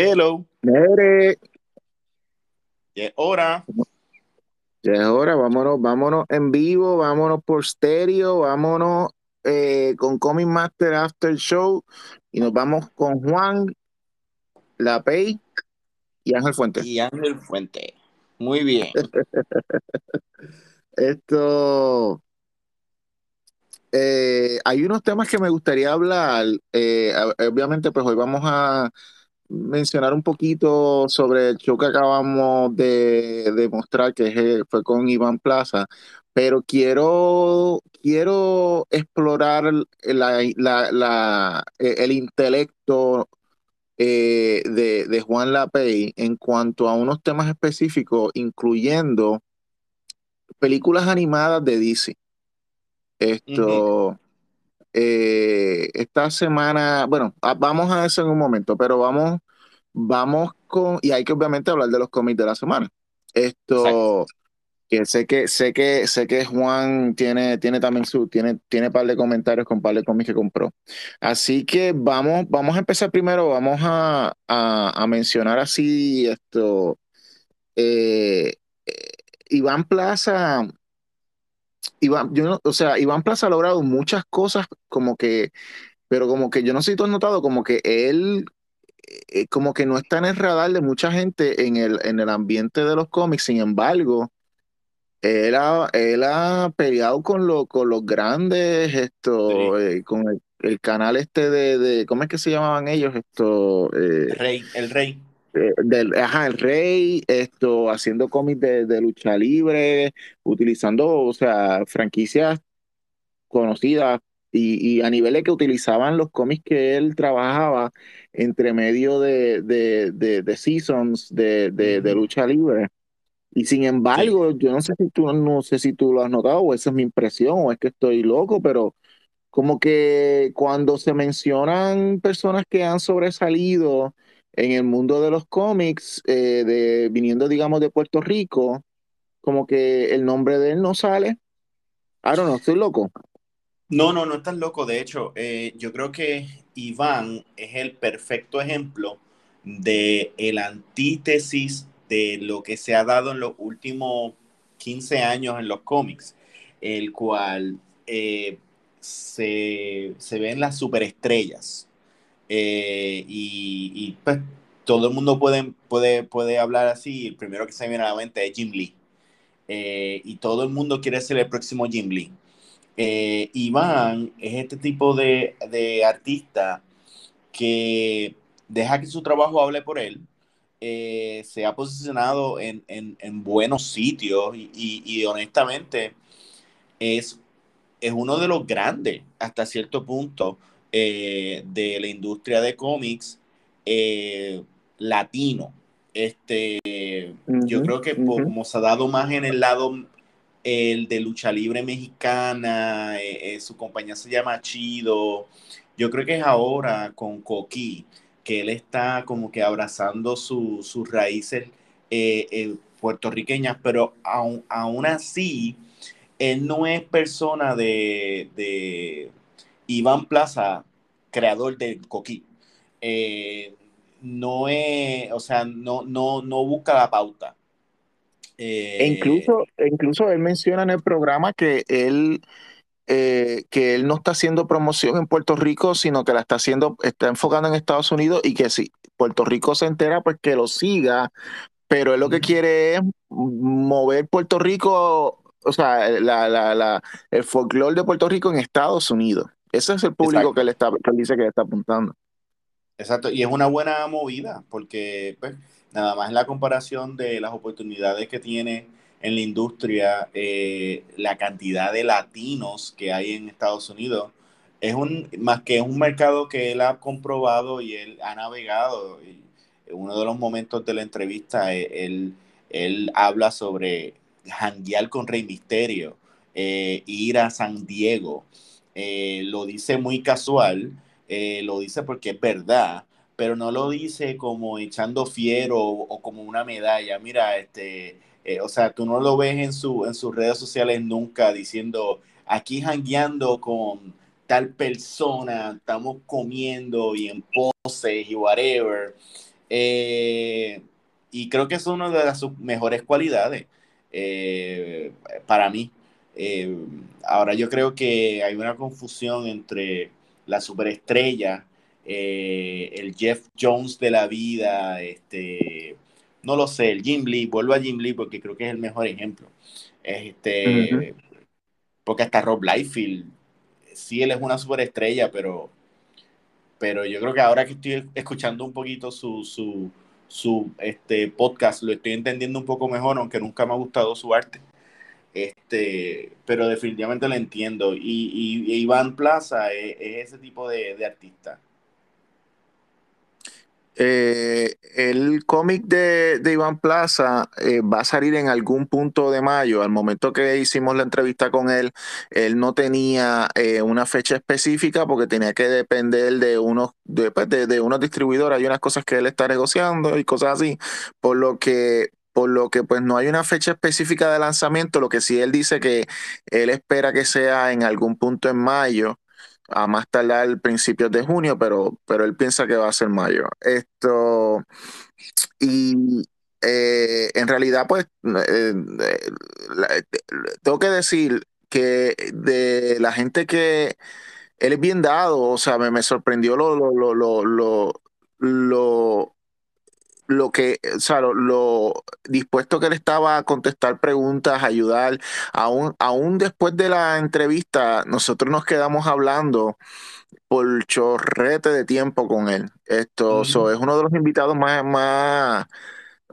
Hello. Mere. Ya es hora. Ya es hora, vámonos, vámonos en vivo, vámonos por stereo, vámonos eh, con Comic Master After Show y nos vamos con Juan, La Pei y Ángel Fuente. Y Ángel Fuente. Muy bien. Esto. eh, hay unos temas que me gustaría hablar. eh, obviamente, pues hoy vamos a mencionar un poquito sobre el show que acabamos de, de mostrar, que es, fue con Iván Plaza, pero quiero, quiero explorar la- la- la- eh, el intelecto eh, de, de Juan Lapey en cuanto a unos temas específicos, incluyendo películas animadas de DC. Esto, eh, esta semana, bueno, ah, vamos a eso en un momento, pero vamos, vamos con, y hay que obviamente hablar de los cómics de la semana. Esto, que sé que, sé que, sé que Juan tiene, tiene también su, tiene, tiene par de comentarios con par de cómics que compró. Así que vamos, vamos a empezar primero, vamos a, a, a mencionar así esto. eh, eh, Iván Plaza, Iván, yo no, o sea, Iván Plaza ha logrado muchas cosas como que, pero como que yo no sé si tú has notado, como que él, eh, como que no está en el radar de mucha gente en el, en el ambiente de los cómics, sin embargo, él ha, él ha peleado con, lo, con los grandes, esto, eh, con el, el canal este de, de, ¿cómo es que se llamaban ellos? Esto, eh, El rey, el rey. Eh, del, ajá, el rey, esto, haciendo cómics de, de lucha libre, utilizando, o sea, franquicias conocidas y, y a niveles que utilizaban los cómics que él trabajaba entre medio de, de, de, de seasons de, de, lucha libre. Y sin embargo, yo no sé si tú, no sé si tú lo has notado, o esa es mi impresión, o es que estoy loco, pero como que cuando se mencionan personas que han sobresalido en el mundo de los cómics, eh, de, viniendo, digamos, de Puerto Rico, como que el nombre de él no sale. I don't know, estoy loco. No, no, no estás loco. De hecho, eh, yo creo que Iván es el perfecto ejemplo de el antítesis de lo que se ha dado en los últimos 15 años en los cómics, el cual eh, se, se ven las superestrellas. Eh, y, pues todo el mundo puede, puede, puede hablar así. El primero que se viene a la mente es Jim Lee. Eh, y todo el mundo quiere ser el próximo Jim Lee. Eh, Iván es este tipo de, de, artista que deja que su trabajo hable por él, se ha posicionado en, en, en buenos sitios y, y, y, honestamente es, es uno de los grandes hasta cierto punto eh, de la industria de cómics eh, latino. Este, uh -huh, yo creo que uh -huh. como se ha dado más en el lado el de lucha libre mexicana, eh, eh, su compañía se llama Chido. Yo creo que es ahora con Coqui que él está como que abrazando su, sus raíces eh, puertorriqueñas, pero aún, aún, así, él no es persona de, de Iván Plaza, creador de Coqui. Eh, no es, o sea, no, no, no busca la pauta. E incluso, incluso él menciona en el programa que él, eh, que él no está haciendo promoción en Puerto Rico, sino que la está haciendo, está enfocando en Estados Unidos y que si Puerto Rico se entera, pues que lo siga, pero él lo que quiere es mover Puerto Rico, o sea, la, la, la, el folclore de Puerto Rico en Estados Unidos. Ese es el público que él, está, que dice que le está apuntando. Exacto, y es una buena movida, porque pues, nada más la comparación de las oportunidades que tiene en la industria, eh, la cantidad de latinos que hay en Estados Unidos, es un, más que un mercado que él ha comprobado y él ha navegado. Y en uno de los momentos de la entrevista, eh, él, él habla sobre janguear con Rey Misterio, eh, ir a San Diego. Eh, lo dice muy casual, eh, lo dice porque es verdad, pero no lo dice como echando fiero o, como una medalla. Mira, este, eh, o sea, tú no lo ves en, su, en sus redes sociales nunca diciendo aquí jangueando con tal persona, estamos comiendo y en poses y whatever. Y creo que es una de sus mejores cualidades para mí. Eh, ahora yo creo que hay una confusión entre la superestrella, el Jeff Jones de la vida, este, no lo sé, el Jim Lee, vuelvo a Jim Lee porque creo que es el mejor ejemplo. Este, Porque hasta Rob Liefeld, sí, él es una superestrella, pero, pero yo creo que ahora que estoy escuchando un poquito su, su, su este, podcast, lo estoy entendiendo un poco mejor, aunque nunca me ha gustado su arte. Este, pero definitivamente lo entiendo. Y, Iván Plaza es, ese tipo de, de artista. Eh, el cómic de, Iván Plaza eh, va a salir en algún punto de mayo. Al momento que hicimos la entrevista con él, él no tenía eh, una fecha específica porque tenía que depender de unos, pues, de, de, unos distribuidores. Hay unas cosas que él está negociando y cosas así. Por lo que por lo que pues no hay una fecha específica de lanzamiento, lo que sí él dice que él espera que sea en algún punto en mayo a más tardar principios de junio, pero, pero él piensa que va a ser mayo. Esto, y eh, en realidad, pues, eh, eh, tengo que decir que de la gente que él es bien dado, o sea, me, me sorprendió lo, lo, lo, lo, lo lo que, o sea, lo, dispuesto que él estaba a contestar preguntas, ayudar, aún, aún después de la entrevista, nosotros nos quedamos hablando por chorrete de tiempo con él. Esto es uno de los invitados más, más,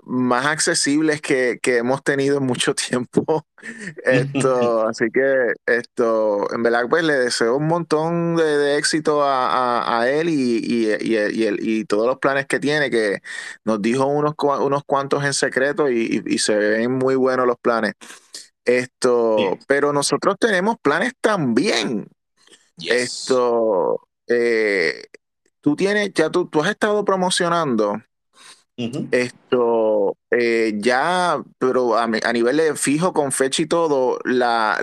más accesibles que, hemos tenido en mucho tiempo. Esto, así que esto, en verdad, pues le deseo un montón de, éxito a, él y, y, todos los planes que tiene, que nos dijo unos, unos cuantos en secreto y, se ven muy buenos los planes. Esto, pero nosotros tenemos planes también. Esto, eh, tú tienes, ya tú, tú has estado promocionando esto eh, ya, pero a, nivel de fijo con fecha y todo, la,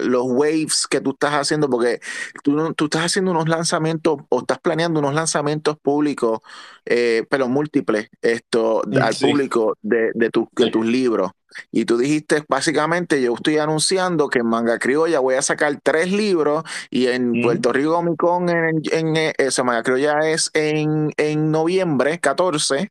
los waves que tú estás haciendo, porque tú, tú estás haciendo unos lanzamientos o estás planeando unos lanzamientos públicos, eh, pero múltiples, esto mm, al público de, de, de tus libros. Y tú dijiste, básicamente, yo estoy anunciando que en Manga Criolla voy a sacar tres libros y en Puerto Rico Comic Con, en, en, eh, Manga Criolla es en, en noviembre 14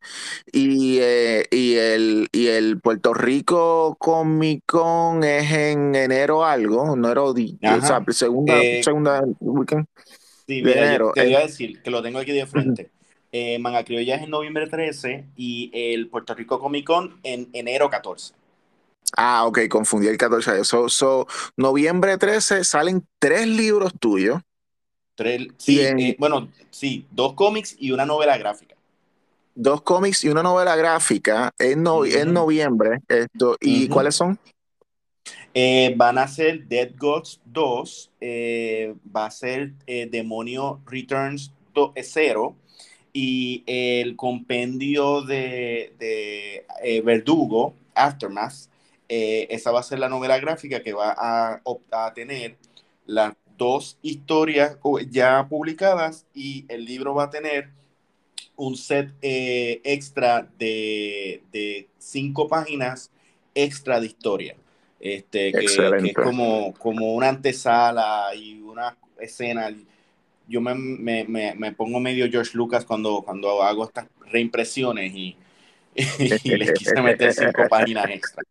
y, eh, y, el, y el Puerto Rico Comic Con es en enero algo, enero, o sea, segunda, eh, segunda weekend. Sí, mira, te voy a decir que lo tengo aquí de frente. Manga Criolla es en noviembre 13 y el Puerto Rico Comic Con en enero 14. Ah, ok, confundí el 14 de so, so, noviembre 13 salen tres libros tuyos. Tres, sí, eh, bueno, sí, dos cómics y una novela gráfica. Dos cómics y una novela gráfica en, noviembre. Esto, ¿Y cuáles son? Eh, van a ser Dead Gods 2, eh, va a ser Demonio Returns 0 y el compendio de, de Verdugo, Aftermath, eh, esa va a ser la novela gráfica que va a, a tener las dos historias ya publicadas y el libro va a tener un set eh, extra de, cinco páginas extra de historia. Este, que, es como, como una antesala y una escena. Yo me, me, pongo medio George Lucas cuando, cuando hago estas reimpresiones y, y les quise meter cinco páginas extra.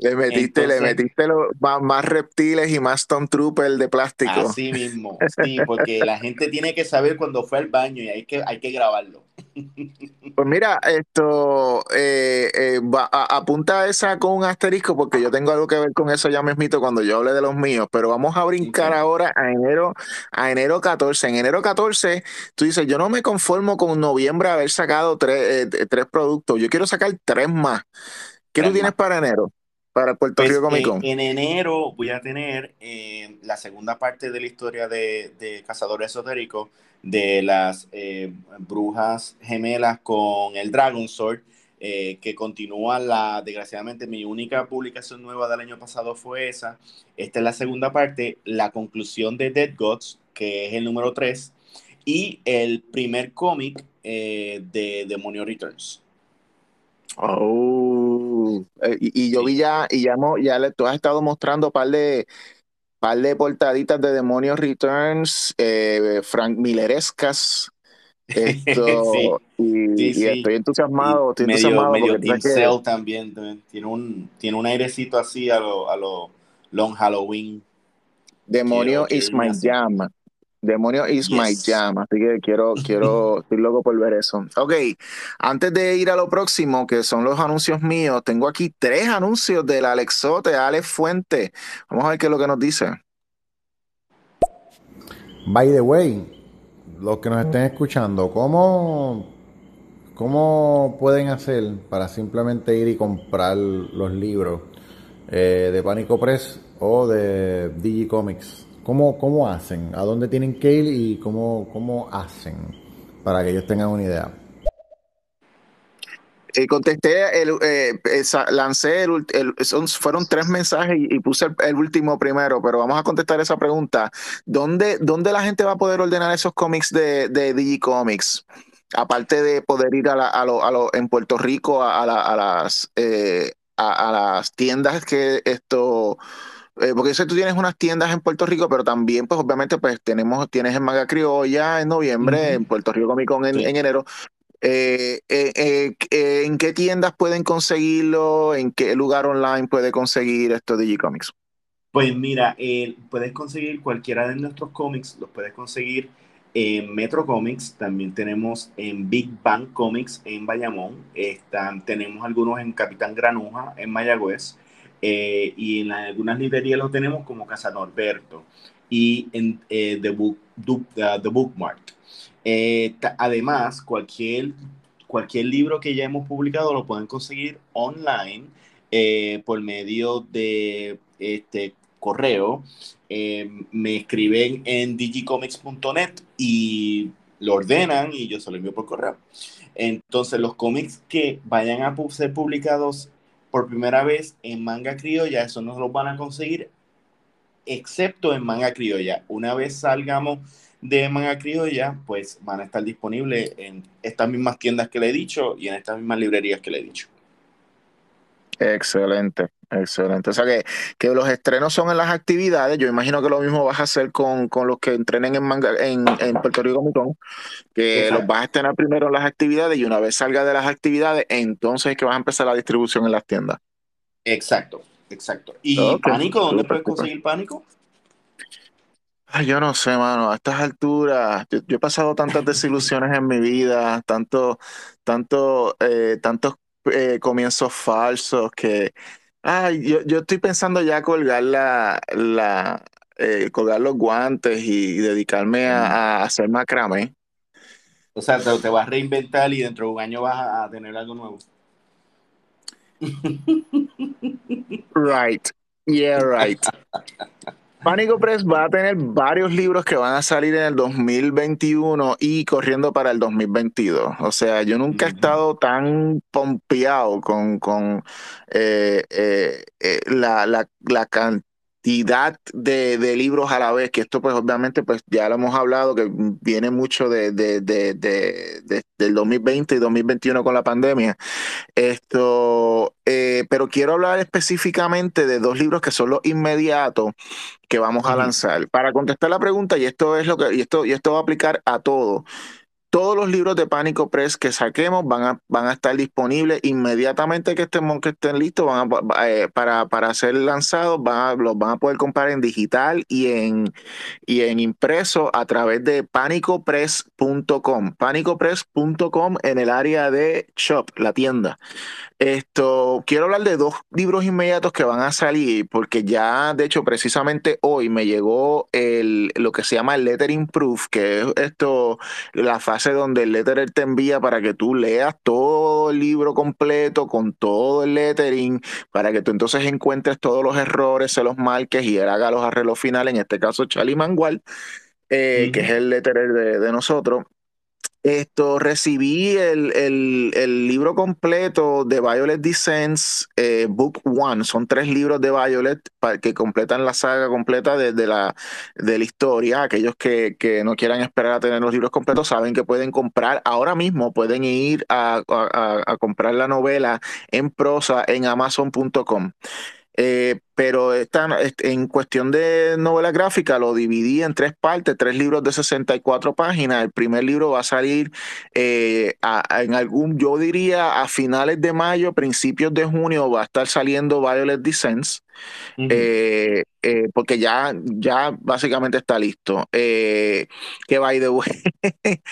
Le metiste, le metiste los, más, reptiles y más Stone Trooper de plástico. Así mismo, sí, porque la gente tiene que saber cuando fue al baño y hay que, hay que grabarlo. Pues mira, esto eh, eh, apunta esa con un asterisco porque yo tengo algo que ver con eso ya mismito cuando yo hable de los míos, pero vamos a brincar ahora a enero, a enero 14. En enero 14, tú dices, yo no me conformo con noviembre haber sacado tres, eh, tres productos, yo quiero sacar tres más. ¿Qué tú tienes para enero? Para Puerto pues, Rico Comic Con? En, enero voy a tener eh, la segunda parte de la historia de, de Cazador Esotérico, de las eh, brujas gemelas con el Dragon Sword, eh, que continúa la, desgraciadamente, mi única publicación nueva del año pasado fue esa. Esta es la segunda parte, la conclusión de Dead Gods, que es el número 3. y el primer cómic eh, de Demonio Returns. Oh, eh, y, yo vi ya, y ya, ya le, tú has estado mostrando un par de, par de portaditas de Demonio Returns, eh, Frank Millerescas. Esto, y, estoy entusiasmado, estoy entusiasmado medio también, tiene un, tiene un airecito así a lo, a lo Long Halloween. Demonio is my jam. Demonio is my jam. Así que quiero, quiero, estoy loco por ver eso. Ok, antes de ir a lo próximo, que son los anuncios míos, tengo aquí tres anuncios del Alexote, Alex Fuente. Vamos a ver qué es lo que nos dice. By the way, los que nos estén escuchando, ¿cómo, cómo pueden hacer para simplemente ir y comprar los libros eh, de Pánico Press o de Digicomics? ¿Cómo, ¿Cómo hacen? ¿A dónde tienen que ir y cómo, cómo hacen? Para que ellos tengan una idea. Eh, contesté, el, eh, lancé, el, fueron tres mensajes y, puse el, último primero, pero vamos a contestar esa pregunta. ¿Dónde, ¿Dónde la gente va a poder ordenar esos cómics de, de Digicomics? Aparte de poder ir a, a, lo, a lo, en Puerto Rico a, a las, eh, a, las tiendas que esto eh, porque sé tú tienes unas tiendas en Puerto Rico, pero también, pues obviamente, pues tenemos, tienes en Manga Criolla en noviembre, en Puerto Rico Comic Con en, enero. Eh, eh, ¿En qué tiendas pueden conseguirlo? ¿En qué lugar online puede conseguir esto de G-Comics? Pues mira, puedes conseguir cualquiera de nuestros cómics, los puedes conseguir en Metro Comics, también tenemos en Big Bang Comics en Bayamón, están, tenemos algunos en Capitán Granuja en Mayagüez, eh, y en algunas librerías lo tenemos como Casa Norberto y en eh, The, Book, The Bookmark. Eh, además, cualquier, cualquier libro que ya hemos publicado lo pueden conseguir online por medio de este correo. me escriben en digicomics.net y lo ordenan y yo se lo envío por correo. Entonces, los cómics que vayan a ser publicados por primera vez en manga criolla, eso no los van a conseguir excepto en manga criolla. Una vez salgamos de manga criolla, pues van a estar disponibles en estas mismas tiendas que le he dicho y en estas mismas librerías que le he dicho. Excelente, excelente. O sea que, que los estrenos son en las actividades. Yo imagino que lo mismo vas a hacer con, los que entrenen en, manga, en, Puerto Rico Comic que los vas a estrenar primero en las actividades y una vez salga de las actividades, entonces es que vas a empezar la distribución en las tiendas. Exacto, exacto. ¿Y pánico? ¿Dónde puedes conseguir pánico? yo no sé, mano, a estas alturas, yo, he pasado tantas desilusiones en mi vida, tanto, tanto, eh, tantos eh, comienzos falsos que ay, yo, yo, estoy pensando ya colgar la, la eh, colgar los guantes y, dedicarme a, hacer macramé. O sea, te, te, vas a reinventar y dentro de un año vas a tener algo nuevo. right. Yeah, right. Pánico Press va a tener varios libros que van a salir en el 2021 y corriendo para el 2022. O sea, yo nunca he estado tan pompeado con, con eh, eh, eh, la, la, la, cantidad de, de, libros a la vez, que esto pues obviamente pues ya lo hemos hablado, que viene mucho de, de, del 2020 y 2021 con la pandemia. Esto, eh, pero quiero hablar específicamente de dos libros que son los inmediatos que vamos a lanzar. Para contestar la pregunta, y esto es lo que, y esto, y esto va a aplicar a todo todos los libros de Pánico Press que saquemos van a, van a estar disponibles inmediatamente que estén, que estén listos van eh, para, para ser lanzados. Van los van a poder comprar en digital y en, y en impreso a través de panicopress.com. Panicopress.com en el área de shop, la tienda. Esto, quiero hablar de dos libros inmediatos que van a salir, porque ya, de hecho, precisamente hoy me llegó el, lo que se llama el Lettering Proof, que es esto, la fase donde el letterer te envía para que tú leas todo el libro completo con todo el lettering, para que tú entonces encuentres todos los errores, se los marques y él haga los arreglos finales, en este caso Charlie Mangual, eh, que es el letterer de, de nosotros. Esto, recibí el, el, el, libro completo de Violet Descents, eh, Book One. Son tres libros de Violet que completan la saga completa de, la, de la historia. Aquellos que, que, no quieran esperar a tener los libros completos saben que pueden comprar ahora mismo, pueden ir a, a, a comprar la novela en prosa en amazon.com. Eh, pero esta, en cuestión de novela gráfica lo dividí en tres partes, tres libros de 64 páginas. El primer libro va a salir eh, en algún, yo diría a finales de mayo, principios de junio, va a estar saliendo Violet Descents. eh, eh, porque ya, ya básicamente está listo. Que by the way,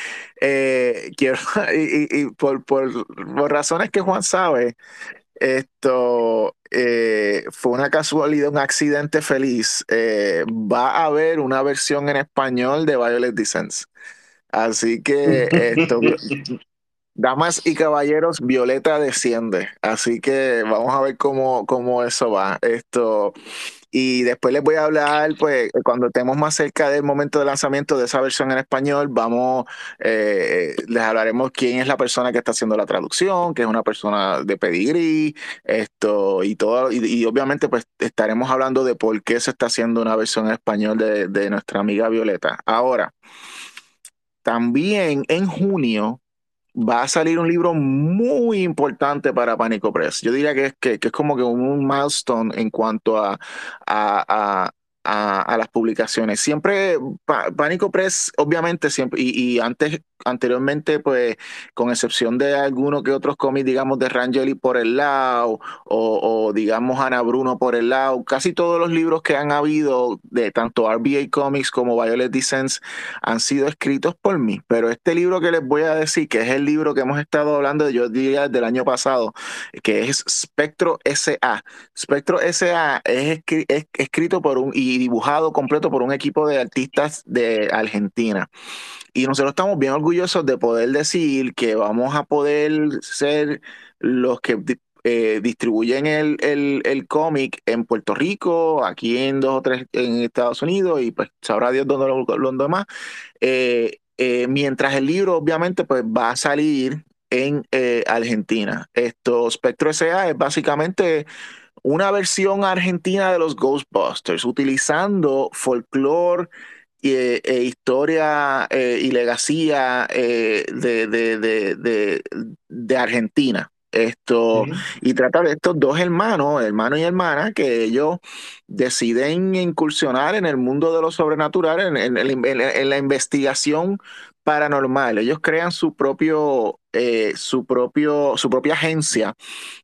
quiero, y, y por, por, por razones que Juan sabe, esto eh, fue una casualidad, un accidente feliz. Eh, va a haber una versión en español de Violet Descents. Así que esto, damas y caballeros, Violeta desciende. Así que vamos a ver cómo, cómo eso va. Esto. Y después les voy a hablar, pues, cuando estemos más cerca del momento de lanzamiento de esa versión en español, vamos, eh, les hablaremos quién es la persona que está haciendo la traducción, que es una persona de pedigrí, esto y todo, y, y, obviamente, pues, estaremos hablando de por qué se está haciendo una versión en español de, de nuestra amiga Violeta. Ahora, también en junio va a salir un libro muy importante para Pánico Press. Yo diría que es, que, es como que un milestone en cuanto a, a a, las publicaciones. Siempre, Pánico Press, obviamente, siempre, y, antes, anteriormente, pues, con excepción de algunos que otros cómics, digamos, de Rangeli por el lado, o, o, digamos Ana Bruno por el lado, casi todos los libros que han habido de tanto RBA Comics como Violet Descents han sido escritos por mí. Pero este libro que les voy a decir, que es el libro que hemos estado hablando, yo diría, del año pasado, que es Spectro S.A. Spectro S.A. Es, es escrito por un, y dibujado completo por un equipo de artistas de Argentina. Y nosotros estamos bien orgullosos de poder decir que vamos a poder ser los que eh, distribuyen el, el, el cómic en Puerto Rico, aquí en dos o tres en Estados Unidos y pues sabrá Dios dónde lo, demás. Eh, eh, mientras el libro obviamente pues va a salir en Argentina. Esto, Spectro S.A. es básicamente una versión argentina de los Ghostbusters, utilizando folclore e, e, historia eh, y legacía eh, de, de, de, de, Argentina. Esto, uh -huh. y trata de estos dos hermanos, hermano y hermana, que ellos deciden incursionar en el mundo de lo sobrenatural, en, en, en, en la investigación paranormal. Ellos crean su propio, eh, su propio, su propia agencia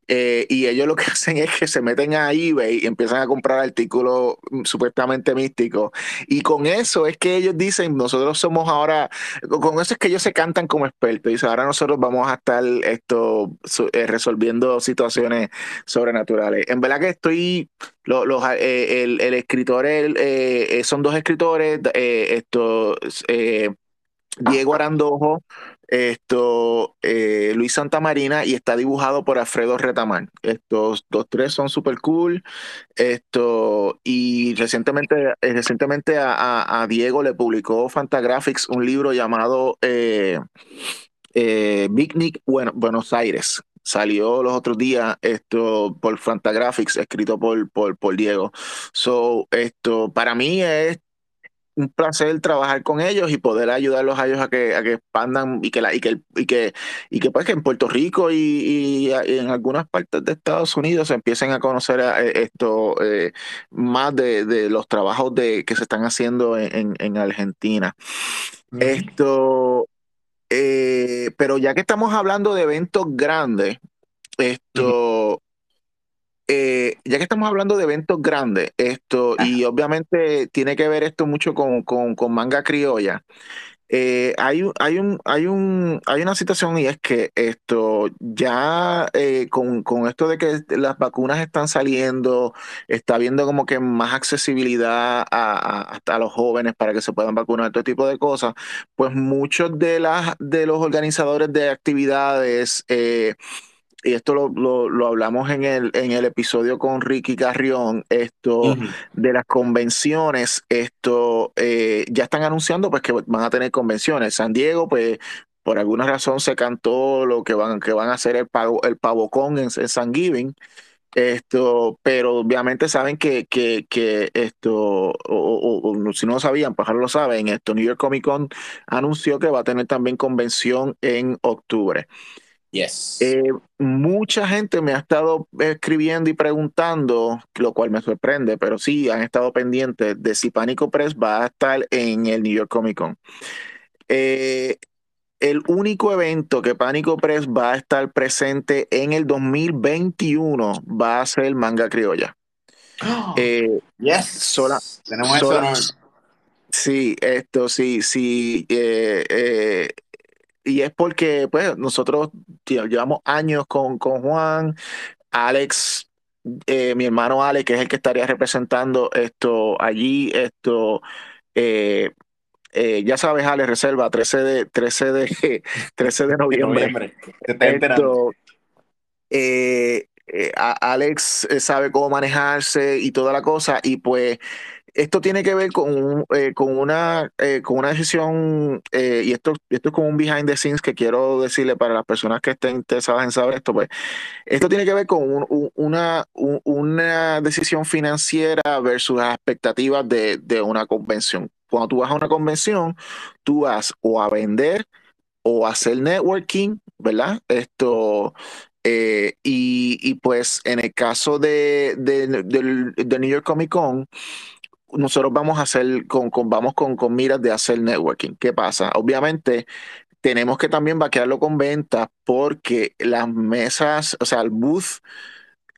eh, y ellos lo que hacen es que se meten a eBay y empiezan a comprar artículos supuestamente místicos. Y con eso es que ellos dicen, nosotros somos ahora, con eso es que ellos se cantan como expertos. Dicen, ahora nosotros vamos a estar esto eh, resolviendo situaciones sobrenaturales. En verdad que estoy, los, los eh, el, el, escritor, el, eh, son dos escritores, esto Diego Arandojo, esto, eh, Luis Santamarina y está dibujado por Alfredo Retamar. Estos dos tres son super cool. Esto, y recientemente, recientemente a, Diego le publicó Fantagraphics un libro llamado eh, eh, Big Nick bueno, Buenos Aires. Salió los otros días esto por Fantagraphics, escrito por, por, por Diego. So, esto, para mí es un placer trabajar con ellos y poder ayudarlos a ellos a que, a que expandan y que, la, y que, y que, y que, pues, que en Puerto Rico y, y, y, en algunas partes de Estados Unidos se empiecen a conocer a, esto eh, más de, de, los trabajos de, que se están haciendo en, en Argentina. Mm. Esto, eh, pero ya que estamos hablando de eventos grandes, esto... Eh, ya que estamos hablando de eventos grandes, esto, Ajá. y obviamente tiene que ver esto mucho con, con, con manga criolla. Eh, hay, hay, un, hay, un, hay una situación y es que esto ya eh, con, con, esto de que las vacunas están saliendo, está viendo como que más accesibilidad a, a, a los jóvenes para que se puedan vacunar, todo tipo de cosas, pues muchos de, las, de los organizadores de actividades eh, y esto lo, lo, lo, hablamos en el, en el episodio con Ricky Carrión, esto uh -huh. de las convenciones, esto eh, ya están anunciando pues que van a tener convenciones. San Diego, pues por alguna razón se cantó lo que van, que van a hacer el, pavo, el pavocón en, en San Giving. Esto, pero obviamente saben que, que, que esto, o, o, o, si no lo sabían, pues ahora lo saben, esto, New York Comic Con anunció que va a tener también convención en octubre. Yes. Eh, mucha gente me ha estado escribiendo y preguntando, lo cual me sorprende, pero sí han estado pendientes de si Pánico Press va a estar en el New York Comic Con. Eh, el único evento que Pánico Press va a estar presente en el 2021 va a ser Manga Criolla. Oh, Eh, yes. sola- Tenemos sola- eso. Sí, esto sí, sí. eh, eh, y es porque, pues, nosotros tío, llevamos años con, con Juan, Alex, eh, mi hermano Alex, que es el que estaría representando esto allí, esto. eh, eh, ya sabes, Alex, reserva 13 de, 13 de, 13 de noviembre. noviembre. Esto, Alex sabe cómo manejarse y toda la cosa, y pues esto tiene que ver con, eh, con, una, eh, con una decisión, eh, y esto, esto es como un behind the scenes que quiero decirle para las personas que estén interesadas en saber esto, pues esto tiene que ver con un- un- una, un- una decisión financiera versus las expectativas de, de una convención. Cuando tú vas a una convención, tú vas o a vender o a hacer networking, ¿verdad? Esto, eh, y, y pues en el caso de, de, del- de New York Comic Con, nosotros vamos a hacer, con, con- vamos con, con miras de hacer networking. ¿Qué pasa? Obviamente tenemos que también vaquearlo con ventas porque las mesas, o sea, el booth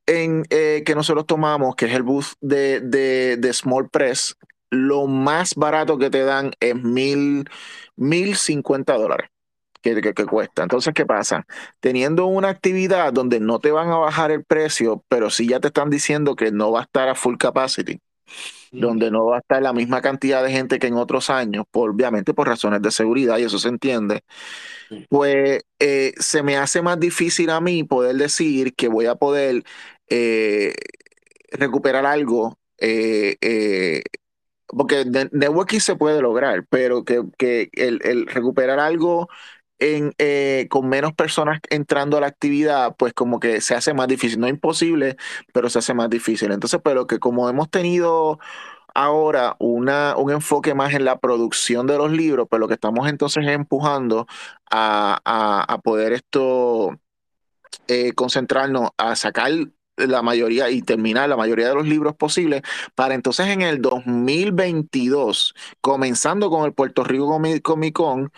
en, eh, que nosotros tomamos, que es el booth de, de, de Small Press, lo más barato que te dan es mil, mil cincuenta dólares que, que, que cuesta. Entonces, ¿qué pasa? Teniendo una actividad donde no te van a bajar el precio, pero sí ya te están diciendo que no va a estar a full capacity, donde no va a estar la misma cantidad de gente que en otros años, por, obviamente por razones de seguridad, y eso se entiende, pues eh, se me hace más difícil a mí poder decir que voy a poder eh, recuperar algo. eh, eh, porque de- networking se puede lograr, pero que, que el, el recuperar algo eh, con menos personas entrando a la actividad, pues como que se hace más difícil. No imposible, pero se hace más difícil. Entonces, pero que como hemos tenido ahora una, un enfoque más en la producción de los libros, pues lo que estamos entonces es empujando a, a, poder esto eh, concentrarnos a sacar la mayoría y terminar la mayoría de los libros posibles para entonces en el 2022, comenzando con el Puerto Rico Comi- Comic Con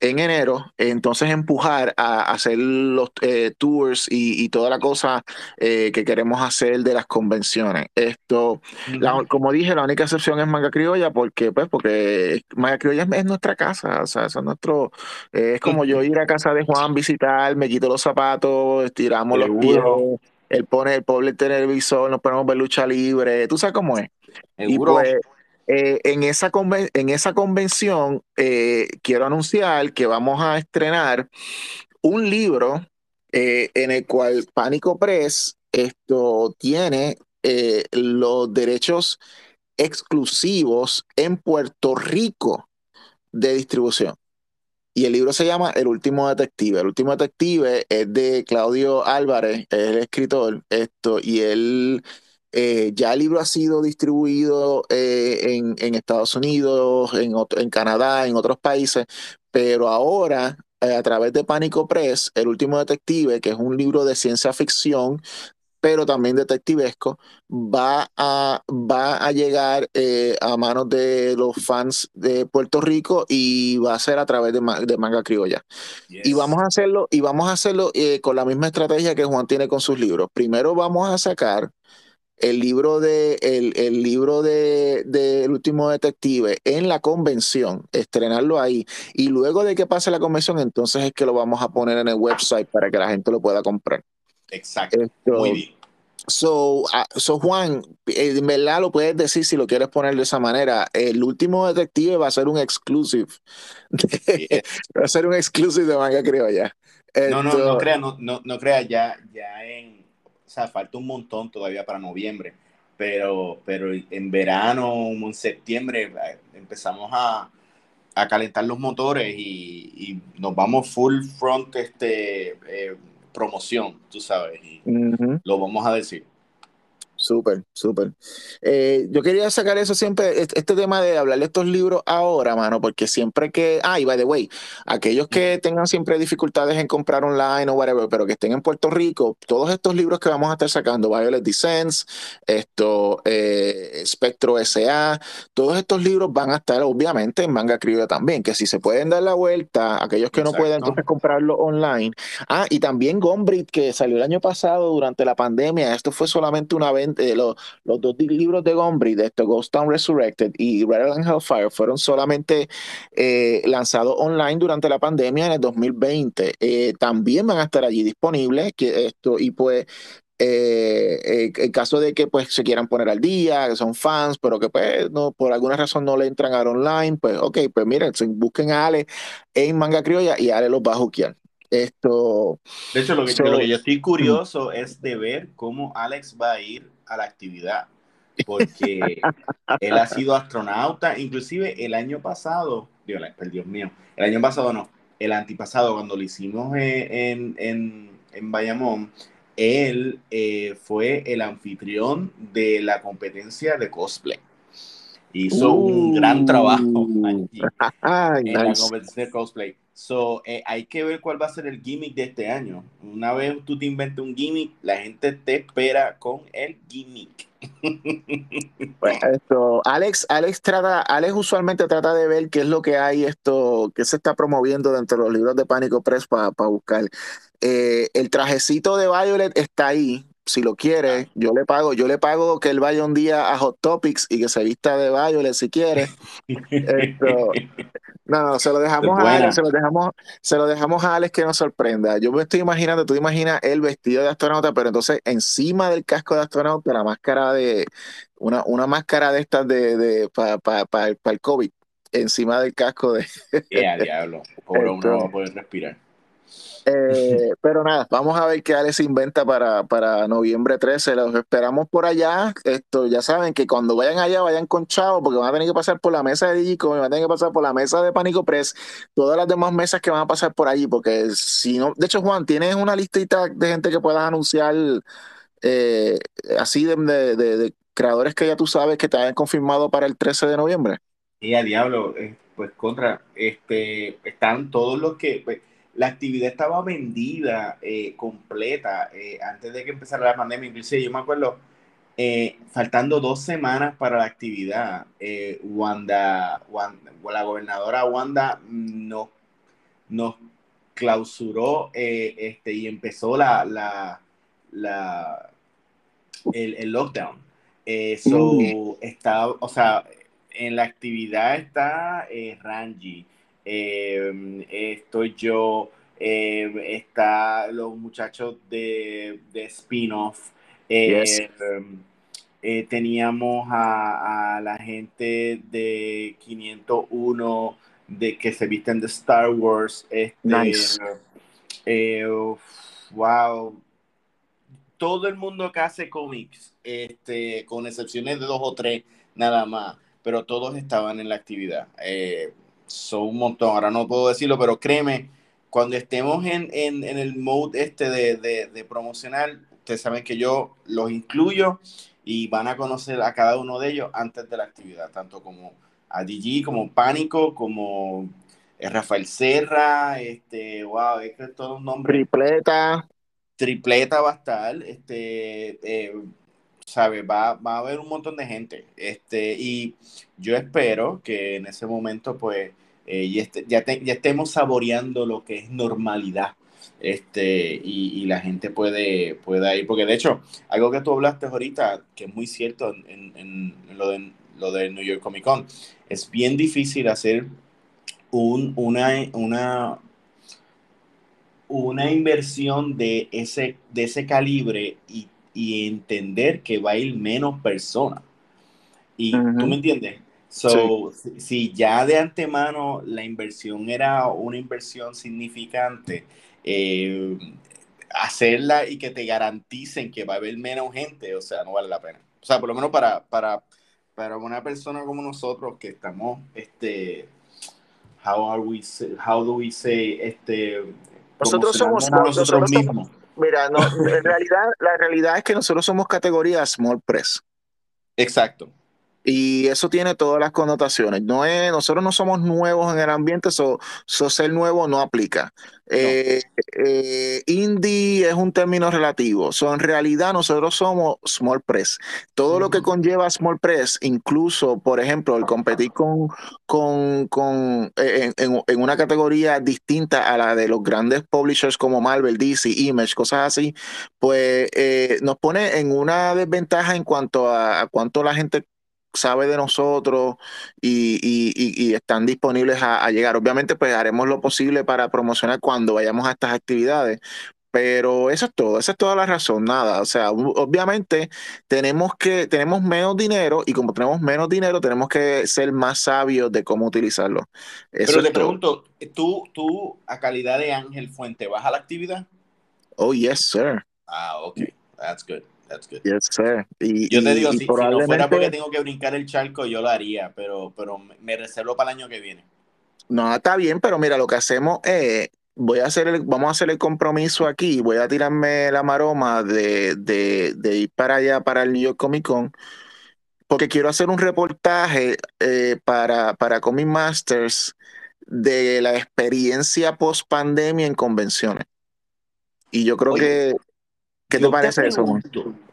en enero, entonces empujar a, hacer los eh, tours y, y toda la cosa eh, que queremos hacer de las convenciones. Esto, la- como dije, la única excepción es Manga Criolla, porque pues porque Manga Criolla es, es nuestra casa, o sea, es nuestro, eh, es como yo ir a casa de Juan, visitar, me quito los zapatos, estiramos los pies, él pone el pobre televisor, nos ponemos a ver lucha libre, tú sabes cómo es. Y pues eh, en, esa en esa convención eh, quiero anunciar que vamos a estrenar un libro eh, en el cual Pánico Press esto tiene los derechos exclusivos en Puerto Rico de distribución. Y el libro se llama El último detective. El último detective es de Claudio Álvarez, el escritor, esto, y él eh, ya el libro ha sido distribuido eh, en, en Estados Unidos, en, Canadá, en otros países, pero ahora eh, a través de Pánico Press, El último detective, que es un libro de ciencia ficción, pero también detectivesco, va a, va a llegar eh, a manos de los fans de Puerto Rico y va a ser a través de, ma- de manga criolla. Y vamos a hacerlo, y vamos a hacerlo eh, con la misma estrategia que Juan tiene con sus libros. Primero vamos a sacar el libro de el, el libro de, de El último detective en la convención, estrenarlo ahí. Y luego de que pase la convención, entonces es que lo vamos a poner en el website para que la gente lo pueda comprar. Exacto. Esto, Muy bien. So, ah, so Juan, eh, en verdad lo puedes decir si lo quieres poner de esa manera. El último detective va a ser un exclusive. Yes. va a ser un exclusive de manga criolla. No, no, Esto- no crea, no, no, no crea, ya, ya en, sea, falta un montón todavía para noviembre, pero, pero en verano, en septiembre, eh, empezamos a, a calentar los motores y, nos vamos full front este eh, promoción, tú sabes, y lo vamos a decir. Súper, súper. Eh, yo quería sacar eso siempre, este tema de hablar de estos libros ahora, mano, porque siempre que, ah, y by the way, aquellos que tengan siempre dificultades en comprar online o whatever, pero que estén en Puerto Rico, todos estos libros que vamos a estar sacando, Violet Descents, esto, eh, Spectro SA, todos estos libros van a estar obviamente en manga criolla también, que si se pueden dar la vuelta, aquellos que no pueden entonces comprarlo online. Ah, y también Gombrich, que salió el año pasado durante la pandemia, esto fue solamente una los, los dos libros de Gombrich, de esto, Ghost Town Resurrected y Red and Hellfire, fueron solamente eh, lanzados online durante la pandemia en el 2020. Eh, también van a estar allí disponibles. Que esto, y pues eh, en caso de que pues se quieran poner al día, que son fans, pero que pues no, por alguna razón no le entran a online, pues ok, pues miren, busquen a Ale en Manga Criolla y Ale los va a juquear. Esto. De hecho, lo que, lo que yo estoy curioso es de ver cómo Alex va a ir a la actividad, porque él ha sido astronauta, inclusive el año pasado, Dios, Dios mío, el año pasado no, el antipasado, cuando lo hicimos en, en, en Bayamón, él eh, fue el anfitrión de la competencia de cosplay. Hizo un gran trabajo uh. allí en la competencia de cosplay. So, eh, hay que ver cuál va a ser el gimmick de este año. Una vez tú te inventes un gimmick, la gente te espera con el gimmick. Pues esto, Alex, Alex trata, Alex usualmente trata de ver qué es lo que hay esto, qué se está promoviendo dentro de los libros de Pánico Press para buscar. Eh, el trajecito de Violet está ahí. Si lo quiere, yo le pago, yo le pago que él vaya un día a Hot Topics y que se vista de Violet si quiere. esto, no, se lo dejamos a Alex, se lo dejamos, se lo dejamos a Alex que nos sorprenda. Yo me estoy imaginando, tú imaginas el vestido de astronauta, pero entonces encima del casco de astronauta, la máscara de, una, una máscara de estas de, de para pa, el COVID, encima del casco de. Yeah, diablo, pobre hombre no va a poder respirar. Eh, pero nada, vamos a ver qué Alex inventa para, para noviembre 13. Los esperamos por allá. Esto, ya saben que cuando vayan allá, vayan con Chavo, porque van a tener que pasar por la mesa de Digico, van a tener que pasar por la mesa de Pánico Press, todas las demás mesas que van a pasar por allí, porque si no, de hecho, Juan, ¿tienes una listita de gente que puedas anunciar eh, así de, de, creadores que ya tú sabes que te hayan confirmado para el 13 de noviembre? Y a diablo, eh, pues contra, este, están todos los que. Pues, la actividad estaba vendida eh, completa eh, antes de que empezara la pandemia. Inclusive yo me acuerdo, eh, faltando dos semanas para la actividad, Wanda, la gobernadora Wanda nos, nos clausuró este, y empezó la, la, la el, lockdown. Eso mm. está, o sea, en la actividad está Ranji estoy yo, eh, está los muchachos de, de spin-off. Eh, teníamos a, la gente de 501 de que se visten de Star Wars. Este, wow. Todo el mundo que hace cómics, este, con excepciones de dos o tres nada más, pero todos estaban en la actividad son un montón, ahora no puedo decirlo, pero créeme, cuando estemos en, el mode este de, de, promocionar, ustedes saben que yo los incluyo y van a conocer a cada uno de ellos antes de la actividad, tanto como a DG, como Pánico, como eh, Rafael Serra, este, wow, es que todos los nombres. Tripleta. Tripleta va a estar, este, eh, sabe, va, va a haber un montón de gente. Este, y yo espero que en ese momento, pues, eh, ya, ya, ya, estemos saboreando lo que es normalidad. Este, y, la gente puede, puede ir, porque de hecho, algo que tú hablaste ahorita, que es muy cierto en, en, lo, de, lo de New York Comic Con, es bien difícil hacer un, una, una, una inversión de ese, de ese calibre y y entender que va a ir menos personas. Y tú me entiendes. So, si, ya de antemano la inversión era una inversión significante, eh, hacerla y que te garanticen que va a haber menos gente, o sea, no vale la pena. O sea, por lo menos para, para, para una persona como nosotros que estamos este, how are we, how do we say, este, nosotros somos nosotros, mismos. Mira, no, en realidad, la realidad es que nosotros somos categoría small press. Exacto. Y eso tiene todas las connotaciones. No es, nosotros no somos nuevos en el ambiente, so, ser nuevo no aplica. Eh, eh, indie es un término relativo. So, en realidad nosotros somos small press. Todo lo que conlleva small press, incluso, por ejemplo, el competir con, con, con eh, en, en, una categoría distinta a la de los grandes publishers como Marvel, DC, Image, cosas así, pues nos pone en una desventaja en cuanto a, a cuánto la gente sabe de nosotros y, están disponibles a, llegar. Obviamente, pues haremos lo posible para promocionar cuando vayamos a estas actividades. Pero eso es todo, esa es toda la razón, nada. O sea, obviamente tenemos que, tenemos menos dinero y como tenemos menos dinero, tenemos que ser más sabios de cómo utilizarlo. Pero te pregunto, ¿tú, tú a calidad de Ángel Fuente, vas a la actividad? Oh, yes, sir. Ah, ok, that's good. That's good. Yes, sir. Y, yo te digo, si, no fuera porque tengo que brincar el charco, yo lo haría, pero, pero me reservo para el año que viene. No, está bien, pero mira, lo que hacemos es, voy a hacer el, vamos a hacer el compromiso aquí, voy a tirarme la maroma de, de, de ir para allá, para el New York Comic Con, porque quiero hacer un reportaje eh, para, para Comic Masters de la experiencia post pandemia en convenciones. Y yo creo que ¿Qué te parece eso?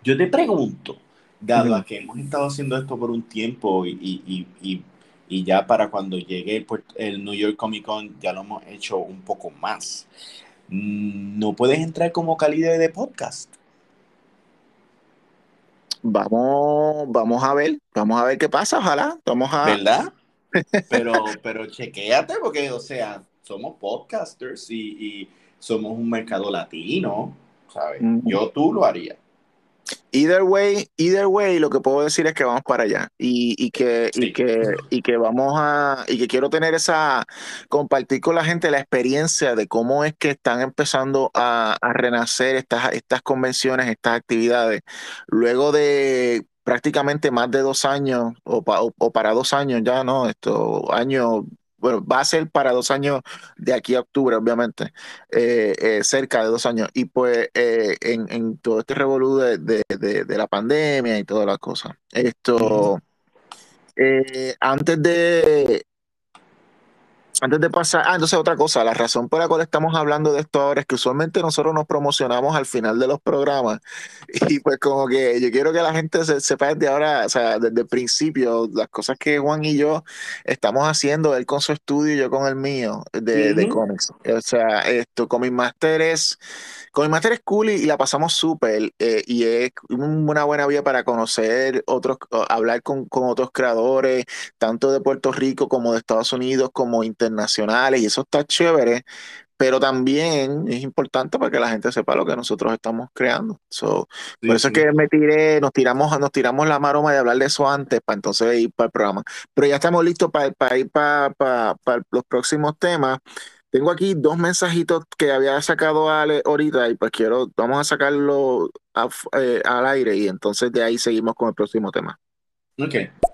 Yo te pregunto, dado a que hemos estado haciendo esto por un tiempo y, ya para cuando llegue el, New York Comic Con ya lo hemos hecho un poco más, mm, ¿no puedes entrar como calidad de podcast? Vamos, vamos a ver, vamos a ver qué pasa, ojalá. Vamos a... ¿Verdad? Pero, pero chequéate, porque, o sea, somos podcasters y somos un mercado latino yo tú lo haría. Either way, either way, lo que puedo decir es que vamos para allá y, que, y que, y que vamos a, y que quiero tener esa, compartir con la gente la experiencia de cómo es que están empezando a, renacer estas, estas convenciones, estas actividades, luego de prácticamente más de dos años o, o, para dos años ya, ¿no? Esto, años bueno, va a ser para dos años de aquí a octubre, obviamente, eh, eh, cerca de dos años. Y pues eh, en, todo este revolú de, la pandemia y todas las cosas. Esto, antes de, antes de pasar, ah, entonces otra cosa, la razón por la cual estamos hablando de esto ahora es que usualmente nosotros nos promocionamos al final de los programas y pues como que yo quiero que la gente se, sepa desde ahora, o sea, desde el principio, las cosas que Juan y yo estamos haciendo, él con su estudio y yo con el mío de, de cómics. O sea, esto, Comic Master es con el Master es cool y, la pasamos súper eh, y es una buena vía para conocer otros, hablar con, otros creadores, tanto de Puerto Rico como de Estados Unidos, como internacionales, y eso está chévere, pero también es importante para que la gente sepa lo que nosotros estamos creando. por eso es que me tiré, nos tiramos, nos tiramos la maroma de hablar de eso antes, para entonces ir para el programa. Pero ya estamos listos para, para ir para, para, para los próximos temas. Tengo aquí dos mensajitos que había sacado Ale ahorita y pues quiero, vamos a sacarlo eh, al aire y entonces de ahí seguimos con el próximo tema. Ok.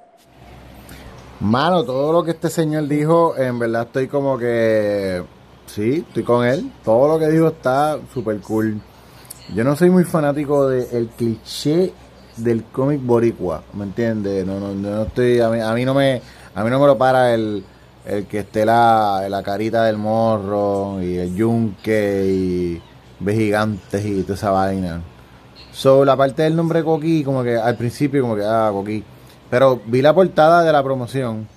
Mano, todo lo que este señor dijo, en verdad estoy como que, sí, estoy con él. Todo lo que dijo está súper cool. Yo no soy muy fanático del cliché del cómic boricua, ¿me entiendes? No, no, no estoy, a mí, no me, a mí no me lo para el el que esté la, la carita del morro y el yunque y ve gigantes y toda esa vaina. So, la parte del nombre Coqui, como que al principio, como que, ah, Coqui. Pero vi la portada de la promoción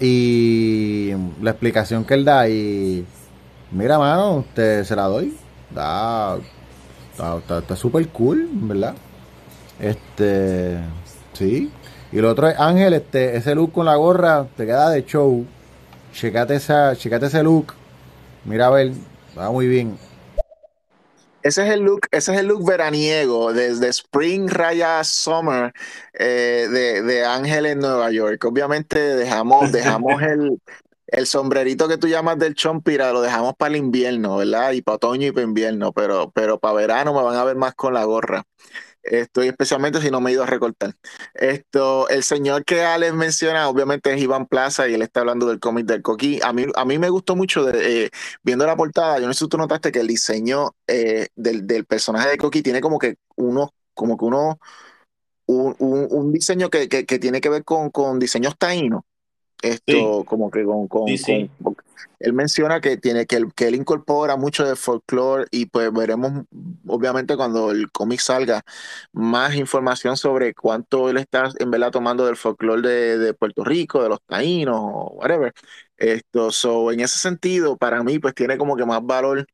y la explicación que él da y mira, mano, usted se la doy. Da, está súper cool, ¿verdad? Este, sí. Y lo otro es Ángel, este, ese look con la gorra te queda de show. Checate, esa, checate ese look. Mira a ver, va muy bien. Ese es el look, ese es el look veraniego, desde Spring Raya Summer eh, de, de Ángel en Nueva York. Obviamente dejamos, dejamos el, el sombrerito que tú llamas del chompira lo dejamos para el invierno, ¿verdad? Y para otoño y para invierno, pero, pero para verano me van a ver más con la gorra. Estoy especialmente si no me he ido a recortar. Esto, el señor que Alex menciona, obviamente es Iván Plaza y él está hablando del cómic del Coquí. A mí, a mí me gustó mucho eh, viendo la portada. Yo no sé si tú notaste que el diseño eh, del, del, personaje de Coquí tiene como que uno, como que uno, un, un, un diseño que, que, que, tiene que ver con, con diseños taínos. Esto, sí. como que con, con, Sí, sí. con- él menciona que tiene que él, que él incorpora mucho de folclore y pues veremos obviamente cuando el cómic salga más información sobre cuánto él está en verdad tomando del folclore de, de Puerto Rico, de los taínos o whatever. Esto, so, en ese sentido, para mí, pues tiene como que más valor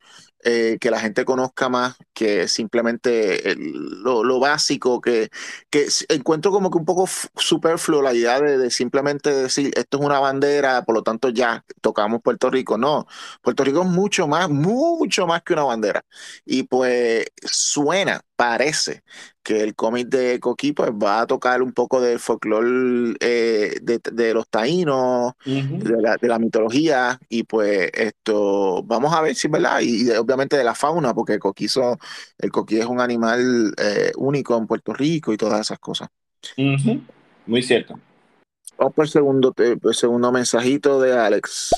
eh, que la gente conozca más que simplemente el- lo, lo básico, que, que encuentro como que un poco superfluo la idea de, de simplemente decir esto es una bandera, por lo tanto ya tocamos Puerto Rico. No, Puerto Rico es mucho más, mucho más que una bandera. Y pues suena, parece que el cómic de Coquí pues va a tocar un poco del folclore eh, de, de los taínos, de la, de la mitología y pues esto vamos a ver si es verdad y, y obviamente de la fauna porque el coquizo el coquí es un animal eh, único en Puerto Rico y todas esas cosas Ujú. Muy cierto. vamos por el segundo el segundo mensajito de Alex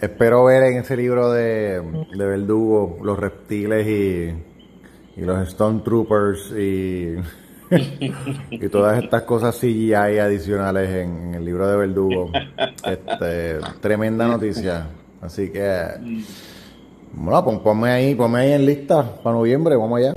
Espero ver en ese libro de, de Verdugo los reptiles y, y los Stormtroopers y, y todas estas cosas CGI adicionales en, en el libro de Verdugo. Este, tremenda noticia. Así que, bueno, pon- ponme ahí, ponme ahí en lista para noviembre, vamos allá.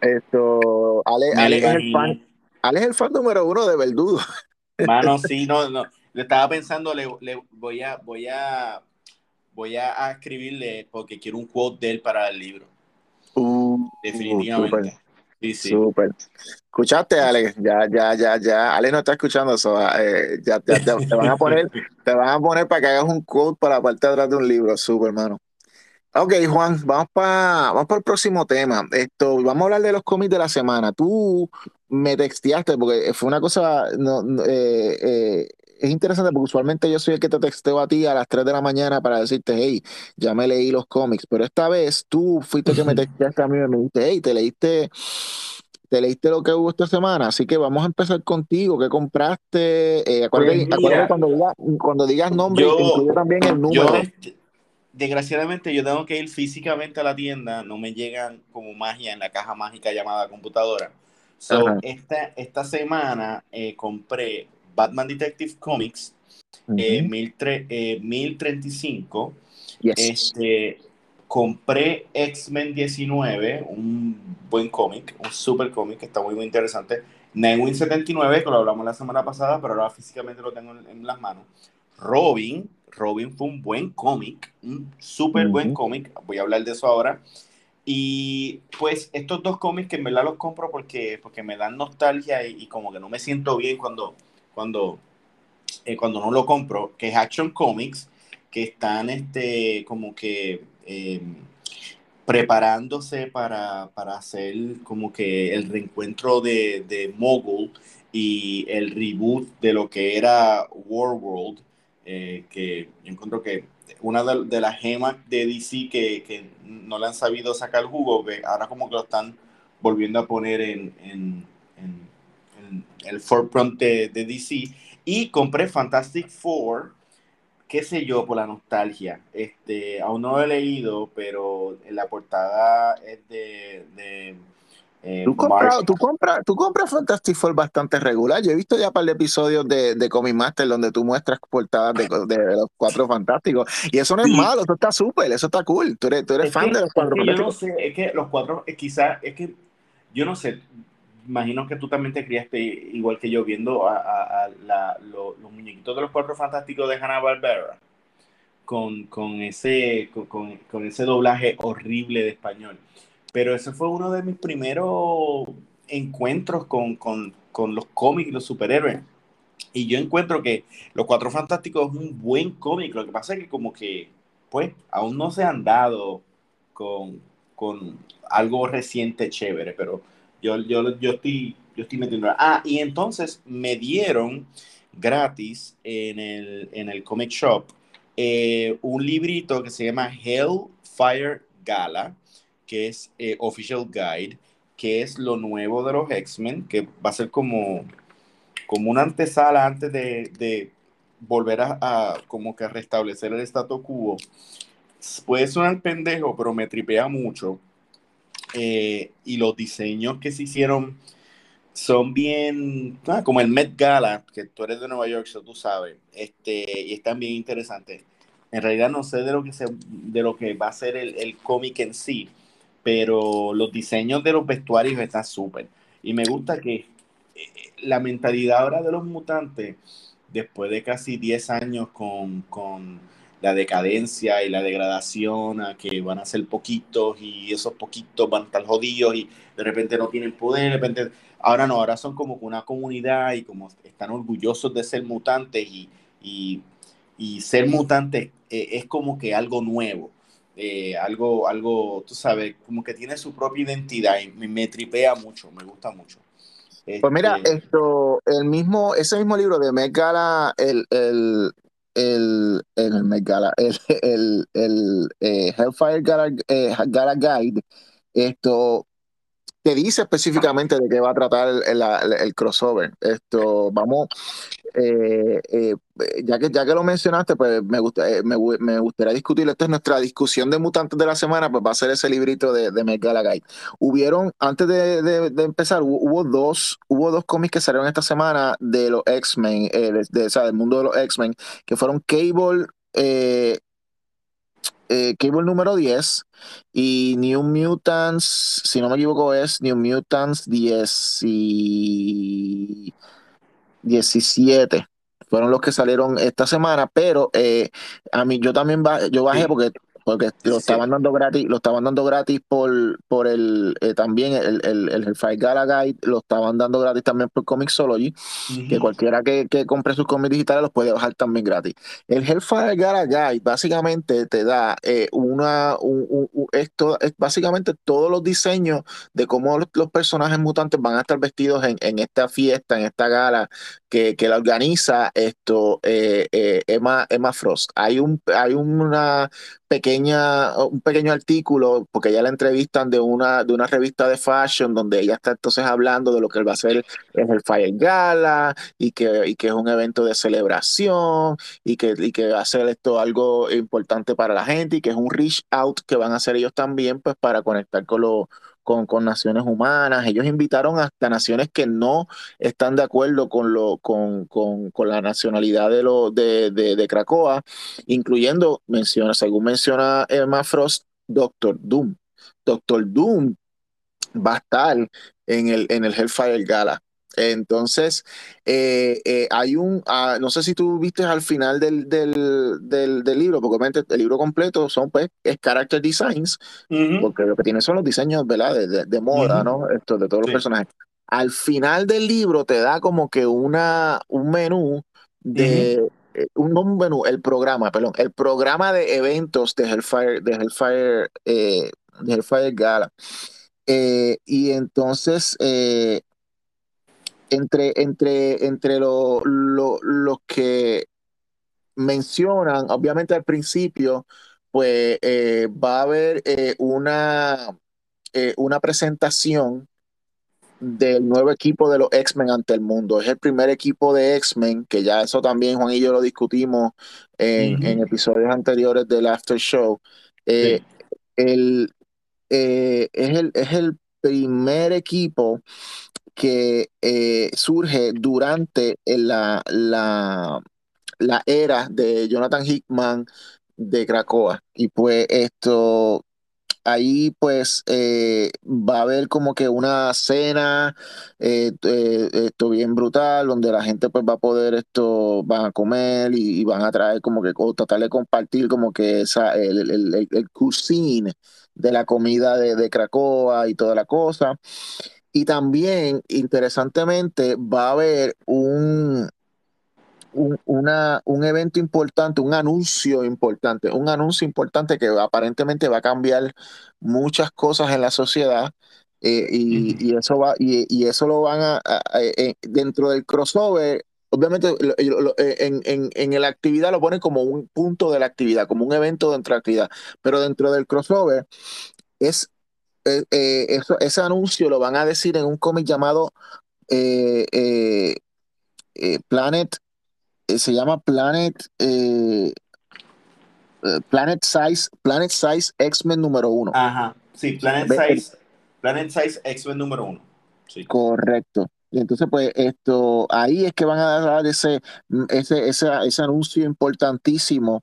esto Ale, Ale es el fan Ale es el fan número uno de Verdugo Mano, sí, no, no. Le estaba pensando, le, le voy a, voy a, voy a, escribirle porque quiero un quote de él para el libro. uh, Definitivamente. Sí, sí. Súper. ¿Escuchaste, Alex? Ya, ya, ya, ya. Alex no está escuchando eso. eh, ya, ya, ya, te van a poner, te van a poner para que hagas un quote para la parte de atrás de un libro. Súper, hermano. Ok, Juan, vamos para vamos para el próximo tema. Esto, vamos a hablar de los cómics de la semana. Tú me texteaste porque fue una cosa, no, no, eh, eh, es interesante porque usualmente yo soy el que te texteo a ti a las 3 de la mañana para decirte, hey, ya me leí los cómics, pero esta vez tú fuiste el que me texteaste a mí y me dijiste, hey, te leíste, te leíste lo que hubo esta semana, así que vamos a empezar contigo. ¿Qué compraste? Eh, acuérdate, Pues acuérdate cuando, digas, cuando digas nombre, yo, incluye también el yo número. des- desgraciadamente yo tengo que ir físicamente a la tienda, no me llegan como magia en la caja mágica llamada computadora. So, esta, esta semana eh, compré Batman Detective Comics eh, Ujú. 1003, eh, 1035. Yes. Este, compré X-Men 19, un buen cómic, un super cómic que está muy, muy interesante. Nightwing 79, que lo hablamos la semana pasada, pero ahora físicamente lo tengo en, en las manos. Robin, Robin fue un buen cómic, un súper buen cómic. Voy a hablar de eso ahora. Y pues estos dos cómics que en verdad los compro porque, porque me dan nostalgia y, y como que no me siento bien cuando, cuando, eh, cuando no lo compro, que es Action Comics, que están este, como que eh, preparándose para, para hacer como que el reencuentro de, de Mogul y el reboot de lo que era Warworld, eh, que yo encuentro que una de, las gemas de DC que, que no le han sabido sacar jugo, que ahora como que lo están volviendo a poner en, en, el forefront de DC. Y compré Fantastic Four, qué sé yo, por la nostalgia. Este, aún no lo he leído, pero en la portada es de, de eh, Tú compras, tú compras, tú compras Fantastic Four bastante regular. Yo he visto ya un par de episodios de, de Comic Master donde tú muestras portadas de, de los cuatro fantásticos. Y eso no es Sí. malo, eso está súper, eso está cool. Tú eres, tú eres Es fan que, de los cuatro que yo no fantásticos. sé, es que los cuatro, eh, quizás, es que yo no sé, imagino que tú también te criaste igual que yo viendo a, a- la- lo- los muñequitos de los cuatro fantásticos de Hanna Barbera con, con ese con- con ese doblaje horrible de español. Pero ese fue uno de mis primeros encuentros con, con- con los cómics y los superhéroes. Y yo encuentro que Los Cuatro Fantásticos es un buen cómic. Lo que pasa es que como que, pues, aún no se han dado con, con algo reciente chévere, pero yo, yo, yo, estoy, yo estoy metiendo. Ah, y entonces me dieron gratis en el, en el comic shop eh, un librito que se llama Hellfire Gala, que es eh, Official Guide, que es lo nuevo de los X-Men, que va a ser como, como una antesala antes de, de volver a, a, como que restablecer el status quo. Puede sonar pendejo, pero me tripea mucho. Eh, y los diseños que se hicieron son bien, ah, como el Met Gala, que tú eres de Nueva York, eso tú sabes, este, y están bien interesantes. En realidad no sé de lo que, se, de lo que va a ser el, el cómic en sí, pero los diseños de los vestuarios están súper. Y me gusta que eh, la mentalidad ahora de los mutantes, después de casi 10 años con, con la decadencia y la degradación, a que van a ser poquitos y esos poquitos van a estar jodidos y de repente no tienen poder, de repente, ahora no, ahora son como una comunidad y como están orgullosos de ser mutantes y, y, y ser mutantes eh, es como que algo nuevo. Eh, algo, algo, tú sabes, como que tiene su propia identidad y me, me tripea mucho, me gusta mucho. Pues mira, Este, esto, el mismo, ese mismo libro de Met Gala, el, el, el, el el, el, eh, Hellfire Gala, eh, Gala Guide, esto te dice específicamente de qué va a tratar el crossover. Esto, vamos, eh, eh, ya que, ya que lo mencionaste, pues me, gusta, eh, me, gu- me gustaría discutir, esta es nuestra discusión de mutantes de la semana, pues va a ser ese librito de, de Guide. Hubieron, antes de, empezar, hubo, dos, hubo dos cómics que salieron esta semana de los X-Men, eh, o sea, del mundo de los X-Men, que fueron Cable, eh, eh, Cable número 10 y New Mutants, si no me equivoco, es New Mutants 10 y 17. Fueron los que salieron esta semana, pero eh, a mí yo también ba- yo bajé Sí. porque porque lo 17. estaban dando gratis, lo estaban dando gratis por, por el eh, también el, el, el Hellfire Gala Guide, lo estaban dando gratis también por Comixology, que Ujú. cualquiera que, que compre sus cómics digitales los puede bajar también gratis. El Hellfire Gala Guide básicamente te da eh, una, un, un- un- esto es básicamente todos los diseños de cómo los, los personajes mutantes van a estar vestidos en, en esta fiesta, en esta gala que, que la organiza esto eh, eh, Emma, Emma Frost. Hay un, hay una pequeña, un pequeño artículo, porque ya la entrevistan de una, de una revista de fashion, donde ella está entonces hablando de lo que va a ser el Hellfire Gala, y que, y que es un evento de celebración y que, y que va a ser esto algo importante para la gente y que es un reach out que van a hacer ellos también pues para conectar con, lo, con, naciones humanas. Ellos invitaron hasta naciones que no están de acuerdo con, lo, con, con, con la nacionalidad de, lo, de, de, de Cracoa, incluyendo, menciona, según menciona Emma Frost, Doctor Doom. Doctor Doom va a estar en el, en el Hellfire Gala. Entonces, eh, eh, hay un, ah, no sé si tú viste al final del, del, del, del libro, porque obviamente el libro completo son pues, es character designs, Ujú. porque lo que tiene son los diseños, ¿verdad? De, de, de moda, Ujú. ¿no? Esto, de todos los Sí. personajes. Al final del libro te da como que una, un menú de, eh, un, no un menú, el programa, perdón, el programa de eventos de Hellfire, de Hellfire, eh, de Hellfire Gala. Eh, y entonces, eh, entre, entre, entre lo- lo- los que mencionan, obviamente al principio, pues eh, va a haber eh, una, eh, una presentación del nuevo equipo de los X-Men ante el mundo. Es el primer equipo de X-Men, que ya eso también Juan y yo lo discutimos en, episodios anteriores del After Show. Sí. el, es, el, es el primer equipo que eh, surge durante la, la, la era de Jonathan Hickman de Krakoa. Y pues esto, ahí pues eh, va a haber como que una cena, eh, eh, esto bien brutal, donde la gente pues va a poder esto, van a comer y, van a traer como que, o tratar de compartir como que el, el, el, cuisine de la comida de, de Krakoa y toda la cosa. Y también, interesantemente, va a haber un, un, una, un evento importante, un anuncio importante, un anuncio importante que aparentemente va a cambiar muchas cosas en la sociedad. Eh, y, eso va, y, eso lo van a, eh, dentro del crossover, obviamente en, en, en, la actividad lo ponen como un punto de la actividad, como un evento dentro de la actividad, pero dentro del crossover es eso, ese anuncio lo van a decir en un cómic llamado Planet, se llama Planet Planet Size, Planet Size X-Men número uno. Ajá, sí, Planet Size Planet Size X-Men número uno. Sí. Correcto. Y entonces, pues, esto, ahí es que van a dar ese, ese, ese, anuncio importantísimo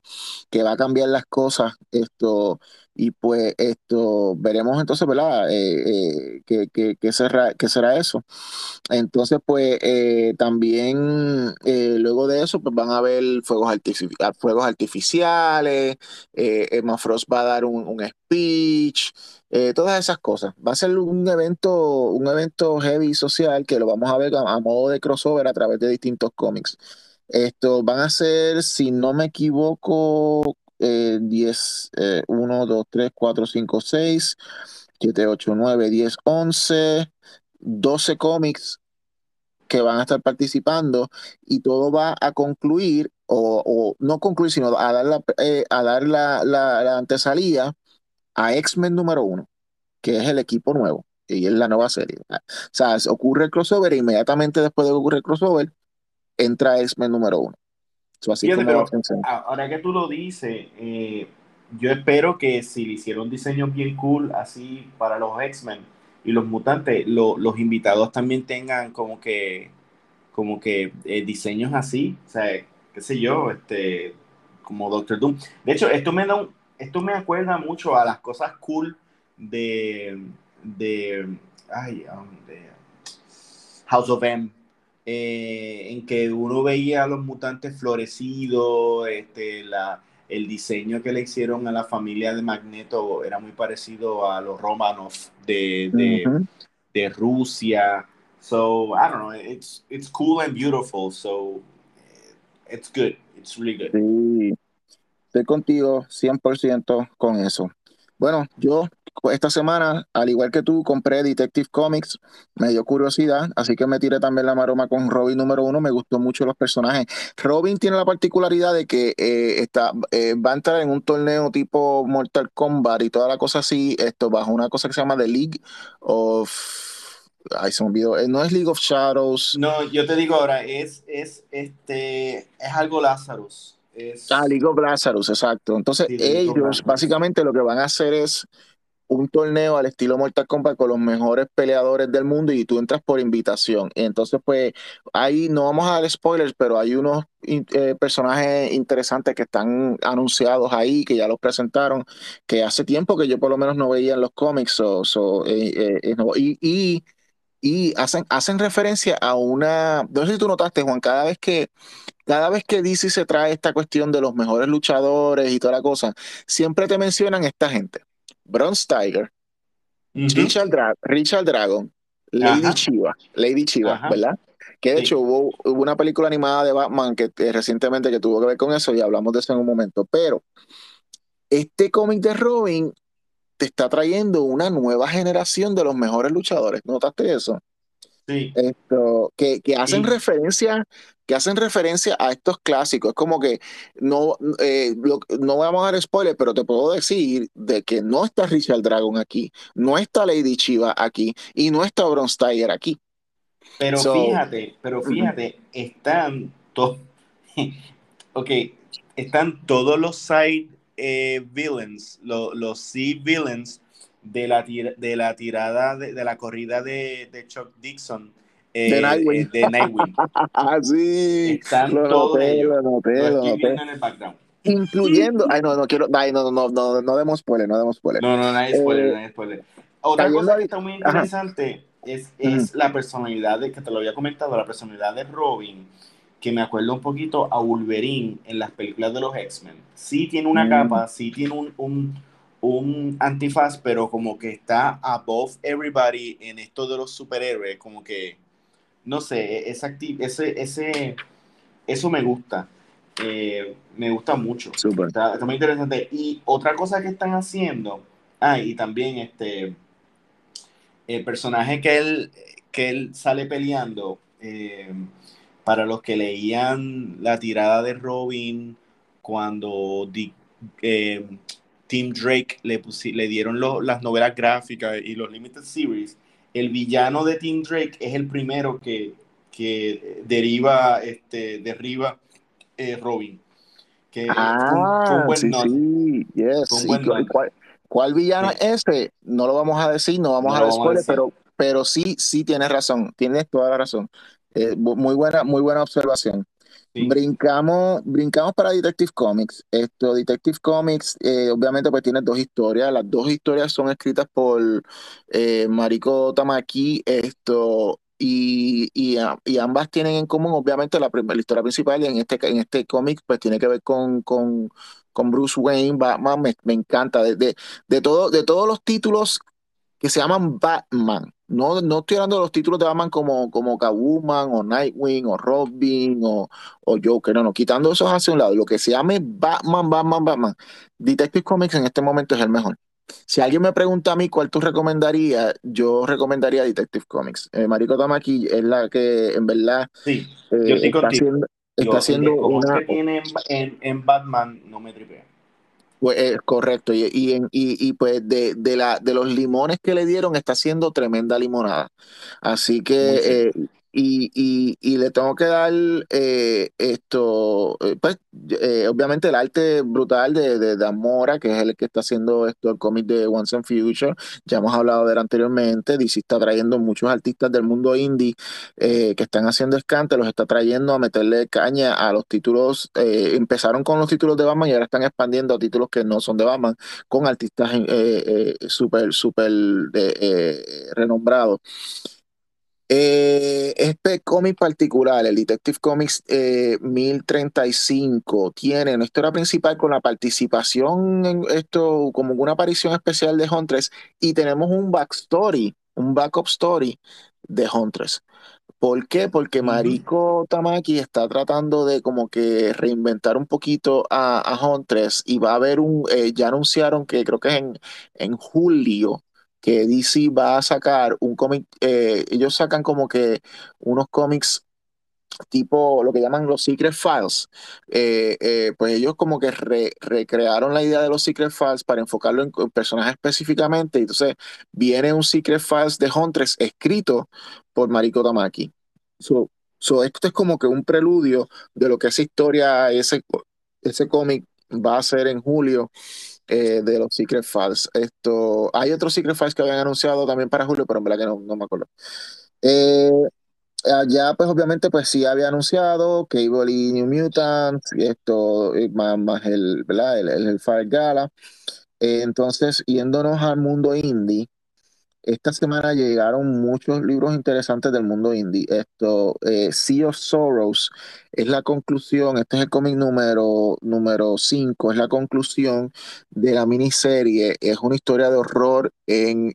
que va a cambiar las cosas. Esto, y pues, esto, veremos entonces, ¿verdad? Eh, eh, ¿qué, será, qué será eso? Entonces, pues, eh, también luego de eso, pues van a haber fuegos, fuegos artificiales. Emma Frost va a dar un speech. Eh, todas esas cosas. Va a ser un evento, un evento heavy social que lo vamos a ver a, modo de crossover a través de distintos cómics. Esto van a ser, si no me equivoco, 10, 1, 2, 3, 4, 5, 6, 7, 8, 9, 10, 11, 12 cómics que van a estar participando y todo va a concluir, o, no concluir, sino a dar la, eh, a dar la, la, la antesalía a X-Men número uno, que es el equipo nuevo y es la nueva serie. O sea, ocurre el crossover e inmediatamente después de que ocurre el crossover, entra X-Men número uno. así ahora que tú lo dices, eh, yo espero que si le hicieron diseños bien cool así para los X-Men y los mutantes, los invitados también tengan como que como que eh, diseños así, o sea, qué sé yo, este como Doctor Doom. De hecho, esto me da un, esto me acuerda mucho a las cosas cool de, de, ay, de House of M, eh, en que uno veía a los mutantes florecidos, este, la, el diseño que le hicieron a la familia de Magneto era muy parecido a los Romanov de, de, de Rusia. So, I don't know, it's, it's cool and beautiful, so it's good, it's really good. Estoy contigo 100% con eso. Bueno, yo esta semana, al igual que tú, compré Detective Comics, me dio curiosidad, así que me tiré también la maroma con Robin número uno, me gustó mucho los personajes. Robin tiene la particularidad de que eh, está, eh, va a entrar en un torneo tipo Mortal Kombat y toda la cosa así, esto bajo una cosa que se llama The League of... Ay, se me olvidó. Eh, no es League of Shadows. No, yo te digo ahora, es, es, este, es algo Lazarus. Ah, League of Lazarus, exacto. Entonces, ellos básicamente lo que van a hacer es un torneo al estilo Mortal Kombat con los mejores peleadores del mundo y tú entras por invitación. Entonces, pues ahí no vamos a dar spoilers, pero hay unos eh, personajes interesantes que están anunciados ahí, que ya los presentaron, que hace tiempo que yo por lo menos no veía en los cómics. Eh, eh, y, y, hacen, hacen referencia a una, no sé si tú notaste, Juan, cada vez que cada vez que DC se trae esta cuestión de los mejores luchadores y toda la cosa, siempre te mencionan esta gente. Bronze Tiger, Richard, Dragon, Lady Chiva, Lady Chiva, ¿verdad? Que de hecho hubo, una película animada de Batman que eh, recientemente que tuvo que ver con eso y hablamos de eso en un momento. Pero este cómic de Robin te está trayendo una nueva generación de los mejores luchadores. ¿Notaste eso? Sí. Esto, que, hacen referencia que hacen referencia a estos clásicos. Es como que no, eh, no vamos a dar spoiler, pero te puedo decir de que no está Richard Dragon aquí, no está Lady Chiva aquí y no está Bronze Tiger aquí. Pero fíjate, pero fíjate, están todos, ok, están todos los side eh, villains, los C villains de la, de la tirada de, de la corrida de, de Chuck Dixon de eh, Nightwing. de Nightwing. ah, sí. Están lo noté. Lo noté, lo noté. en el background. Incluyendo, ay no, no quiero, ay, no, no, no, no demos spoiler, no demos spoiler. No, no, no hay spoiler, eh, no hay spoiler. Otra cosa que está muy interesante es, es la personalidad de, que te lo había comentado, la personalidad de Robin, que me acuerdo un poquito a Wolverine en las películas de los X-Men. Sí tiene una mm. capa, sí tiene un, un, un antifaz, pero como que está above everybody en esto de los superhéroes, como que no sé, ese, ese, ese, eso me gusta. Eh, me gusta mucho. Está, muy interesante. Y otra cosa que están haciendo, ah, y también este, el personaje que él, que él sale peleando, eh, para los que leían la tirada de Robin cuando eh, Tim Drake le, le dieron las novelas gráficas y los Limited Series, el villano de Tim Drake es el primero que, que deriva, este, derriba eh, Robin. Que ah, sí, sí, yes. ¿Cuál, villano es ese? No lo vamos a decir, no vamos a decir, pero, pero sí, sí tienes razón, tienes toda la razón. Eh, muy buena, muy buena observación. Brincamos, brincamos para Detective Comics. Esto, Detective Comics, eh, obviamente, pues tiene dos historias. Las dos historias son escritas por eh, Mariko Tamaki. Esto, y, y, ambas tienen en común, obviamente, la, la historia principal. En este, en este cómic, pues tiene que ver con, con, con Bruce Wayne. Batman, me, me encanta. De, de, de, todo, de todos los títulos que se llaman Batman. No, no estoy hablando de los títulos de Batman como, como Catwoman o Nightwing o Robin o, o Joker, no, no, quitando esos hacia un lado. Lo que se llame Batman, Batman, Batman. Detective Comics en este momento es el mejor. Si alguien me pregunta a mí cuál tú recomendarías, yo recomendaría Detective Comics. Eh, Mariko Tamaki es la que en verdad sí, yo eh, está haciendo, está haciendo una... que tiene en, en Batman no me tripea. Pues, eh, correcto, y, y, y, pues de, de, la, de los limones que le dieron está haciendo tremenda limonada. Así que y, y, y, le tengo que dar eh, esto, eh, pues eh, obviamente el arte brutal de, de, Amora, que es el que está haciendo esto, el cómic de Once and Future, ya hemos hablado de él anteriormente, DC está trayendo muchos artistas del mundo indie que están haciendo escante, los está trayendo a meterle caña a los títulos, empezaron con los títulos de Batman y ahora están expandiendo a títulos que no son de Batman, con artistas súper, súper renombrados. Eh, este cómic particular, el Detective Comics 1035, eh, tiene una historia principal con la participación en esto, como una aparición especial de Huntress, y tenemos un backstory, un backup story de Huntress. ¿Por qué? Porque Mariko Tamaki está tratando de como que reinventar un poquito a, a Huntress y va a haber un, eh, ya anunciaron que creo que es en, en julio, que DC va a sacar un cómic, eh, ellos sacan como que unos cómics tipo lo que llaman los Secret Files, eh, eh, pues ellos como que recrearon la idea de los Secret Files para enfocarlo en, personajes específicamente, entonces viene un Secret Files de Huntress escrito por Mariko Tamaki. So, esto es como que un preludio de lo que esa historia, ese, ese cómic va a ser en julio eh, de los Secret Files. Esto, hay otros Secret Files que habían anunciado también para julio, pero en verdad que no, no me acuerdo. Eh, allá, pues obviamente, pues sí había anunciado Cable y New Mutants, y esto, más, más el, ¿verdad? El, el, Fire Gala. Eh, entonces, yéndonos al mundo indie, esta semana llegaron muchos libros interesantes del mundo indie. Esto, eh, Sea of Sorrows, es la conclusión, este es el cómic número 5, es la conclusión de la miniserie. Es una historia de horror en,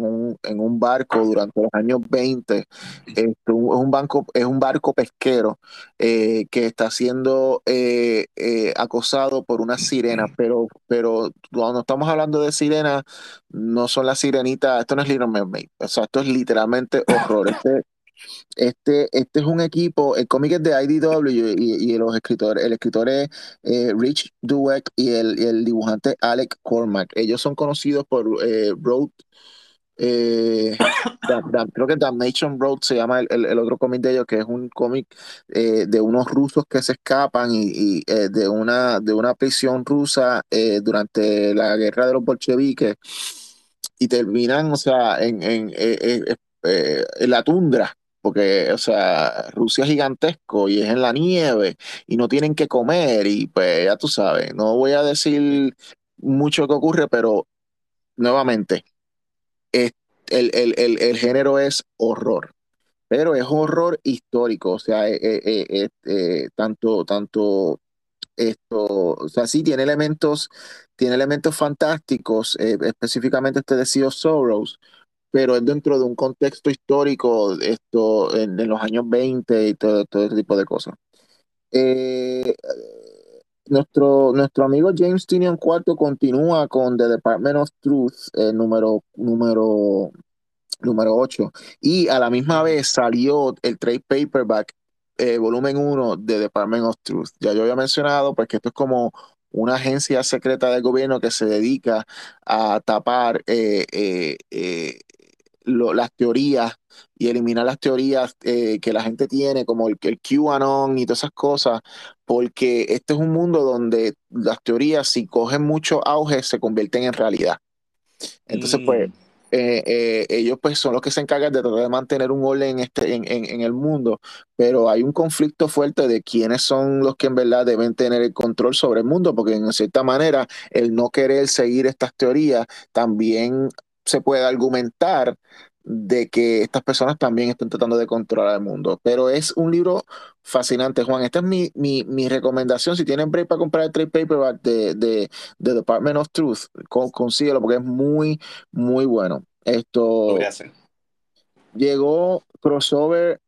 un, barco durante los años 20. es, un banco, es un barco pesquero eh, que está siendo eh, acosado por una sirena, pero, pero cuando estamos hablando de sirena, no son las sirenitas, esto no es Little Mermaid, o sea, esto es literalmente horror. Este, este, este es un equipo, el cómic es de IDW y, los escritores, el escritor es eh, Rich Dweck y el, dibujante Alec Cormack. Ellos son conocidos por eh, Road, eh, creo que Damnation Road se llama el, otro cómic de ellos, que es un cómic de unos rusos que se escapan y, de, una, de una prisión rusa durante la guerra de los bolcheviques y terminan, o sea, en, en, en la tundra porque, o sea, Rusia es gigantesco y es en la nieve y no tienen que comer y pues ya tú sabes, no voy a decir mucho que ocurre, pero nuevamente, el, el, género es horror, pero es horror histórico, o sea, eh, eh, eh, tanto, tanto esto, o sea, sí tiene elementos, tiene elementos fantásticos, específicamente este de Sea of Sorrows, pero es dentro de un contexto histórico esto en, los años 20 y todo, todo ese tipo de cosas. Eh, nuestro, nuestro amigo James Tinian IV continúa con The Department of Truth, el número, número número 8. Y a la misma vez salió el trade paperback eh, volumen 1 de Department of Truth. Ya yo había mencionado pues que esto es como una agencia secreta del gobierno que se dedica a tapar eh, eh, las teorías y eliminar las teorías que la gente tiene, como el, el QAnon y todas esas cosas, porque este es un mundo donde las teorías, si cogen mucho auge, se convierten en realidad. Entonces, pues, mm. Eh, eh, ellos pues son los que se encargan de tratar de mantener un orden en, este, en, en, el mundo, pero hay un conflicto fuerte de quiénes son los que en verdad deben tener el control sobre el mundo, porque en cierta manera el no querer seguir estas teorías también se puede argumentar de que estas personas también están tratando de controlar el mundo. Pero es un libro fascinante, Juan. Esta es mi, mi, mi recomendación. Si tienen break para comprar el trade paperback de, de, de Department of Truth, consíguelo porque es muy, muy bueno. Esto llegó crossover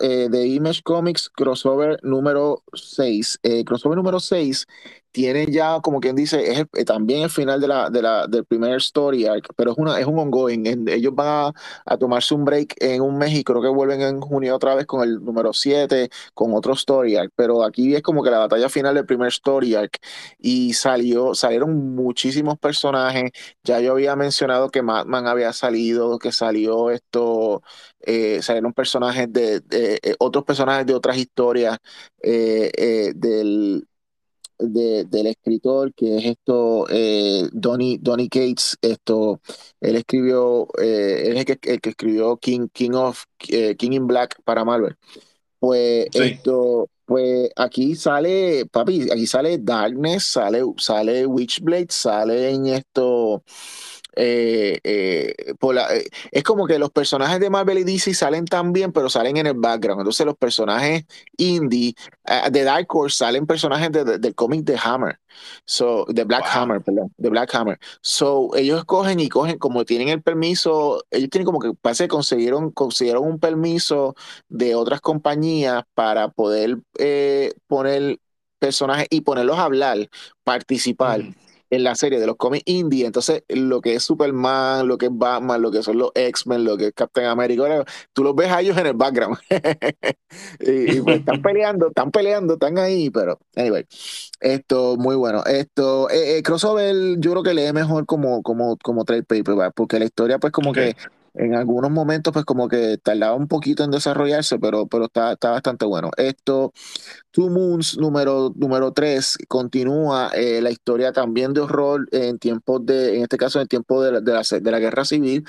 eh, de Image Comics, crossover número 6. Eh, crossover número 6 tiene ya, como quien dice, es eh, también el final de la, de la, del primer story arc, pero es, una, es un ongoing. ellos van a, tomarse un break en un mes y creo que vuelven en junio otra vez con el número 7, con otro story arc. Pero aquí es como que la batalla final del primer story arc y salió, salieron muchísimos personajes. Ya yo había mencionado que Madman había salido, que salió esto, eh, salieron personajes de, eh, otros personajes de otras historias del del escritor, que es esto, eh, Donny, Donny Cates, esto, él escribió, eh, él es el que, escribió King, King of eh, King in Black para Marvel. Pues esto, pues aquí sale, papi, aquí sale Darkness, sale, sale Witchblade, sale en esto eh, eh, eh, es como que los personajes de Marvel y DC salen también, pero salen en el background. Entonces los personajes indie de Dark Horse salen personajes del cómic de Hammer, so, de Black Hammer, perdón, de Black Hammer. So ellos escogen y cogen, como tienen el permiso, ellos tienen como que parece que consiguieron, consiguieron un permiso de otras compañías para poder poner personajes y ponerlos a hablar, participar en la serie de los cómics indie, entonces lo que es Superman, lo que es Batman, lo que son los X-Men, lo que es Captain America, tú los ves a ellos en el background. y, pues están peleando, están peleando, están ahí, pero anyway, esto muy bueno. Esto, eh, eh, crossover, yo creo que lee mejor como, como, como trade paper, porque la historia pues como que en algunos momentos pues como que tardaba un poquito en desarrollarse, pero, pero está, está bastante bueno. Esto, Two Moons número, número 3 continúa eh, la historia también de horror en tiempos de, en este caso en el tiempo de la, de la, de la guerra civil.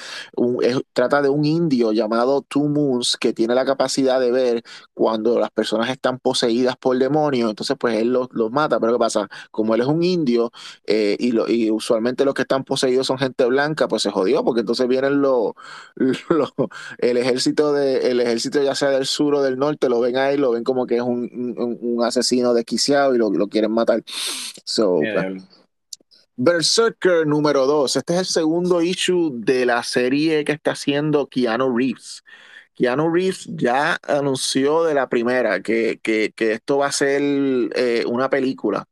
trata de un indio llamado Two Moons que tiene la capacidad de ver cuando las personas están poseídas por demonios, entonces pues él los, los mata, pero ¿qué pasa? Como él es un indio eh, y, lo, y usualmente los que están poseídos son gente blanca, pues se jodió porque entonces vienen los, el ejército de, el ejército ya sea del sur o del norte, lo ven ahí, lo ven como que es un un, asesino desquiciado y lo, lo quieren matar. So, pues. Berserker número 2. Este es el segundo issue de la serie que está haciendo Keanu Reeves. Keanu Reeves ya anunció de la primera que, que, que esto va a ser eh, una película.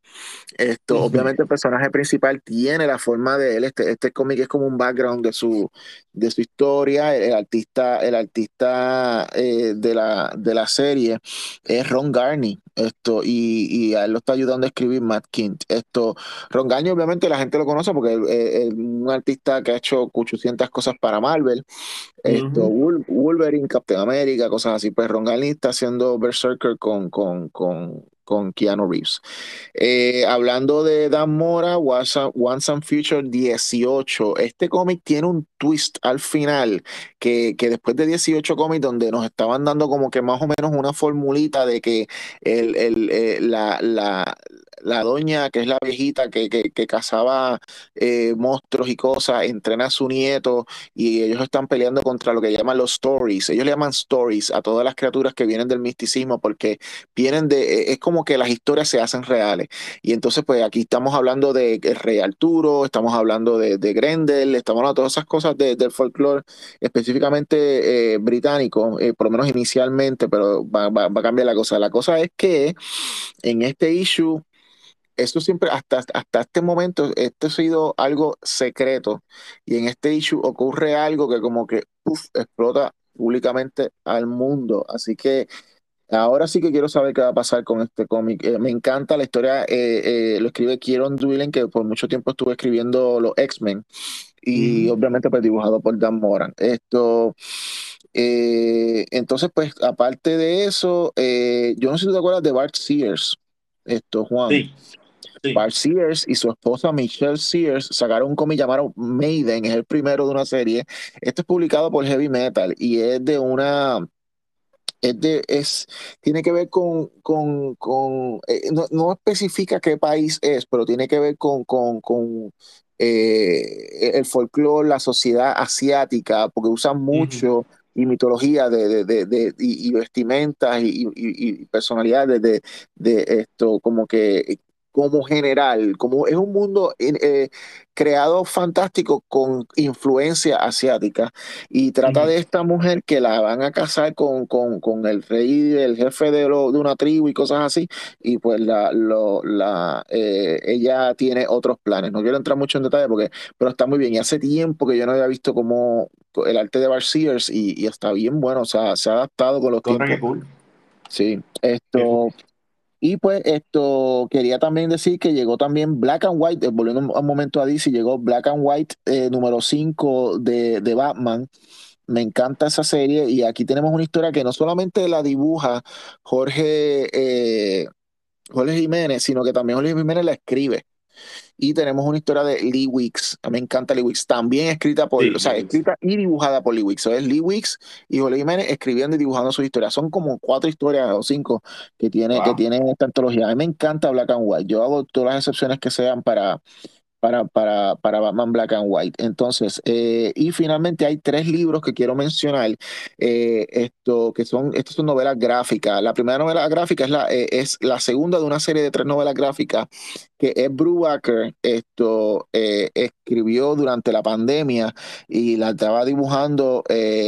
Esto, obviamente, el personaje principal tiene la forma de él. Este, este cómic es como un background de su, de su historia. El, artista, el artista eh, de, la, de la serie es Ron Garney. Esto, y, y, a él lo está ayudando a escribir Matt Kint. Esto, Ron Garney, obviamente, la gente lo conoce porque es un artista que ha hecho 800 cosas para Marvel. Esto, Wolverine, Captain America, cosas así. Pues Ron Garney está haciendo Berserker con, con, con con Keanu Reeves. Eh, hablando de Dan Mora, Once and Future 18. Este cómic tiene un twist al final, que, que, después de 18 cómics donde nos estaban dando como que más o menos una formulita de que el, el, eh, la, la, la doña, que es la viejita que, que, cazaba eh, monstruos y cosas, entrena a su nieto y ellos están peleando contra lo que llaman los stories. Ellos le llaman stories a todas las criaturas que vienen del misticismo porque vienen de, e, es como que las historias se hacen reales. Y entonces, pues aquí estamos hablando de Rey Arturo, estamos hablando de, de Grendel, estamos hablando de todas esas cosas del folclore específicamente eh, británico, eh, por lo menos inicialmente, pero va, va a cambiar la cosa. La cosa es que en este issue eso siempre, hasta, hasta este momento, esto ha sido algo secreto y en este issue ocurre algo que como que explota públicamente al mundo. Así que ahora sí que quiero saber qué va a pasar con este cómic. Eh, me encanta la historia, eh, eh, lo escribe Kieron Dwelling, que por mucho tiempo estuvo escribiendo los X-Men y obviamente pues dibujado por Dan Moran. Esto, entonces pues aparte de eso, yo no sé si te acuerdas de Bart Sears, esto Juan. Sí. Bart Sears y su esposa Michelle Sears sacaron un cómic llamado Maiden, es el primero de una serie. Esto es publicado por Heavy Metal y es de una es de, es, tiene que ver con, con, con eh, no, no, especifica qué país es, pero tiene que ver con, con, con eh, el folclore, la sociedad asiática, porque usan mucho y mitología de, de, de, y, vestimentas y, y, y personalidades de, esto, como que como general, como es un mundo eh, creado fantástico con influencia asiática. Y trata de esta mujer que la van a casar con, con, con el rey, el jefe de, lo, de, una tribu y cosas así y pues la, lo, la eh, ella tiene otros planes. No quiero entrar mucho en detalle porque pero está muy bien. Y hace tiempo que yo no había visto como el arte de Bar Sears y, está bien bueno, o sea, se ha adaptado con los tiempos. Sí, esto, y pues esto quería también decir que llegó también Black and White, eh, volviendo un momento a DC, llegó Black and White eh, número 5 de, de, Batman. Me encanta esa serie y aquí tenemos una historia que no solamente la dibuja Jorge, eh, Jorge Jiménez, sino que también Jorge Jiménez la escribe. Y tenemos una historia de Lee Wicks. Me encanta Lee Wicks. También escrita por, o sea, escrita y dibujada por Lee Wicks. es Lee Wicks y Jorge Jiménez escribiendo y dibujando su historia. Son como cuatro historias o cinco que tiene, que tiene esta antología. A mí me encanta Black and White. Yo hago todas las excepciones que sean para, para, para, para Batman Black and White. Entonces, eh, y finalmente hay tres libros que quiero mencionar, eh, esto, que son, estas son novelas gráficas. La primera novela gráfica es la, eh, es la segunda de una serie de tres novelas gráficas que Ed Brubaker esto, escribió durante la pandemia y la estaba dibujando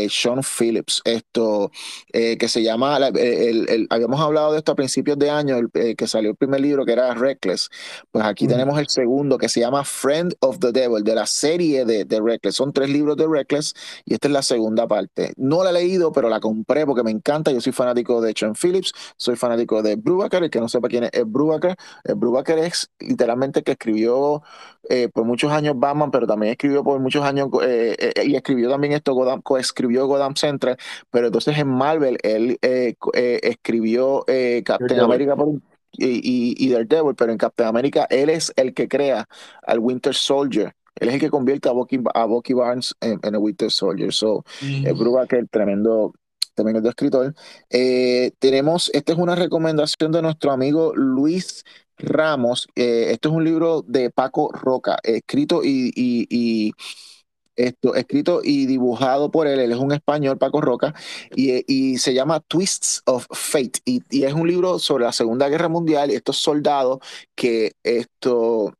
Sean Phillips, esto, que se llama, el, habíamos hablado de esto a principios de año, que salió el primer libro que era Reckless, pues aquí tenemos el segundo que se llama Friend of the Devil, de la serie de, de, Reckless. Son tres libros de Reckless y esta es la segunda parte. No la he leído, pero la compré porque me encanta. Yo soy fanático de Sean Phillips, soy fanático de Brubaker. El que no sepa quién es, Brubaker, el Brubaker es literalmente que escribió eh, por muchos años Batman, pero también escribió por muchos años eh, eh, y escribió también esto, Godam, coescribió Gotham Central, pero entonces en Marvel él escribió Captain America por un y, y, Daredevil, pero en Captain America él es el que crea al Winter Soldier. Él es el que convierte a Bucky, a Bucky Barnes en, el Winter Soldier. So, es el tremendo, tremendo escritor. Eh, tenemos, esta es una recomendación de nuestro amigo Luis Ramos. Eh, esto es un libro de Paco Roca, escrito y, y esto, escrito y dibujado por él, él es un español, Paco Roca, y, se llama Twists of Fate, y, es un libro sobre la Segunda Guerra Mundial y estos soldados que esto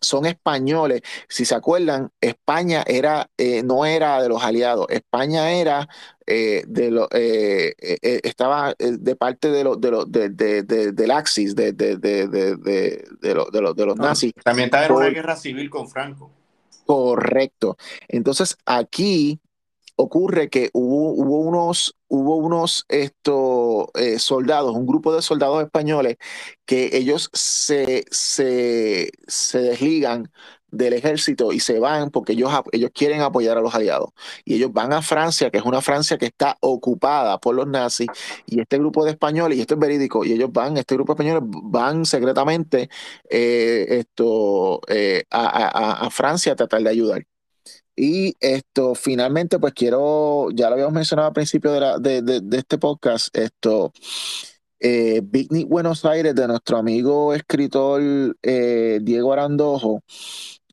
son españoles. Si se acuerdan, España era, eh, no era de los aliados, España era eh, de lo, eh, estaba de parte de, los de, lo, de, del Axis, de, de, de, de, los nazis. También estaba en una guerra civil con Franco. Correcto. Entonces aquí ocurre que hubo, unos, hubo unos eh, soldados, un grupo de soldados españoles que ellos se, se, desligan del ejército y se van porque ellos, ellos quieren apoyar a los aliados. Y ellos van a Francia, que es una Francia que está ocupada por los nazis, y este grupo de españoles, y esto es verídico, y ellos van, este grupo de españoles van secretamente eh, esto, eh, a, Francia a tratar de ayudar. Y esto, finalmente, pues quiero, ya lo habíamos mencionado al principio de, este podcast, esto, eh, Big Buenos Aires de nuestro amigo escritor eh, Diego Arandojo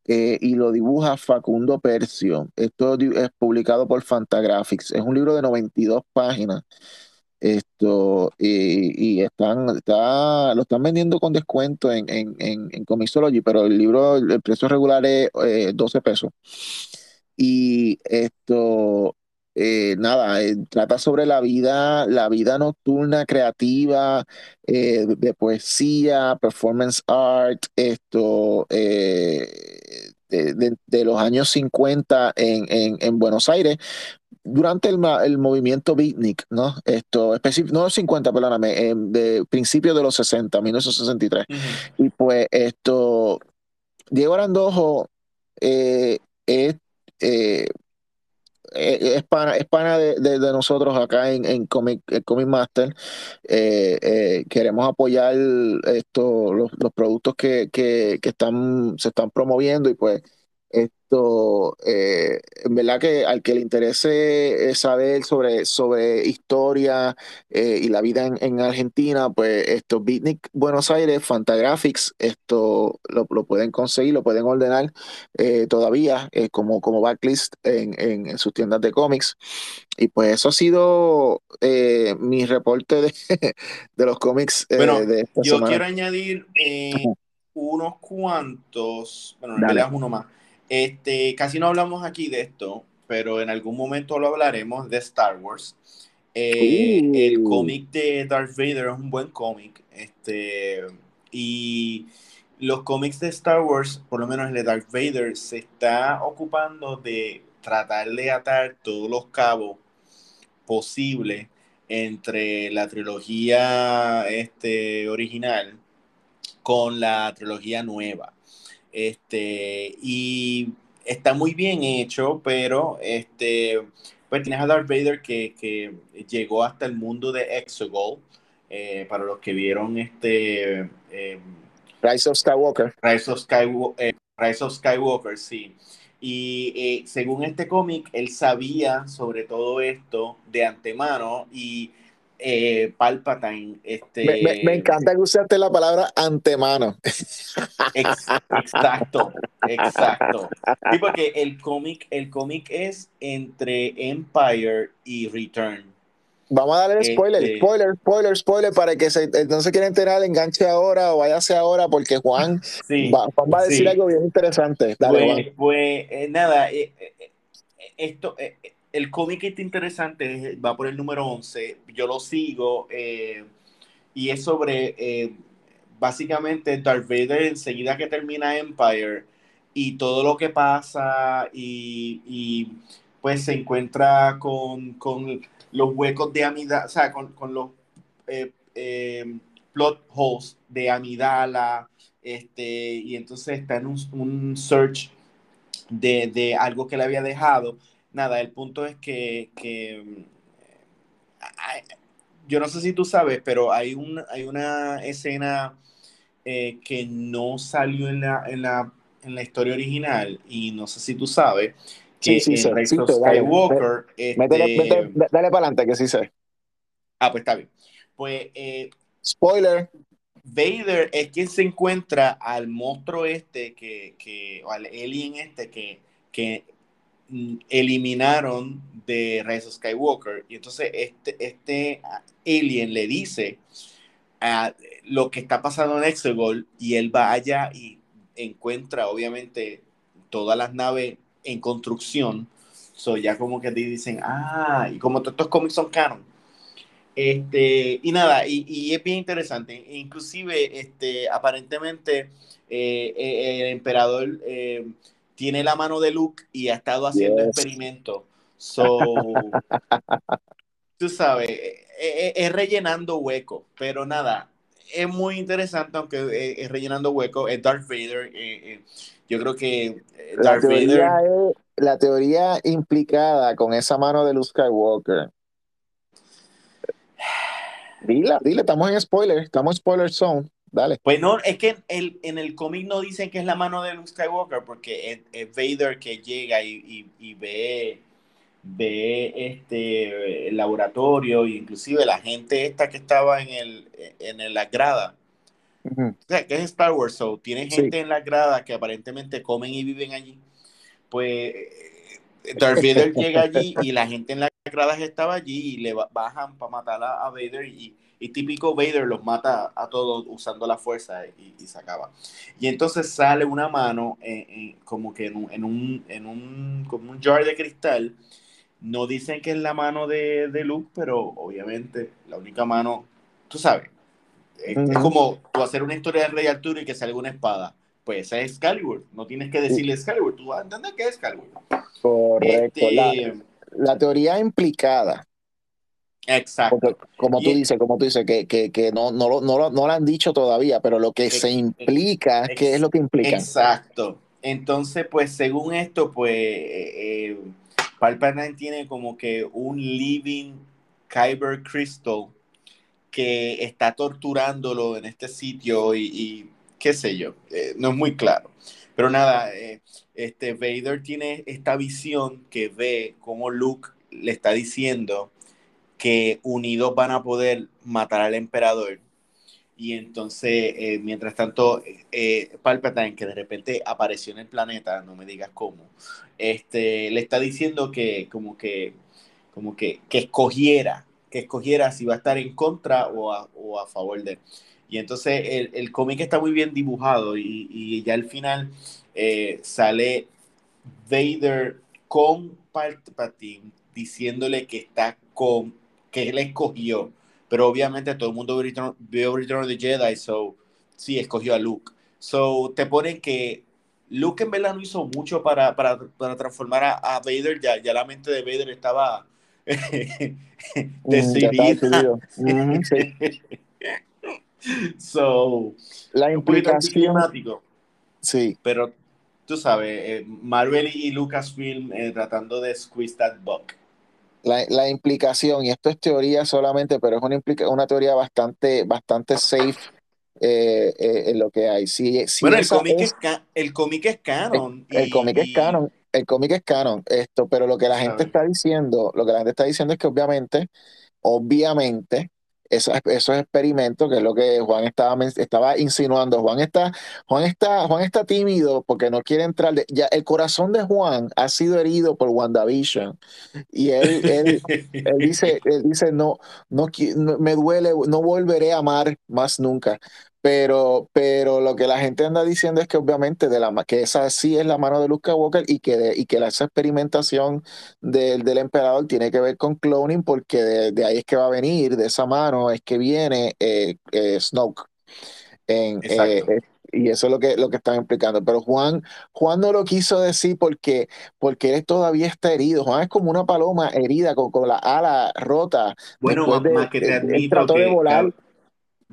eh, y lo dibuja Facundo Percio. Esto es publicado por Fantagraphics. Es un libro de 92 páginas. Esto, y, están, está, lo están vendiendo con descuento en, en, en, Comisology, pero el libro, el precio regular es 12 eh, pesos. Y esto, eh, nada, eh, trata sobre la vida, la vida nocturna, creativa, eh, de poesía, performance art, esto, de, los años 50 en, en, Buenos Aires, durante el, el, movimiento beatnik, ¿no? Esto, no 50, perdóname, de principios de los 60, 1963. Y pues esto, Diego Arandojo es eh, es pana, es pana de, nosotros acá en, en Comic, Comic Master. Eh, eh, queremos apoyar esto, los, los productos que, que, que, están, se están promoviendo y pues esto, eh, en verdad que al que le interese eh, saber sobre, sobre historia eh, y la vida en, Argentina, pues esto, Beatnik Buenos Aires, Fantagraphics, esto lo, pueden conseguir, lo pueden ordenar todavía como, como backlist en, en, sus tiendas de cómics. Y pues eso ha sido mi reporte de, de los cómics bueno, de esta yo quiero añadir unos cuantos, bueno, en realidad uno más este, casi no hablamos aquí de esto, pero en algún momento lo hablaremos de Star Wars. Eh, el cómic de Darth Vader es un buen cómic. Este, y los cómics de Star Wars, por lo menos el de Darth Vader, se está ocupando de tratar de atar todos los cabos posibles entre la trilogía este, original con la trilogía nueva. Este, y está muy bien hecho, pero este, pues tienes a Darth Vader que, que llegó hasta el mundo de Exegol. Eh, para los que vieron este em, Rise of Skywalker. Rise of, Skywalker, eh, Rise of Skywalker, sí. Y eh, según este cómic, él sabía sobre todo esto de antemano y eh, Palpatine. Este... Me, encanta que usaste la palabra antemano. exacto, exacto. Sí, porque el cómic, el cómic es entre Empire y Return. Vamos a darle spoiler, este spoiler, spoiler, spoiler, para que se, no se quiera enterar, enganche ahora o váyase ahora, porque Juan, va, va, a decir algo bien interesante. pues, pues eh, nada, eh, eh, esto, el cómic está interesante, va por el número 11, yo lo sigo, eh, y es sobre, eh, básicamente, Darth Vader enseguida que termina Empire, y todo lo que pasa, y, pues se encuentra con, los huecos de Amidala, o sea, con, los eh, plot holes de Amidala, este, y entonces está en un, search de, de algo que le había dejado nada, el punto es que, mm, yo no sé si tú sabes, pero hay, un, hay una escena eh, que no salió en la, en, la, en la historia original y no sé si tú sabes que sí, sí, en Skywalker... Este dale, para adelante, que sí sé. Ah, pues está bien. Pues... Eh, Spoiler. Vader es quien se encuentra al monstruo este, que, que o al alien este, que, que eliminaron de Rise Skywalker. Y entonces este, este alien le dice a lo que está pasando en Exegol y él va allá y encuentra obviamente todas las naves en construcción. So ya como que te dicen, ah, y como todos estos cómics son canon. Este, y nada, y, es bien interesante. Inclusive, este, aparentemente, eh, eh, el emperador eh, tiene la mano de Luke y ha estado haciendo experimentos. So, tú sabes, e, e, es, rellenando hueco, pero nada, es muy interesante, aunque es, rellenando hueco, es Darth Vader. Eh, eh, yo creo que eh, Darth la Vader. Es, la teoría implicada con esa mano de Luke Skywalker. Dile, dile, estamos en spoiler, estamos en spoiler zone. Dale. Pues no, es que el, en el cómic no dicen que es la mano de Luke Skywalker, porque es, Vader que llega y, ve, ve este el laboratorio, e inclusive la gente esta que estaba en el en la grada. O sea, que es Star Wars, so tiene gente en la grada que aparentemente comen y viven allí. Pues Darth Vader llega allí y la gente en las gradas estaba allí y le bajan para matar a Vader y y típico Vader los mata a todos usando la fuerza y, se acaba. Y entonces sale una mano como que en un, en un, en un, como un jar de cristal No dicen que es la mano de, de Luke, pero obviamente la única mano, tú sabes, es, como tú hacer una historia de Rey Arturo y que salga una espada. Pues esa es Excalibur. No tienes que decirle Excalibur, tú vas a entender que es Excalibur. Correcto. Este, la, teoría implicada. Exacto. como tú dices, como tú dices, que, que, que no, no, no, no, lo han dicho todavía, pero lo que se implica, ¿qué es lo que implica? Exacto. Entonces, pues según esto, pues eh, eh Palpatine tiene como que un living Kyber Crystal que está torturándolo en este sitio y, qué sé yo, eh, no es muy claro. Pero nada, eh, este Vader tiene esta visión que ve como Luke le está diciendo que unidos van a poder matar al emperador. Y entonces, eh, mientras tanto, Palpatine, que de repente apareció en el planeta, no me digas cómo, este, le está diciendo que como que, como que, que escogiera que escogiera si va a estar en contra o a, o a favor de. Y entonces el, el cómic está muy bien dibujado y, y ya al final eh, sale Vader con Palpatine diciéndole que está con, que él escogió. Pero obviamente todo el mundo vio Return of the Jedi, so sí, escogió a Luke. So te ponen que Luke en verdad no hizo mucho para, para, para transformar a, a, Vader, ya, ya la mente de Vader estaba decidida. so, la implicación. Sí. Pero tú sabes, eh, Marvel y Lucasfilm eh, tratando de squeeze that buck. La, la, implicación, y esto es teoría solamente, pero es una, una teoría bastante, bastante safe eh, en lo que hay. Si, bueno, el cómic es, el cómic es canon. El, cómic es canon el cómic es canon, esto, pero lo que la gente está diciendo, lo que la gente está diciendo es que obviamente, obviamente, esos, experimentos, que es lo que Juan estaba, estaba insinuando, Juan está, Juan está, Juan está tímido porque no quiere entrar. ya el corazón de Juan ha sido herido por WandaVision y él, él dice, él dice no, no, me duele, no volveré a amar más nunca. Pero, pero lo que la gente anda diciendo es que obviamente de la, que esa sí es la mano de Luke Skywalker y que, y que esa experimentación del, del emperador tiene que ver con cloning porque de, ahí es que va a venir, de esa mano es que viene eh, eh, Snoke. En, eh, y eso es lo que, lo que están explicando. Pero Juan, Juan no lo quiso decir porque, porque él todavía está herido. Juan es como una paloma herida con, con la ala rota. Bueno, más que te admito que, volar,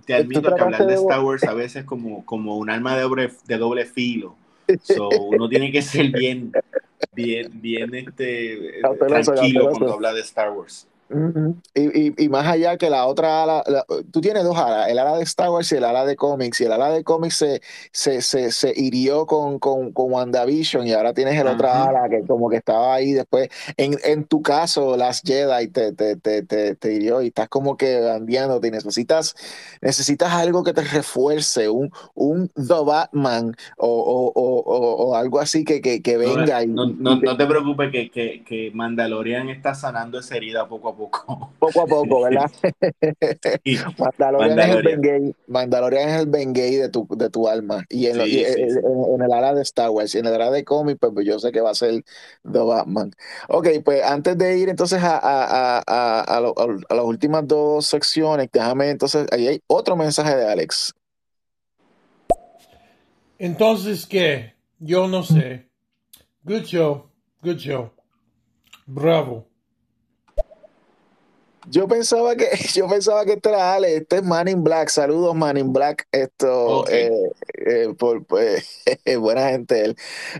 te admito que hablar de Star Wars a veces como, como un arma de doble, de doble filo. So, uno tiene que ser bien, bien, bien este, tranquilo cuando habla de Star Wars y, y, más allá que la otra ala, tú tienes dos alas, el ala de Star Wars y el ala de cómics, y el ala de cómics se, se, se, se hirió con, con, con, WandaVision y ahora tienes el otra ala que como que estaba ahí después, en, en tu caso, las Jedi te, te, te, te, hirió y estás como que y necesitas, necesitas algo que te refuerce, un, un The Batman o, o, o, o algo así que, que, que venga. No, y, no, no, te preocupes que, que, que Mandalorian está sanando esa herida poco a poco poco. Poco a poco, ¿verdad? Mandalorian, Es el Bengay, Mandalorian es el Bengay de tu, de tu alma. Y, en, en, el área de Star Wars y en el área de cómic, pues, pues, yo sé que va a ser The Batman. Ok, pues antes de ir entonces a, a, a, a, a las últimas dos secciones, déjame entonces, ahí hay otro mensaje de Alex. Entonces, ¿qué? Yo no sé. Good show, good show. Bravo. Yo pensaba que, yo pensaba que este era Ale, este es Man in Black, saludos Man in Black, esto, eh, eh, por, pues, buena gente él.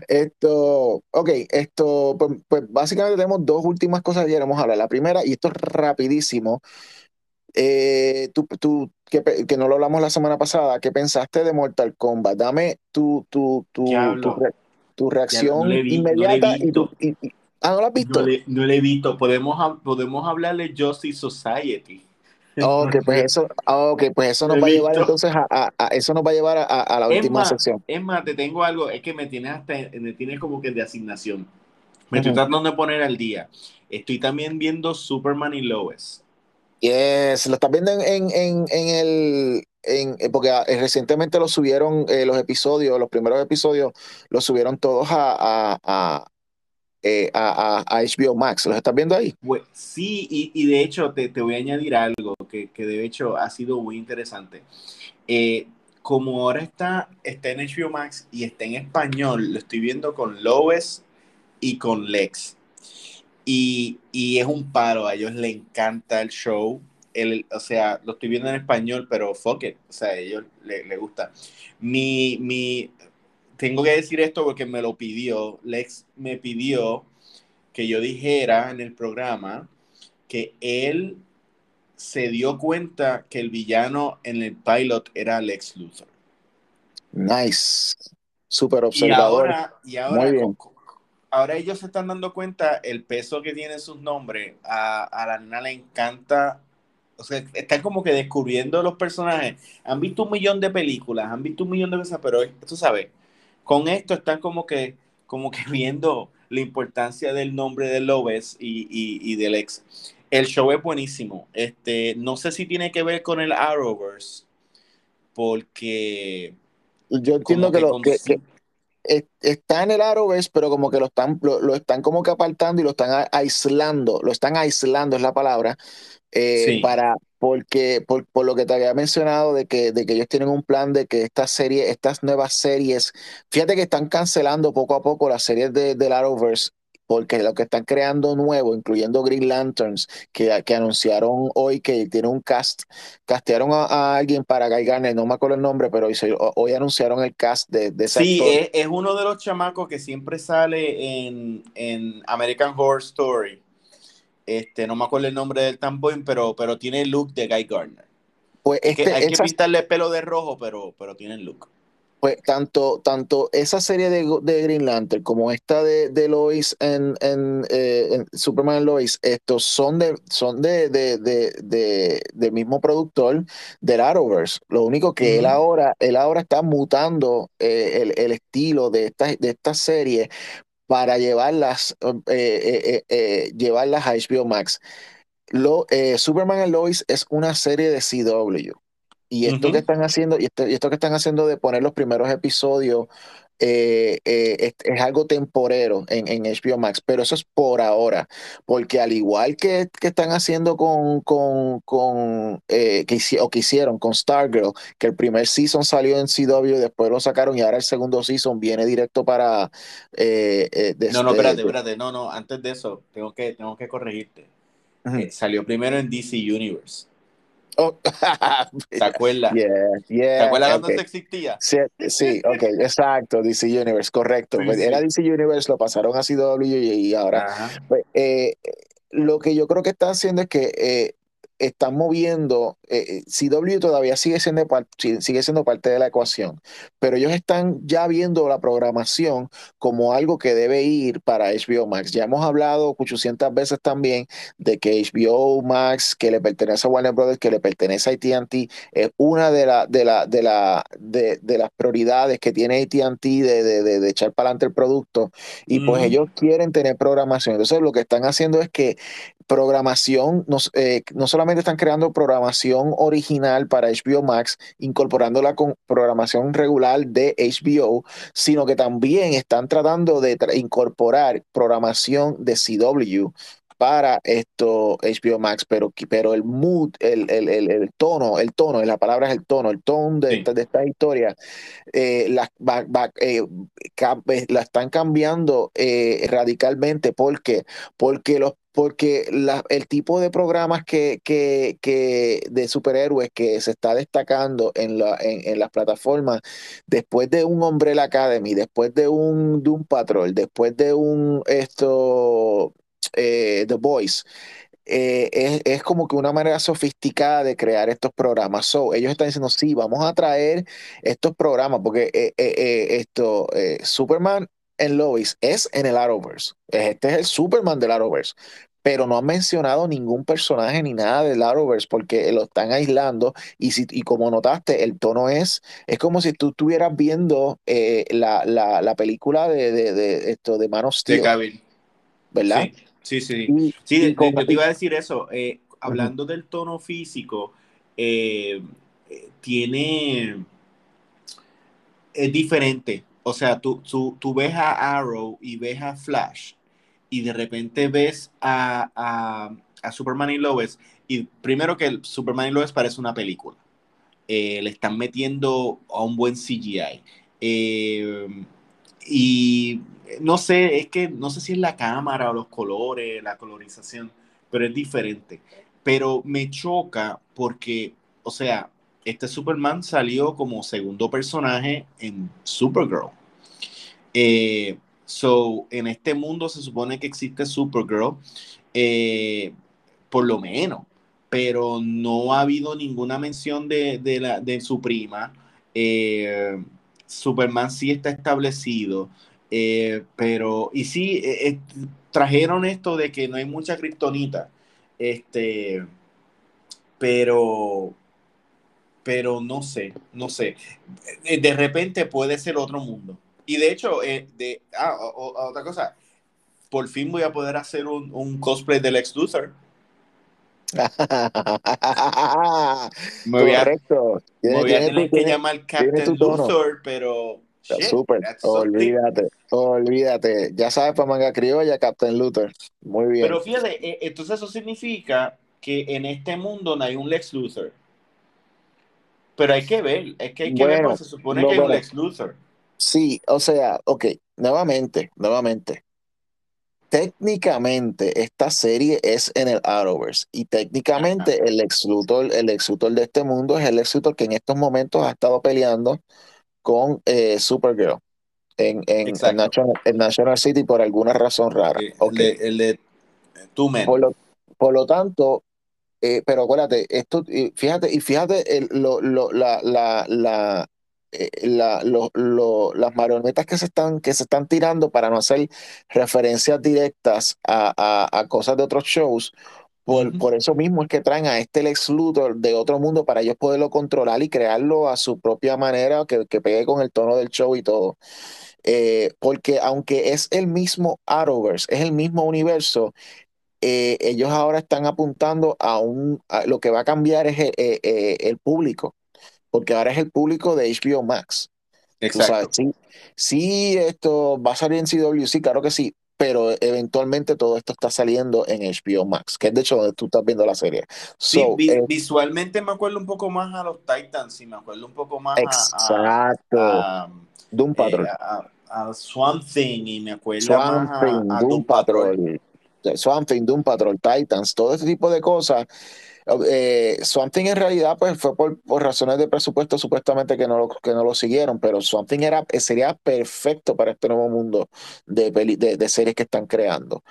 Esto, ok, esto, pues, pues, básicamente tenemos dos últimas cosas que queremos hablar. La primera, y esto es rapidísimo, eh, tú, tú que, que, no lo hablamos la semana pasada, ¿qué pensaste de Mortal Kombat? Dame tu, tu, tu, tu, reacción inmediata y, tu, y, Ah, ¿no lo has visto? No le, he visto. Podemos, podemos hablarle Justice Society. Ok, pues eso, okay, pues eso nos va a llevar entonces a, a, eso nos va a llevar a, la última sección. Es más, te tengo algo, es que me tienes hasta, me tienes como que de asignación. Me estoy tratando de poner al día. Estoy también viendo Superman y Lois. Yes, lo estás viendo en, en, en el, en, eh, porque ah, recientemente lo subieron eh, los episodios, los primeros episodios, los subieron todos a, eh, a, HBO Max. ¿Los estás viendo ahí? Sí, y, de hecho te, voy a añadir algo que, de hecho ha sido muy interesante. Eh, como ahora está, está en HBO Max y está en español, lo estoy viendo con Lois y con Lex. Y, es un paro, a ellos les encanta el show. El, o sea, lo estoy viendo en español, pero fuck it. O sea, a ellos les, les gusta. Mi, mi, tengo que decir esto porque me lo pidió. Lex me pidió que yo dijera en el programa que él se dio cuenta que el villano en el pilot era Lex Luthor. Nice. Súper observador. Y ahora, ahora, ellos se están dando cuenta el peso que tienen sus nombres. A, la nena le encanta. O sea, están como que descubriendo los personajes. Han visto un millón de películas, han visto un millón de cosas, pero tú sabes, con esto están como que, como que viendo la importancia del nombre de Lobes y, y, del ex. El show es buenísimo. Este, no sé si tiene que ver con el Arrowverse, porque yo entiendo que, lo, que, está en el Arrowverse, pero como que lo están, lo, están como que apartando y lo están aislando, lo están aislando es la palabra, eh, para, porque, por, por, lo que te había mencionado de que, de que ellos tienen un plan de que esta serie, estas nuevas series, fíjate que están cancelando poco a poco las series de, del Arrowverse porque lo que están creando nuevo, incluyendo Green Lanterns, que, que anunciaron hoy que tiene un cast, castearon a, alguien para Guy Garner, no me acuerdo el nombre, pero hoy, hoy anunciaron el cast de, de ese Sí, es, es, uno de los chamacos que siempre sale en, en American Horror Story. Este, no me acuerdo el nombre del tamboy, pero, pero tiene el look de Guy Gardner. Pues este, hay que pintarle el pelo de rojo, pero, pero tiene el look. Pues tanto, tanto esa serie de, de Green Lantern como esta de, de Lois en, en, eh, Superman Lois, estos son de, son de, de, de, del mismo productor del Arrowverse. Lo único que él ahora, él ahora está mutando eh, el, el, estilo de esta, de esta serie para llevarlas, eh, eh, eh, llevarlas a HBO Max. Lo, Superman and Lois es una serie de CW. Y esto que están haciendo, y esto, y esto, que están haciendo de poner los primeros episodios eh, eh, es, algo temporero en, en, HBO Max, pero eso es por ahora, porque al igual que, que están haciendo con, con, con eh, que, o que hicieron con Stargirl, que el primer season salió en CW, después lo sacaron y ahora el segundo season viene directo para... no, no, espérate, espérate, no, no, antes de eso, tengo que, tengo que corregirte. salió primero en DC Universe. Oh. ¿Te acuerdas? ¿Te acuerdas cuando se existía? Sí, sí, ok, exacto, DC Universe, correcto. Pues era DC Universe, lo pasaron a CW y, ahora. Pues, eh, lo que yo creo que está haciendo es que eh, están moviendo, eh, eh CW todavía sigue siendo, sigue siendo parte de la ecuación, pero ellos están ya viendo la programación como algo que debe ir para HBO Max. Ya hemos hablado 800 veces también de que HBO Max, que le pertenece a Warner Brothers, que le pertenece a AT&T, es una de, la, de, la, de, la, de, las prioridades que tiene AT&T de, de, de, echar para adelante el producto y pues ellos quieren tener programación. Entonces lo que están haciendo es que programación, no, eh, no solamente están creando programación original para HBO Max, incorporando la programación regular de HBO, sino que también están tratando de incorporar programación de CW para esto HBO Max, pero, pero el mood, el, el, el, tono, el tono, la palabra es el tono, el tono de, esta, de esta historia, eh, la, eh, eh, la, están cambiando radicalmente. ¿Por qué? Porque los porque el tipo de programas que, que, que, de superhéroes que se está destacando en, la, en, las plataformas, después de un Umbrella Academy, después de un Doom Patrol, después de un esto eh, The Voice, eh, es, como que una manera sofisticada de crear estos programas. So, ellos están diciendo, sí, vamos a traer estos programas, porque eh, esto, Superman en Lois es en el Arrowverse. Este es el Superman del Arrowverse. Pero no han mencionado ningún personaje ni nada del Arrowverse porque lo están aislando. Y, si, y como notaste, el tono es, es como si tú estuvieras viendo la, la, la, película de, de, de, esto de Man of Steel. ¿Verdad? Sí, sí. sí, yo te iba a decir eso. Eh, hablando del tono físico, eh, eh, tiene. Es diferente. O sea, tú, tú, ves a Arrow y ves a Flash y de repente ves a, a, Superman y Lois, y primero que Superman y Lois parece una película. Eh, le están metiendo a un buen CGI. Eh, y no sé, es que no sé si es la cámara o los colores, la colorización, pero es diferente. Pero me choca porque, o sea, este Superman salió como segundo personaje en Supergirl. Eh, so, en este mundo se supone que existe Supergirl, eh, por lo menos, pero no ha habido ninguna mención de, la, de su prima. Eh, Superman sí está establecido, pero, y sí, trajeron esto de que no hay mucha kriptonita, este, pero, pero no sé, no sé. De repente puede ser otro mundo. Y de hecho, eh, de, ah, otra cosa, por fin voy a poder hacer un, cosplay del ex Luthor. me voy a, tener que llamar Captain Luthor, pero. Super, olvídate, olvídate. Ya sabes, para manga criolla, Captain Luthor. Muy bien. Pero fíjate, eh, entonces eso significa que en este mundo no hay un Lex Luthor. Pero hay que ver, es que hay que ver, porque se supone que hay un Lex Luthor. Sí, o sea, ok, nuevamente, nuevamente. Técnicamente, esta serie es en el Arrowverse y técnicamente el ex Luthor, el ex de este mundo es el ex Luthor que en estos momentos ha estado peleando con eh, Supergirl en, en, National, City por alguna razón rara. Okay. El de, el por, lo, por lo tanto, eh, pero acuérdate, esto, fíjate, y fíjate el, lo, lo, la, la, la, eh, la las marionetas que se están, que se están tirando para no hacer referencias directas a, a, cosas de otros shows. Por, por, eso mismo es que traen a este Lex Luthor de otro mundo para ellos poderlo controlar y crearlo a su propia manera, que, que pegue con el tono del show y todo. Eh, porque aunque es el mismo Arrowverse, es el mismo universo, eh, ellos ahora están apuntando a un, lo que va a cambiar es el, público, porque ahora es el público de HBO Max. Exacto. sí, sí, esto va a salir en CW, sí, claro que sí, pero eventualmente todo esto está saliendo en HBO Max, que es de hecho donde tú estás viendo la serie. sí, visualmente me acuerdo un poco más a los Titans y me acuerdo un poco más exacto. a, Doom Patrol. a, Swamp Thing y me acuerdo más a, Doom, Patrol. Swamp Thing, Doom Patrol, Titans, todo ese tipo de cosas. Eh, Swamp Thing en realidad pues fue por, razones de presupuesto supuestamente que no lo, que no lo siguieron, pero Swamp Thing era, sería perfecto para este nuevo mundo de, de, series que están creando.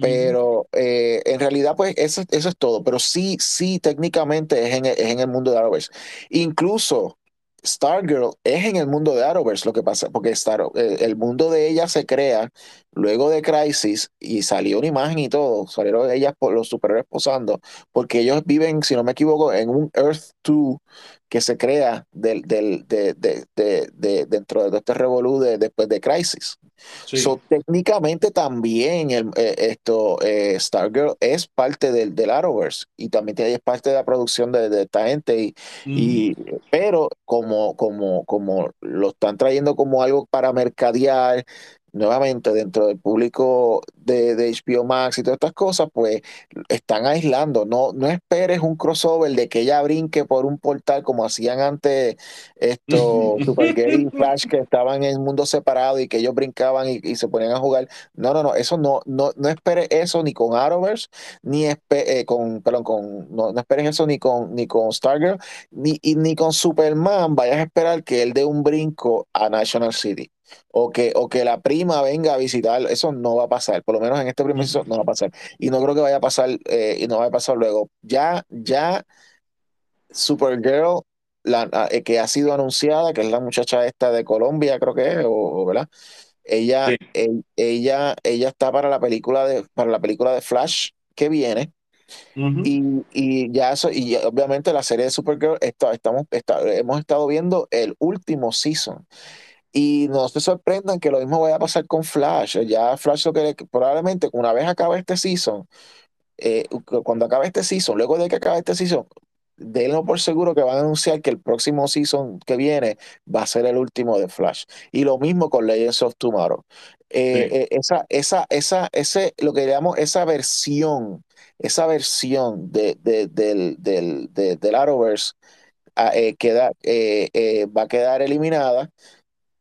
Pero eh, en realidad pues eso, eso es todo, pero sí, sí técnicamente es en, es en el mundo de Arrowverse. Incluso Stargirl es en el mundo de Arrowverse lo que pasa, porque Star, eh, el mundo de ella se crea luego de Crisis y salió una imagen y todo, salieron ellas por los superhéroes posando, porque ellos viven, si no me equivoco, en un Earth 2 que se crea del, del, de, de, de, dentro de este revolú después de Crisis. So, técnicamente también el, eh, esto eh, Stargirl es parte del, del Arrowverse y también es parte de la producción de, esta gente y, pero como, como, como lo están trayendo como algo para mercadear nuevamente dentro del público de, de, HBO Max y todas estas cosas, pues están aislando. No, no esperes un crossover de que ella brinque por un portal como hacían antes estos Supergirl y Flash que estaban en mundo separado y que ellos brincaban y, se ponían a jugar. No, no, no, eso no, no, no esperes eso ni con Arrowverse, ni eh, con, perdón, con, no, no, esperes eso ni con, ni con Stargirl, ni, ni con Superman, vayas a esperar que él dé un brinco a National City o que, o que la prima venga a visitar, eso no va a pasar, por lo menos en este primer no va a pasar. Y no creo que vaya a pasar, eh, y no va a pasar luego. Ya, ya Supergirl, la, eh, que ha sido anunciada, que es la muchacha esta de Colombia, creo que es, o, ¿verdad? Ella, ella, ella está para la película de, para la película de Flash que viene. y, y, ya eso, y obviamente la serie de Supergirl, está, estamos, hemos estado viendo el último season. Y no se sorprendan que lo mismo vaya a pasar con Flash. Ya Flash lo que probablemente una vez acabe este season, eh, cuando acabe este season, luego de que acabe este season, denlo por seguro que van a anunciar que el próximo season que viene va a ser el último de Flash. Y lo mismo con Legends of Tomorrow. Eh, Sí. eh, esa, esa, esa, ese, lo que llamamos esa versión, esa versión de, de- del, del, de- del Arrowverse ah, eh, queda, va a quedar eliminada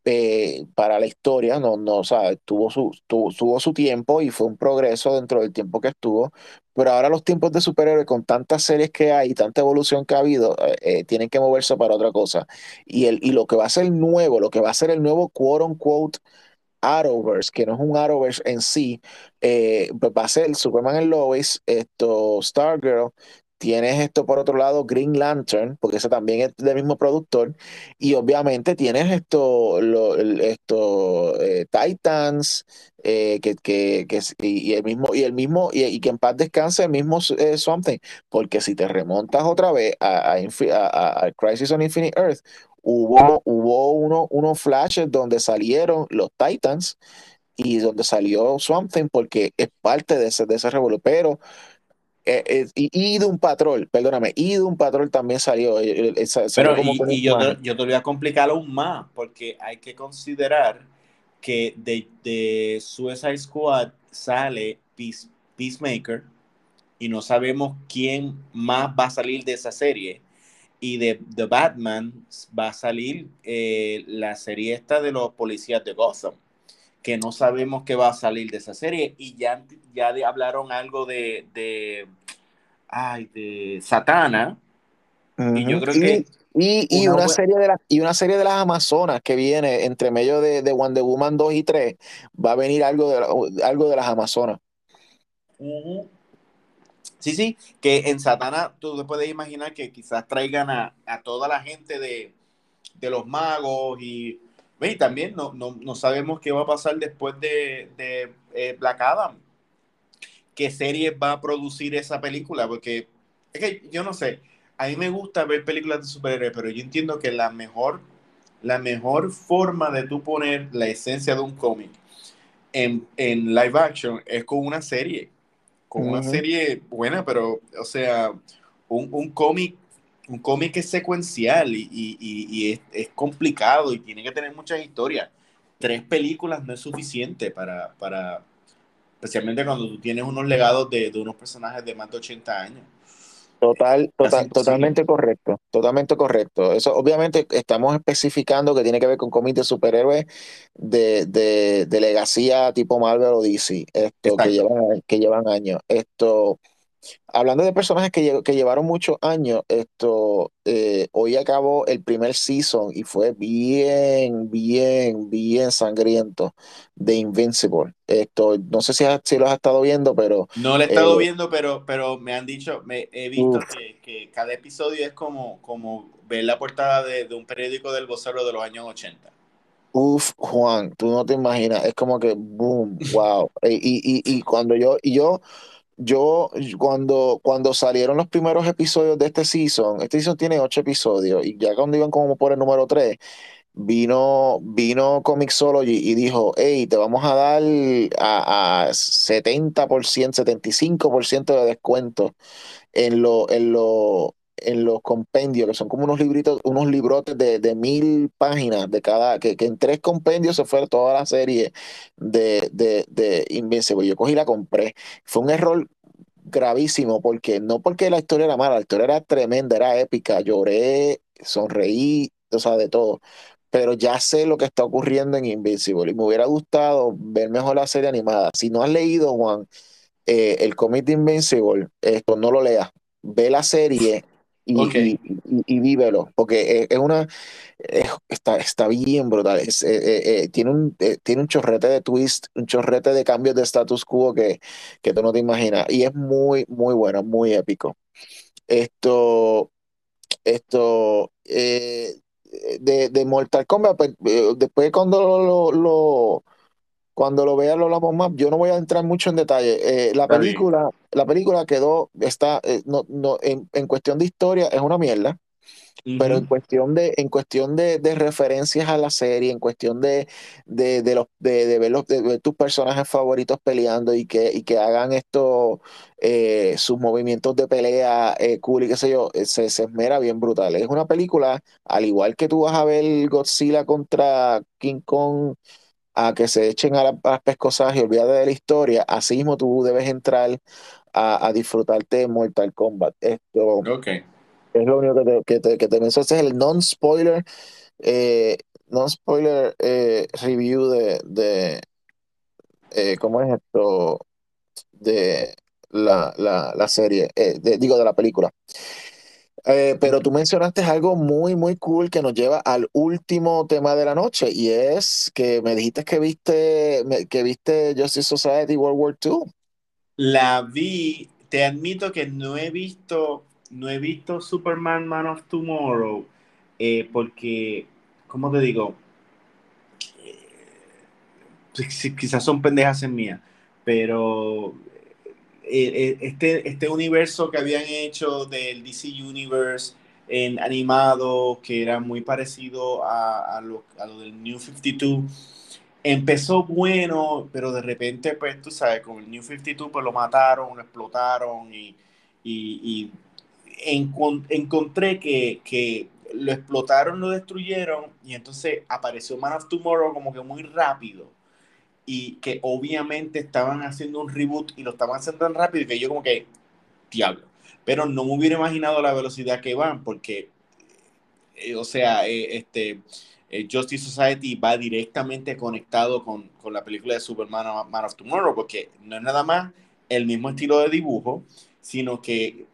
eh, para la historia, no, no, sea, tuvo su, tuvo, tuvo su tiempo y fue un progreso dentro del tiempo que estuvo, pero ahora los tiempos de superhéroes con tantas series que hay y tanta evolución que ha habido, eh, eh, tienen que moverse para otra cosa. Y, el, y lo que va a ser nuevo, lo que va a ser el nuevo quote unquote Arrowverse, que no es un Arrowverse en sí, pues va a ser Superman and Lois, esto, Stargirl, tienes esto por otro lado, Green Lantern, porque ese también es del mismo productor, y obviamente tienes esto, esto eh, Titans, eh, que, que, que y, el mismo, y el mismo, y, que en paz descanse el mismo eh, Something, porque si te remontas otra vez a, Crisis on Infinite Earth, hubo, hubo uno, unos flashes donde salieron los Titans y donde salió Swamp porque es parte de ese, de ese revuelo. Pero, eh, eh, y, y de un patrol, perdóname, y de un patrol también salió. eh, eh, salió Pero como y, yo, te, yo te voy a complicar aún más, porque hay que considerar que de, de Suicide Squad sale Peace- Peacemaker y no sabemos quién más va a salir de esa serie. Y de The Batman va a salir eh, la serie esta de los policías de Gotham, que no sabemos qué va a salir de esa serie. Y ya, ya de- hablaron algo de, de, ay, de Satana. Y yo creo Y, que y, y una serie de las y una serie de las Amazonas que viene entre medio de, de Wonder Woman 2 y 3, va a venir algo de, la- algo de las Amazonas. Sí, sí, que en Satana tú te puedes imaginar que quizás traigan a, a toda la gente de, de los magos y, y también no, no, no sabemos qué va a pasar después de, de eh, Black Adam. ¿Qué serie va a producir esa película? Porque es que yo no sé, a mí me gusta ver películas de superhéroes, pero yo entiendo que la mejor, la mejor forma de tú poner la esencia de un cómic en, en live action es con una serie con una serie buena, pero, o sea, un, un cómic, un cómic es secuencial y, y- y- y es, es complicado y tiene que tener muchas historias. Tres películas no es suficiente para, para especialmente cuando tú tienes unos legados de, de unos personajes de más de 80 años. Total, total, totalmente correcto, totalmente correcto. Eso obviamente estamos especificando que tiene que ver con cómics de superhéroes de, de, de legacía tipo Marvel o DC, esto que llevan, que llevan años. Esto, hablando de personajes que, lle- que llevaron muchos años, esto, eh, hoy acabó el primer season y fue bien, bien, bien sangriento de Invincible. Esto, no sé si, has- si lo has estado viendo, pero No lo he estado eh, viendo, pero, pero me han dicho, me he visto que, que cada episodio es como, como ver la portada de, de un periódico del vocero de los años 80. Uf, Juan, tú no te imaginas, es como que boom, wow. E- Y, y, y cuando yo, y yo, yo, cuando, cuando salieron los primeros episodios de este season, este season tiene ocho episodios, y ya cuando iban como por el número tres, vino, vino Comixology y dijo, hey, te vamos a dar a, a 70%, 75% de descuento en lo, en lo, en los compendios, que son como unos libritos, unos librotes de, de mil páginas de cada, que, que en tres compendios se fue toda la serie de, de, de Invincible. Yo cogí y la compré. Fue un error gravísimo, porque no porque la historia era mala, la historia era tremenda, era épica, lloré, sonreí, o sea, de todo. Pero ya sé lo que está ocurriendo en Invincible y me hubiera gustado ver mejor la serie animada. Si no has leído, Juan, eh, el cómic de Invincible, esto no lo leas, ve la serie y, Ok. y, y- y vívelo, porque es, es una, es- está, está bien brutal, Es, eh, eh, eh, tiene un, eh, tiene un chorrete de twist, un chorrete de cambios de status quo que, que tú no te imaginas, y es muy, muy bueno, muy épico. Esto, esto, eh, de, de Mortal Kombat, pues, eh, después cuando lo, lo- lo- cuando lo vea lo hablamos más. Yo no voy a entrar mucho en detalle. Eh, la Está bien. película, la película quedó, está, eh, no, no, en, en cuestión de historia es una mierda. pero en cuestión de, en cuestión de, referencias a la serie, en cuestión de, de, de los, de, ver, los, de, tus personajes favoritos peleando y que, y que hagan esto, eh, sus movimientos de pelea eh, cool y qué sé yo, se, se esmera bien brutal. Es una película, al igual que tú vas a ver Godzilla contra King Kong, a que se echen a, las pescosas y olvídate de la historia, así mismo tú debes entrar a, a disfrutarte de Mortal Kombat. Esto, okay es lo único que te, que te, que te Este es el non-spoiler, eh, non-spoiler eh, review de, de eh, ¿cómo es esto? De la, la, la serie, digo, de la película. Pero tú mencionaste algo muy, muy cool que nos lleva al último tema de la noche y es que me dijiste que viste, que viste Justice Society World War II. La vi, te admito que no he visto no he visto Superman Man of Tomorrow eh, porque, ¿cómo te digo? Eh, quizás son pendejas en mía, pero eh, este, este universo que habían hecho del DC Universe en animado, que era muy parecido a, lo, a lo del New 52, empezó bueno, pero de repente, pues tú sabes, con el New 52, pues lo mataron, lo explotaron y, y encontré que, lo explotaron, lo destruyeron y entonces apareció Man of Tomorrow como que muy rápido y que obviamente estaban haciendo un reboot y lo estaban haciendo tan rápido que yo como que, diablo, pero no me hubiera imaginado la velocidad que van porque, eh, o sea, eh, este... Eh, Justice Society va directamente conectado con, con, la película de Superman Man of Tomorrow, porque no es nada más el mismo estilo de dibujo, sino que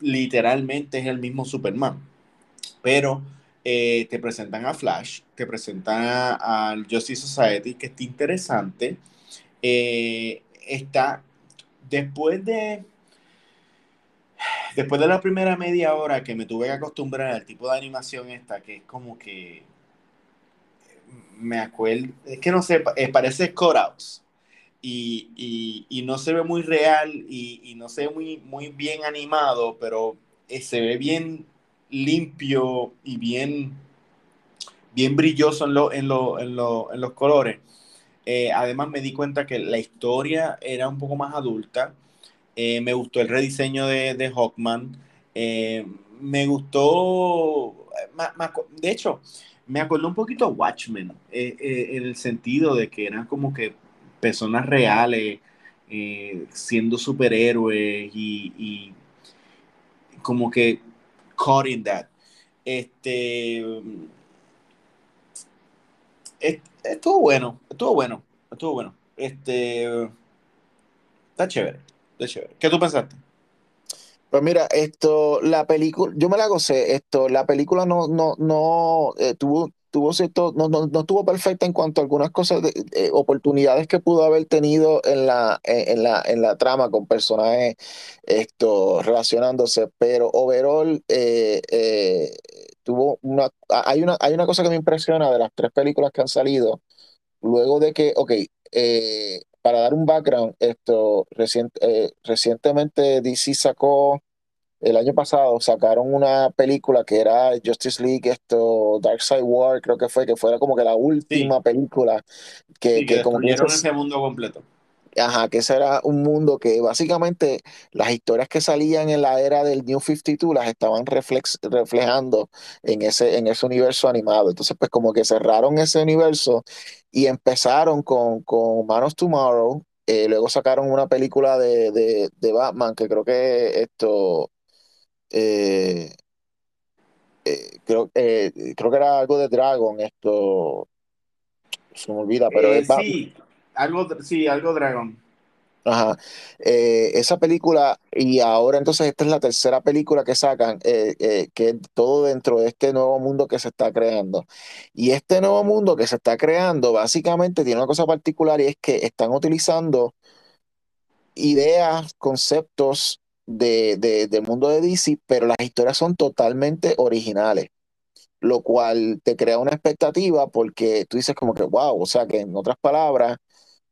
literalmente es el mismo Superman. Pero eh, te presentan a Flash, te presentan al Justice Society, que está interesante. Eh, está después de después de la primera media hora que me tuve que acostumbrar al tipo de animación esta, que es como que me acuerdo, es que no sé, eh, parece cutouts y, no se ve muy real y, no se ve muy, muy bien animado, pero se ve bien limpio y bien, bien brilloso en, en, los colores. Eh, además me di cuenta que la historia era un poco más adulta. Eh, me gustó el rediseño de, de Hawkman. me gustó, de hecho, me acordó un poquito a Watchmen, en el sentido de que era como que personas reales eh, siendo superhéroes y, como que caught in that. Este, estuvo bueno, estuvo bueno, estuvo bueno. Este, está chévere, está chévere. ¿Qué tú pensaste? Pues mira, esto, la película, yo me la gocé, esto, la película no, no, no eh, tuvo tuvo cierto, no, no, no, estuvo perfecta en cuanto a algunas cosas, de, oportunidades que pudo haber tenido en la, en, la, en la trama con personajes esto, relacionándose, pero overall eh, eh, tuvo una hay, una, hay una cosa que me impresiona de las tres películas que han salido, luego de que, ok, eh, para dar un background, esto recientemente DC sacó el año pasado sacaron una película que era Justice League, esto, Dark Side War, creo que fue, que fue como que la última película que, que, como ese mundo completo. Ajá, que ese era un mundo que básicamente las historias que salían en la era del New 52 las estaban reflex, reflejando en ese, en ese universo animado. Entonces, pues como que cerraron ese universo y empezaron con, con Man of Tomorrow. Eh, luego sacaron una película de, de, de Batman que creo que esto eh, eh, creo, eh, creo que era algo de Dragon, esto se me olvida, pero es sí, algo, sí, algo Dragon. Ajá. esa película, y ahora entonces esta es la tercera película que sacan, que es todo dentro de este nuevo mundo que se está creando. Y este nuevo mundo que se está creando, básicamente tiene una cosa particular y es que están utilizando ideas, conceptos de, del mundo de DC, pero las historias son totalmente originales, lo cual te crea una expectativa porque tú dices como que, wow, o sea que en otras palabras,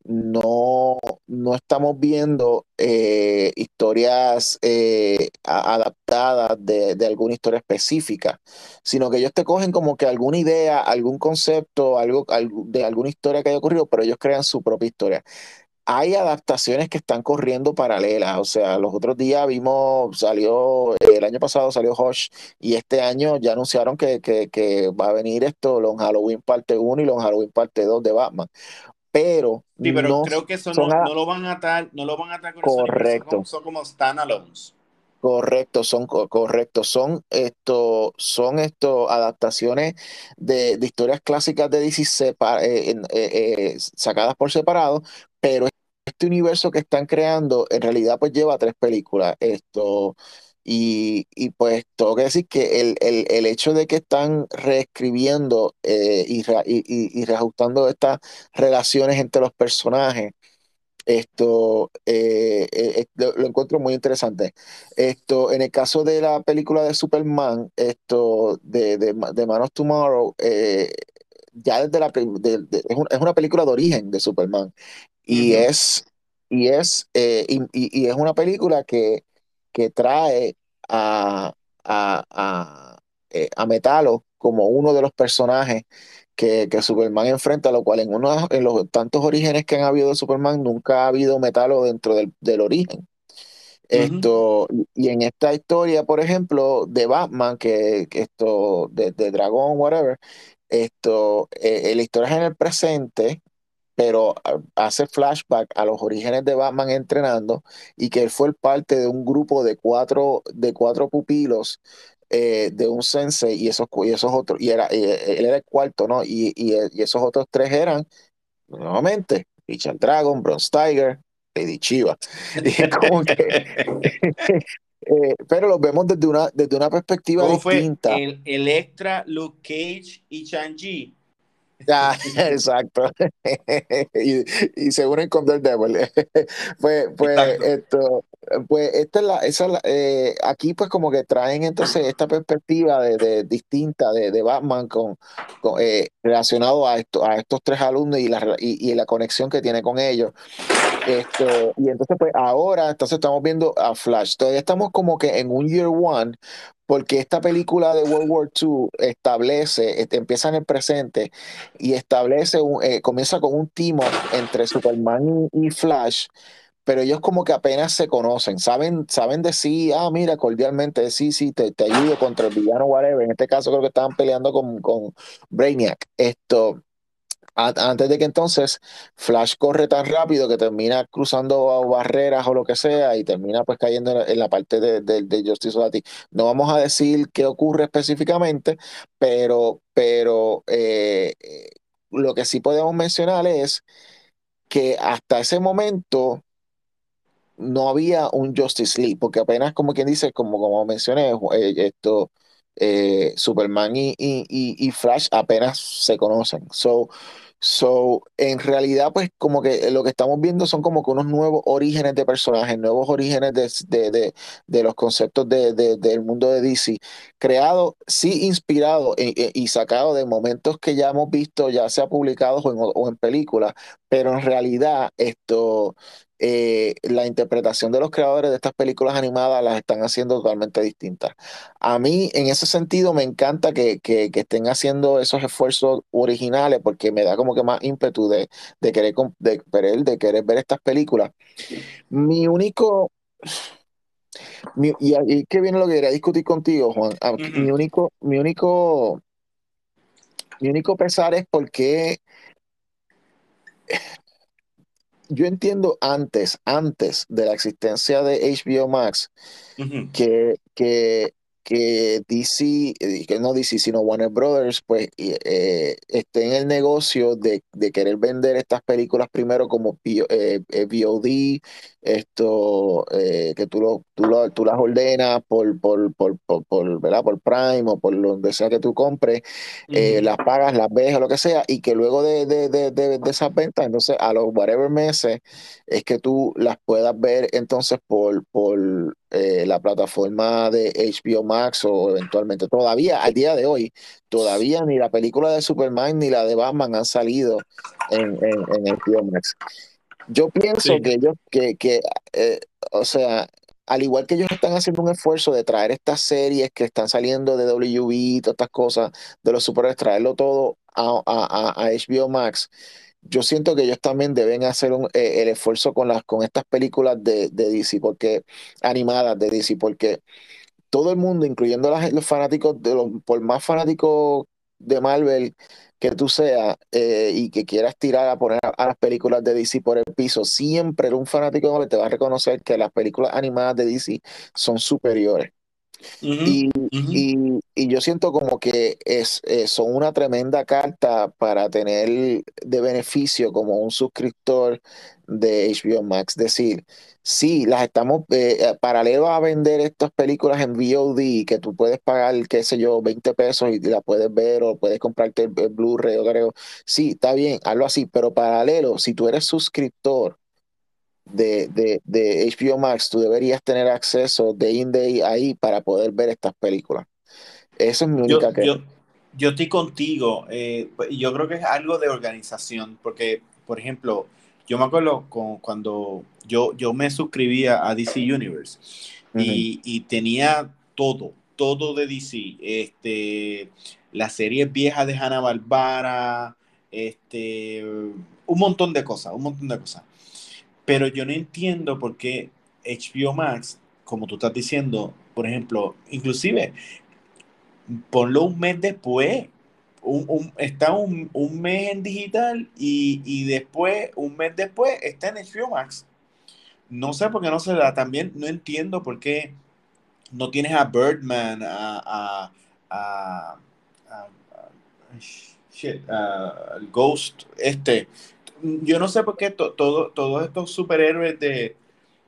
no, no estamos viendo eh, historias eh, adaptadas de, alguna historia específica, sino que ellos te cogen como que alguna idea, algún concepto, algo, de alguna historia que haya ocurrido, pero ellos crean su propia historia. Hay adaptaciones que están corriendo paralelas, o sea, los otros días vimos, salió, el año pasado salió Hush y este año ya anunciaron que, que, va a venir esto, los Halloween parte 1 y los Halloween parte 2 de Batman pero, sí, pero creo que eso no, lo van a atar, no lo van a atar con correcto. son, como standalones. Correcto, son correctos, son esto, son esto adaptaciones de, historias clásicas de DC eh, eh, eh, sacadas por separado, pero este universo que están creando en realidad pues lleva tres películas. Esto y, pues tengo que decir que el, hecho de que están reescribiendo eh, y, y, reajustando estas relaciones entre los personajes, esto eh, eh, lo, encuentro muy interesante. Esto, en el caso de la película de Superman, esto de, de, de Man of Tomorrow, ya desde la es, una película de origen de Superman. Y es, y es, y es una película que que trae a, a, eh, a, Metalo como uno de los personajes que, que, Superman enfrenta, lo cual en, uno, en los tantos orígenes que han habido de Superman nunca ha habido Metalo dentro del, del origen. Esto, y en esta historia, por ejemplo, de Batman, que, esto, de, de, Dragón, whatever, esto, eh, la historia es en el presente, pero ah, hace flashback a los orígenes de Batman entrenando y que él fue parte de un grupo de cuatro, de cuatro pupilos eh, de un sensei y esos, y esos otros, y era, eh, él era el cuarto, ¿no? Y, y, esos otros tres eran, nuevamente, Richard Dragon, Bronze Tiger, Lady Chiva. Eh, pero los vemos desde una, desde una perspectiva distinta. el Electra, Luke Cage y Shang-Chi ya, exacto. y, y, se unen con Daredevil. pues, pues, esto, pues esta es la, esa eh, aquí pues como que traen entonces esta perspectiva de, distinta de, de, Batman con, eh, relacionado a esto, a estos tres alumnos y la, y, la conexión que tiene con ellos. Esto, y entonces pues ahora entonces estamos viendo a Flash. Todavía estamos como que en un year one, porque esta película de World War II establece, este, empieza en el presente y establece, un, eh, comienza con un timo entre Superman y, Flash, pero ellos como que apenas se conocen, saben, saben de sí, ah, mira, cordialmente, sí, sí, te, te ayudo contra el villano, whatever. En este caso creo que estaban peleando con, con Brainiac. Esto, antes de que entonces Flash corre tan rápido que termina cruzando barreras o lo que sea y termina pues cayendo en la parte de, de, Justice Society. No vamos a decir qué ocurre específicamente, pero, pero eh, lo que sí podemos mencionar es que hasta ese momento no había un Justice League, porque apenas como quien dice, como, como mencioné, eh, esto, Superman y, y, y, Flash apenas se conocen. So, So, en realidad, pues como que lo que estamos viendo son como que unos nuevos orígenes de personajes, nuevos orígenes de, de, de, los conceptos de, del mundo de DC, creado, sí inspirado e, e, y sacado de momentos que ya hemos visto, ya sea publicados o en, o en películas, pero en realidad esto eh, la interpretación de los creadores de estas películas animadas las están haciendo totalmente distintas. A mí, en ese sentido, me encanta que, estén haciendo esos esfuerzos originales porque me da como que más ímpetu de, querer, de, ver, de querer ver estas películas. Mi único... y ahí que viene lo que quería discutir contigo, Juan. Ah, mi único, mi único, mi único pesar es porque yo entiendo antes, antes de la existencia de HBO Max, que, que que DC, eh, que no DC, sino Warner Brothers, pues eh, esté en el negocio de, querer vender estas películas primero como eh, VOD, esto, que tú, lo, tú, las ordenas por, por, por, por, ¿verdad? por Prime o por donde sea que tú compres, las pagas, las ves o lo que sea, y que luego de, de, de, de, esas ventas, entonces a los whatever meses, es que tú las puedas ver entonces por, por eh, la plataforma de HBO Max o eventualmente todavía al día de hoy todavía ni la película de Superman ni la de Batman han salido en, en, HBO Max. Yo pienso que ellos que, que eh, o sea al igual que ellos están haciendo un esfuerzo de traer estas series que están saliendo de WB todas estas cosas de los superhéroes, traerlo todo a, a, a HBO Max, yo siento que ellos también deben hacer un, eh, el esfuerzo con, las, con estas películas de, DC, porque animadas de DC, porque todo el mundo, incluyendo los fanáticos, de los, por más fanáticos de Marvel que tú seas eh, y que quieras tirar a poner a, las películas de DC por el piso, siempre un fanático de Marvel te va a reconocer que las películas animadas de DC son superiores y, y, yo siento como que es, son una tremenda carta para tener de beneficio como un suscriptor de HBO Max. Decir, sí, las estamos eh, eh, paralelo a vender estas películas en VOD, que tú puedes pagar, qué sé yo, 20 pesos y la puedes ver o puedes comprarte el, el Blu-ray o creo. Sí, está bien, hazlo así, pero paralelo, si tú eres suscriptor de, de, de, HBO Max, tú deberías tener acceso de in day ahí para poder ver estas películas. Esa es mi única yo, yo, yo, estoy contigo. Eh, yo creo que es algo de organización, porque, por ejemplo, yo me acuerdo con, cuando yo, yo me suscribía a DC Universe y, y, tenía todo, todo de DC. Este, las series viejas de Hanna Barbara, este, un montón de cosas, un montón de cosas. Pero yo no entiendo por qué HBO Max, como tú estás diciendo, por ejemplo, inclusive, ponlo un mes después. Un, está un, un, mes en digital y, y, después, un mes después, está en HBO Max. No sé por qué no se da. También no entiendo por qué no tienes a Birdman, a, a, a, Ghost, este, yo no sé por qué todo, todos estos superhéroes de,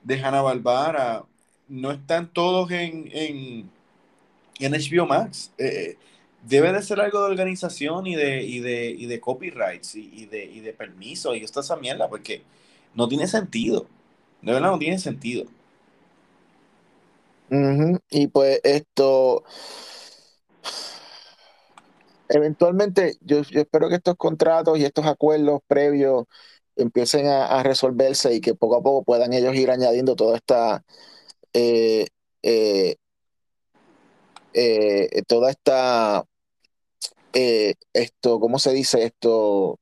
de Hanna-Barbara no están todos en, en, en HBO Max. Eh, debe de ser algo de organización y de, y de, y de copyrights y, de, y de permiso y esta esa mierda, porque no tiene sentido. De verdad no tiene sentido. Y pues esto, eventualmente yo, espero que estos contratos y estos acuerdos previos empiecen a, resolverse y que poco a poco puedan ellos ir añadiendo toda esta eh, eh, eh, toda esta esto, ¿cómo se dice esto?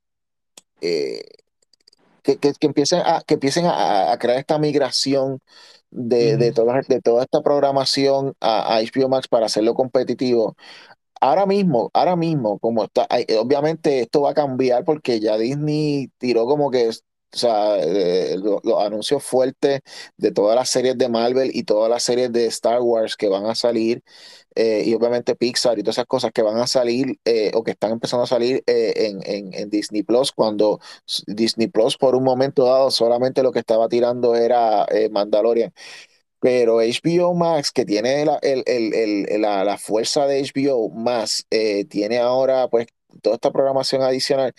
que, que, empiecen a, que empiecen a, crear esta migración de, de, toda, de toda esta programación a, a HBO Max para hacerlo competitivo ahora mismo, ahora mismo, como está, obviamente esto va a cambiar porque ya Disney tiró como que, o sea, eh, los anuncios fuertes de todas las series de Marvel y todas las series de Star Wars que van a salir, eh, y obviamente Pixar y todas esas cosas que van a salir eh, o que están empezando a salir en, en, en, Disney Plus, cuando Disney Plus por un momento dado solamente lo que estaba tirando era Mandalorian. Pero HBO Max, que tiene la, el, el, la, la fuerza de HBO Max, eh, tiene ahora pues toda esta programación adicional,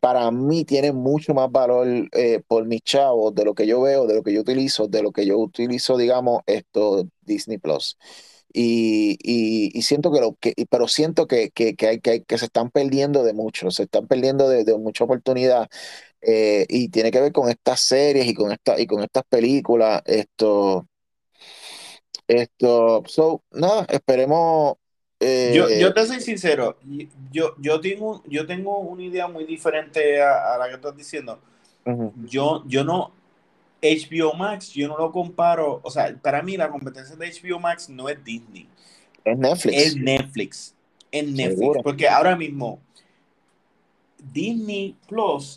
para mí tiene mucho más valor eh, por mis chavos de lo que yo veo, de lo que yo utilizo, de lo que yo utilizo, digamos, esto Disney Plus. Y, y, siento que lo que, pero siento que, que, que, hay, que, que se están perdiendo de mucho, se están perdiendo de, de mucha oportunidad. Eh, y tiene que ver con estas series y con esta, y con estas películas. Esto esto, so, nada, esperemos. Eh, yo, yo, te soy sincero, yo, yo, tengo, yo tengo una idea muy diferente a, la que estás diciendo. yo, yo no, HBO Max, yo no lo comparo, o sea, para mí la competencia de HBO Max no es Disney. Es Netflix. Es Netflix. Es Netflix. Porque ahora mismo Disney Plus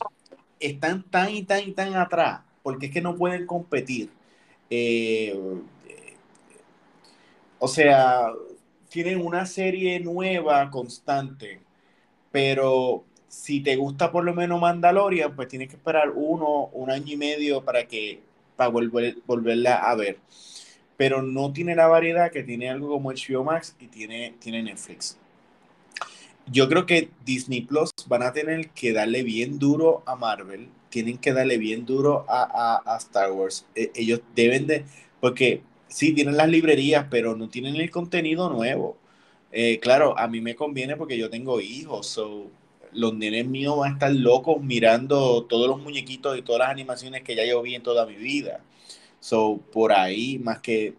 están tan y tan y tan atrás, porque es que no pueden competir. Eh, o sea, tienen una serie nueva constante, pero si te gusta por lo menos Mandalorian, pues tienes que esperar uno, un año y medio para que para volver, volverla a ver. Pero no tiene la variedad que tiene algo como HBO Max y tiene, tiene Netflix. Yo creo que Disney Plus van a tener que darle bien duro a Marvel, tienen que darle bien duro a, a, a Star Wars. E, ellos deben de, porque sí, tienen las librerías, pero no tienen el contenido nuevo. Eh, claro, a mí me conviene porque yo tengo hijos, so, los nenes míos van a estar locos mirando todos los muñequitos y todas las animaciones que ya yo vi en toda mi vida. So, por ahí, más que eh,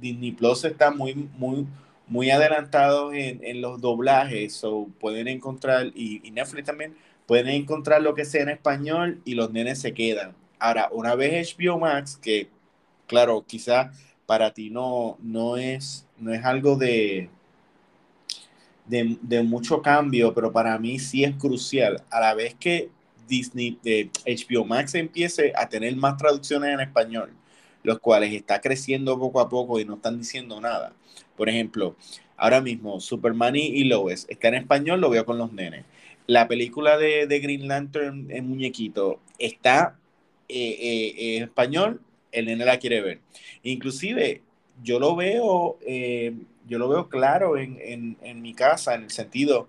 Disney Plus está muy, muy, muy adelantado en, los doblajes, so pueden encontrar, y, y, Netflix también, pueden encontrar lo que sea en español y los nenes se quedan. Ahora, una vez HBO Max, que claro, quizá para ti no, no, es, no es algo de, de, mucho cambio, pero para mí sí es crucial. A la vez que Disney, de HBO Max empiece a tener más traducciones en español, los cuales está creciendo poco a poco y no están diciendo nada. Por ejemplo, ahora mismo Superman y Lois está en español, lo veo con los nenes. La película de, Green Lantern en muñequito está eh, eh, en español, el nene la quiere ver. Inclusive, yo lo veo, eh, yo lo veo claro en, mi casa, en el sentido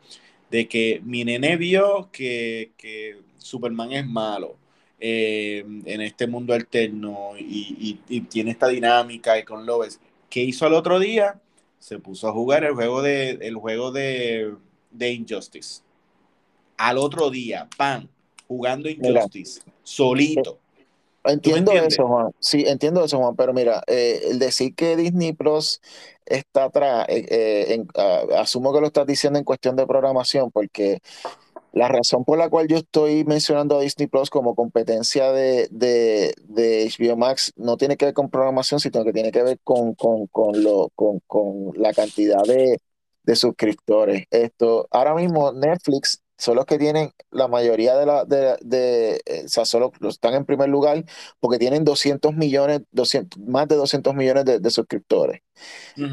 de que mi nene vio que, Superman es malo eh, en este mundo alterno y, tiene esta dinámica y con Lois. ¿Qué hizo al otro día? Se puso a jugar el juego de, el juego de, Injustice. Al otro día, pan, jugando Injustice, solito. Entiendo eso, Juan. Sí, entiendo eso, Juan. Pero mira, eh, el decir que Disney Plus está atrás, eh, eh, asumo que lo estás diciendo en cuestión de programación, porque la razón por la cual yo estoy mencionando a Disney Plus como competencia de, de, de HBO Max no tiene que ver con programación, sino que tiene que ver con, con, con, lo, con, con la cantidad de, de suscriptores. Esto, ahora mismo Netflix son los que tienen la mayoría de la, de, de eh, o sea, solo están en primer lugar porque tienen 200 millones, 200, más de 200 millones de, suscriptores.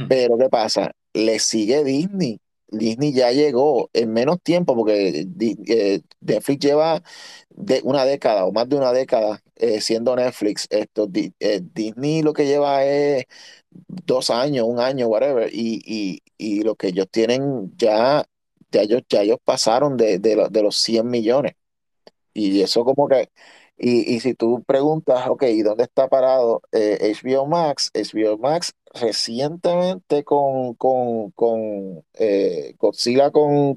Pero ¿qué pasa? Le sigue Disney. Disney ya llegó en menos tiempo porque eh, Netflix lleva de una década o más de una década eh, siendo Netflix. Esto, Disney lo que lleva es dos años, un año, whatever, y, y, y lo que ellos tienen ya ya ellos, ya ellos pasaron de, de, de los 100 millones. Y eso como que, y, y si tú preguntas, ok, ¿y dónde está parado HBO eh, Max? HBO Max recientemente con, con, con eh, Godzilla con,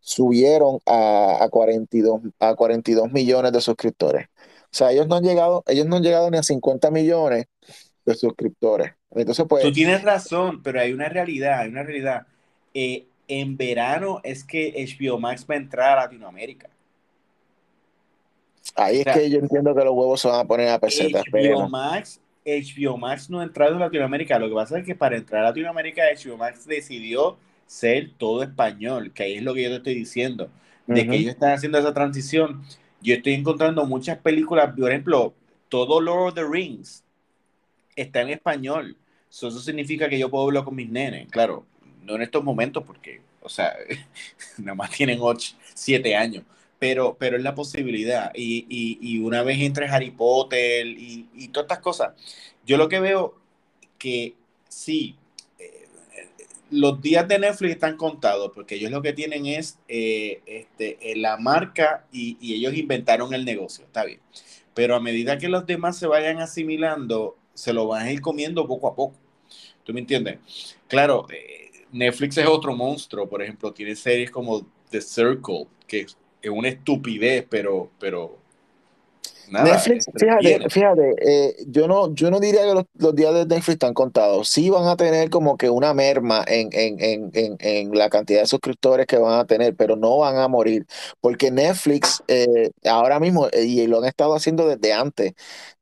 subieron a, a, 42, a 42 millones de suscriptores. O sea, ellos no han llegado, ellos no han llegado ni a 50 millones de suscriptores. Entonces, pues. Tú tienes razón, pero hay una realidad, hay una realidad. Eh, en verano es que HBO Max va a entrar a Latinoamérica. Ahí es que yo entiendo que los huevos se van a poner a pesetas. HBO Max, HBO Max no ha entrado a Latinoamérica. Lo que pasa es que para entrar a Latinoamérica, HBO Max decidió ser todo español, que ahí es lo que yo te estoy diciendo, de que ellos están haciendo esa transición. Yo estoy encontrando muchas películas, por ejemplo, todo Lord of the Rings está en español. eso significa que yo puedo verlo con mis nenes, claro no en estos momentos porque, o sea, nada más tienen 8, 7 años, pero, pero es la posibilidad. Y, y, una vez entre Harry Potter y, y, todas estas cosas, yo lo que veo que sí, eh, los días de Netflix están contados porque ellos lo que tienen es eh, este, eh, la marca y, y ellos inventaron el negocio, está bien. Pero a medida que los demás se vayan asimilando, se lo van a ir comiendo poco a poco. ¿Tú me entiendes? Claro, Netflix es otro monstruo, por ejemplo, tiene series como The Circle, que es una estupidez, pero, pero Netflix, fíjate, fíjate eh, yo, no, yo no diría que los, días de Netflix están contados. Sí van a tener como que una merma en, la cantidad de suscriptores que van a tener, pero no van a morir. Porque Netflix eh, ahora mismo, eh, y lo han estado haciendo desde antes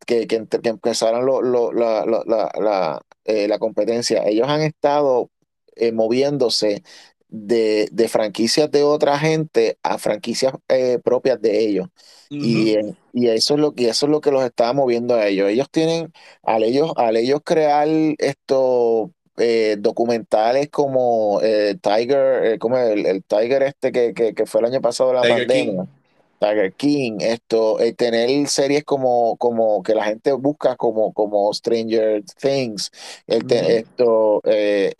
que, que, empezaron la, la competencia, ellos han estado eh, moviéndose de, de, franquicias de otra gente a franquicias eh, propias de ellos. y, y, eso es lo que eso es lo que los está moviendo a ellos. Ellos tienen, al ellos, al ellos crear estos eh, documentales como Tiger, como el, Tiger este que, que, fue el año pasado la pandemia. Tiger King, esto, tener series como, como que la gente busca como, como Stranger Things, el, esto, eh,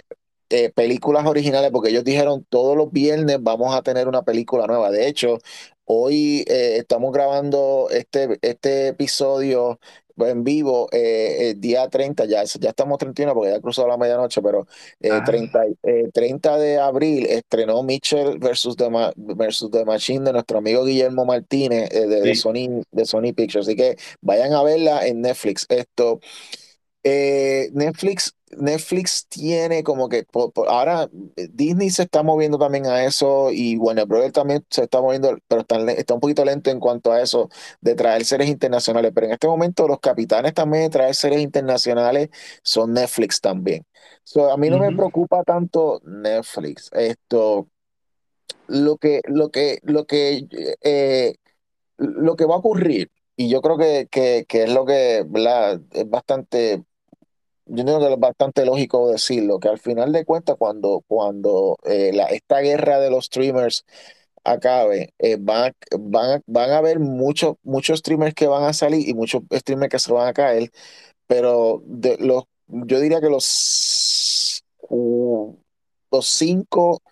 películas originales, porque ellos dijeron todos los viernes vamos a tener una película nueva. De hecho, hoy eh, estamos grabando este, este episodio en vivo eh, el día 30, ya, ya estamos 31 porque ya cruzado la medianoche, pero eh, 30, eh, 30 de abril estrenó Mitchell versus the, versus the Machine de nuestro amigo Guillermo Martínez eh, de, de, Sony, de Sony Pictures. Así que vayan a verla en Netflix. Esto, eh, Netflix Netflix tiene como que ahora eh, Disney se está moviendo también a eso y Warner Brothers también se está moviendo, pero está, está, un poquito lento en cuanto a eso de traer series internacionales. Pero en este momento los capitanes también de traer series internacionales son Netflix también. a mí no me preocupa tanto Netflix. Esto, lo que, lo que, lo que, eh, lo que va a ocurrir y yo creo que, que, que es lo que es bastante yo creo que es bastante lógico decirlo, que al final de cuentas, cuando, cuando eh, la, esta guerra de los streamers acabe, eh, van, van, van a haber muchos muchos streamers que van a salir y muchos streamers que se van a caer, pero de los, yo diría que los, los cinco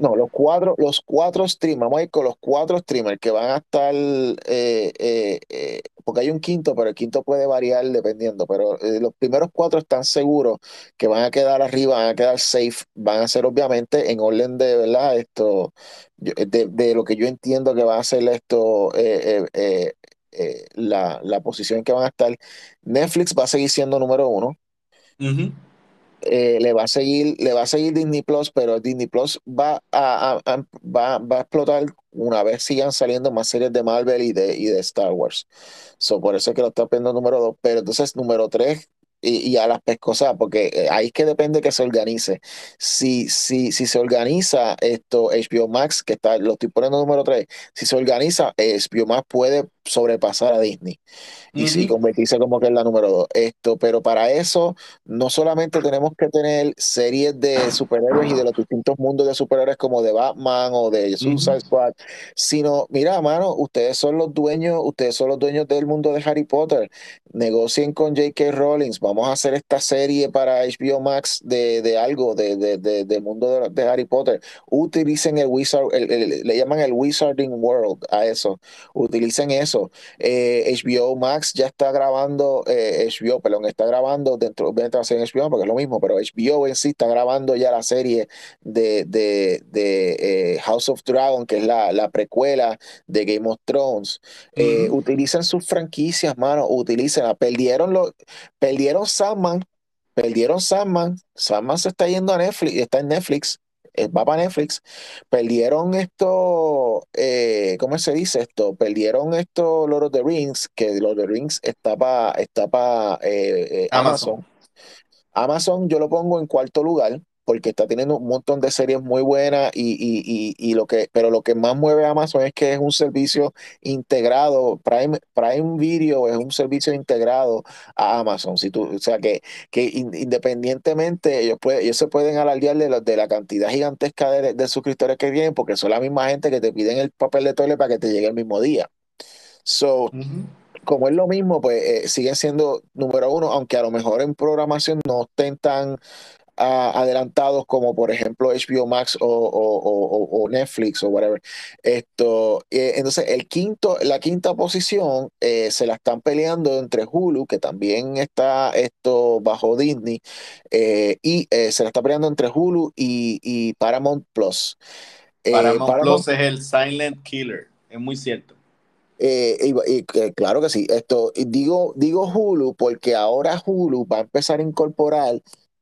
no, los cuatro, los cuatro streamers, vamos a ir con los cuatro streamers que van a estar, eh, eh, eh, porque hay un quinto, pero el quinto puede variar dependiendo, pero los primeros cuatro están seguros que van a quedar arriba, van a quedar safe, van a ser obviamente en orden de, ¿verdad? Esto, de, lo que yo entiendo que va a ser esto, la, la posición que van a estar. Netflix va a seguir siendo número uno. Eh, le va a seguir, le va a seguir Disney Plus, pero Disney Plus va a, va, va a explotar una vez sigan saliendo más series de Marvel y de, y de Star Wars. So, por eso es que lo está viendo número dos. Pero entonces, número tres, y, a las pescosas, porque eh, ahí es que depende que se organice. Si, si, si se organiza esto, HBO Max, que está, lo estoy poniendo número 3, si se organiza, HBO Max puede sobrepasar a Disney y sí convertirse como que en la número 2. Esto, pero para eso no solamente tenemos que tener series de superhéroes y de los distintos mundos de superhéroes como de Batman o de Suicide Squad, sino, mira, mano, ustedes son los dueños, ustedes son los dueños del mundo de Harry Potter. Negocien con J.K. Rowling, vamos a hacer esta serie para HBO Max de, de algo de, de, de, del mundo de, Harry Potter. Utilicen el Wizard, le llaman el Wizarding World a eso. Utilicen eso. HBO eh, Max ya está grabando, HBO, eh, perdón, está grabando dentro, de en HBO porque es lo mismo, pero HBO en sí está grabando ya la serie de, de, de eh, House of Dragon, que es la, la, precuela de Game of Thrones. Utilicen sus franquicias, mano, utilicen, perdieron los, perdieron Sandman, perdieron Sandman, Sandman se está yendo a Netflix, está en Netflix, va para Netflix, perdieron esto, eh, ¿cómo se dice esto? Perdieron esto Lord of the Rings, que Lord of the Rings está para está eh, Amazon. Amazon yo lo pongo en cuarto lugar porque está teniendo un montón de series muy buenas y, y, y, lo que, pero lo que más mueve a Amazon es que es un servicio integrado, Prime, Prime Video es un servicio integrado a Amazon. Si tú, o sea que, que independientemente ellos, pueden, ellos se pueden alardear de, de la cantidad gigantesca de, suscriptores que tienen, porque son la misma gente que te piden el papel de toile para que te llegue el mismo día. So, como es lo mismo, pues eh, siguen siendo número uno, aunque a lo mejor en programación no estén tan adelantados como por ejemplo HBO Max o, Netflix o whatever. Esto, eh, entonces, el quinto, la quinta posición eh, se la están peleando entre Hulu, que también está esto bajo Disney, eh, y se la está peleando entre Hulu y, Paramount Plus. Paramount, Plus es el silent killer, es muy cierto. y, claro que sí. Esto digo, digo Hulu porque ahora Hulu va a empezar a incorporar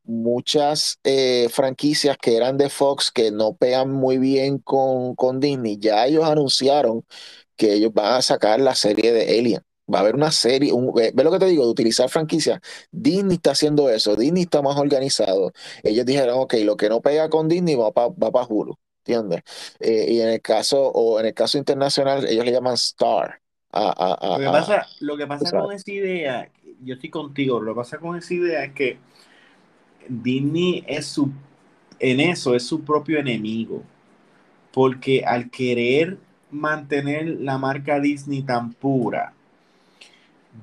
muchas eh, franquicias que eran de Fox que no pegan muy bien con, con Disney, ya ellos anunciaron que ellos van a sacar la serie de Alien. Va a haber una serie, ve, lo que te digo, de utilizar franquicias. Disney está haciendo eso, Disney está más organizado. Ellos dijeron, ok, lo que no pega con Disney va para va Hulu, ¿entiendes? Eh, y en el caso, o en el caso internacional, ellos le llaman Star. lo que pasa, lo que pasa con esa idea, yo estoy contigo, lo que pasa con esa idea es que Disney es su, en eso es su propio enemigo, porque al querer mantener la marca Disney tan pura,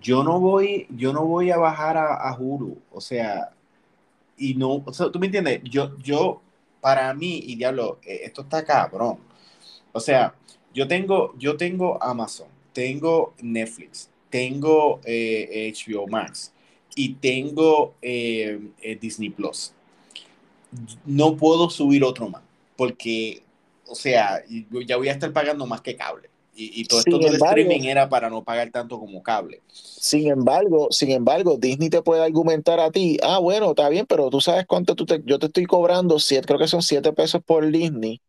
yo no voy, yo no voy a bajar a, Hulu, o sea, y no, o tú me entiendes, yo, yo, para mí, y diablo, eh, esto está cabrón, o sea, yo tengo, yo tengo Amazon, tengo Netflix, tengo HBO Max y tengo Disney Plus, no puedo subir otro más, porque, o sea, ya voy a estar pagando más que cable. Y, todo esto del streaming era para no pagar tanto como cable. Sin embargo, sin embargo, Disney te puede argumentar a ti, ah, bueno, está bien, pero tú sabes cuánto tú te, yo te estoy cobrando, siete, creo que son 7 pesos por Disney,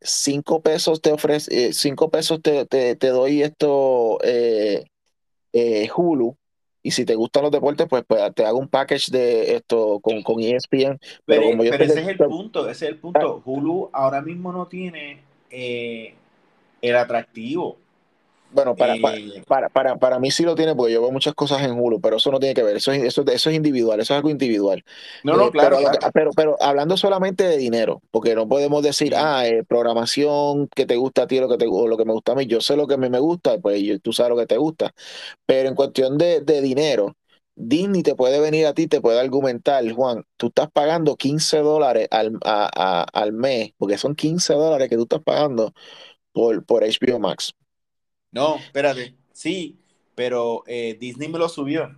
5 pesos te ofrece, eh, 5 pesos te, te, te, doy esto eh, eh, Hulu, y si te gustan los deportes, pues, pues, te hago un package de esto con, con ESPN. Pero, como yo ese es el punto, ese es el punto. Ah. Hulu ahora mismo no tiene eh, el atractivo. Bueno, para, eh, para, para, para, mí sí lo tiene, porque yo veo muchas cosas en Hulu, pero eso no tiene que ver, eso es, eso, eso es individual, eso es algo individual. No, no, eh, claro, pero, Pero, hablando solamente de dinero, porque no podemos decir, ah, eh, programación que te gusta a ti lo que te, o lo que me gusta a mí, yo sé lo que a mí me gusta, pues tú sabes lo que te gusta, pero en cuestión de, de dinero, Disney te puede venir a ti, te puede argumentar, Juan, tú estás pagando 15 dólares al, al mes, porque son 15 dólares que tú estás pagando por, por HBO Max. No, espérate. Sí, pero eh, Disney me lo subió.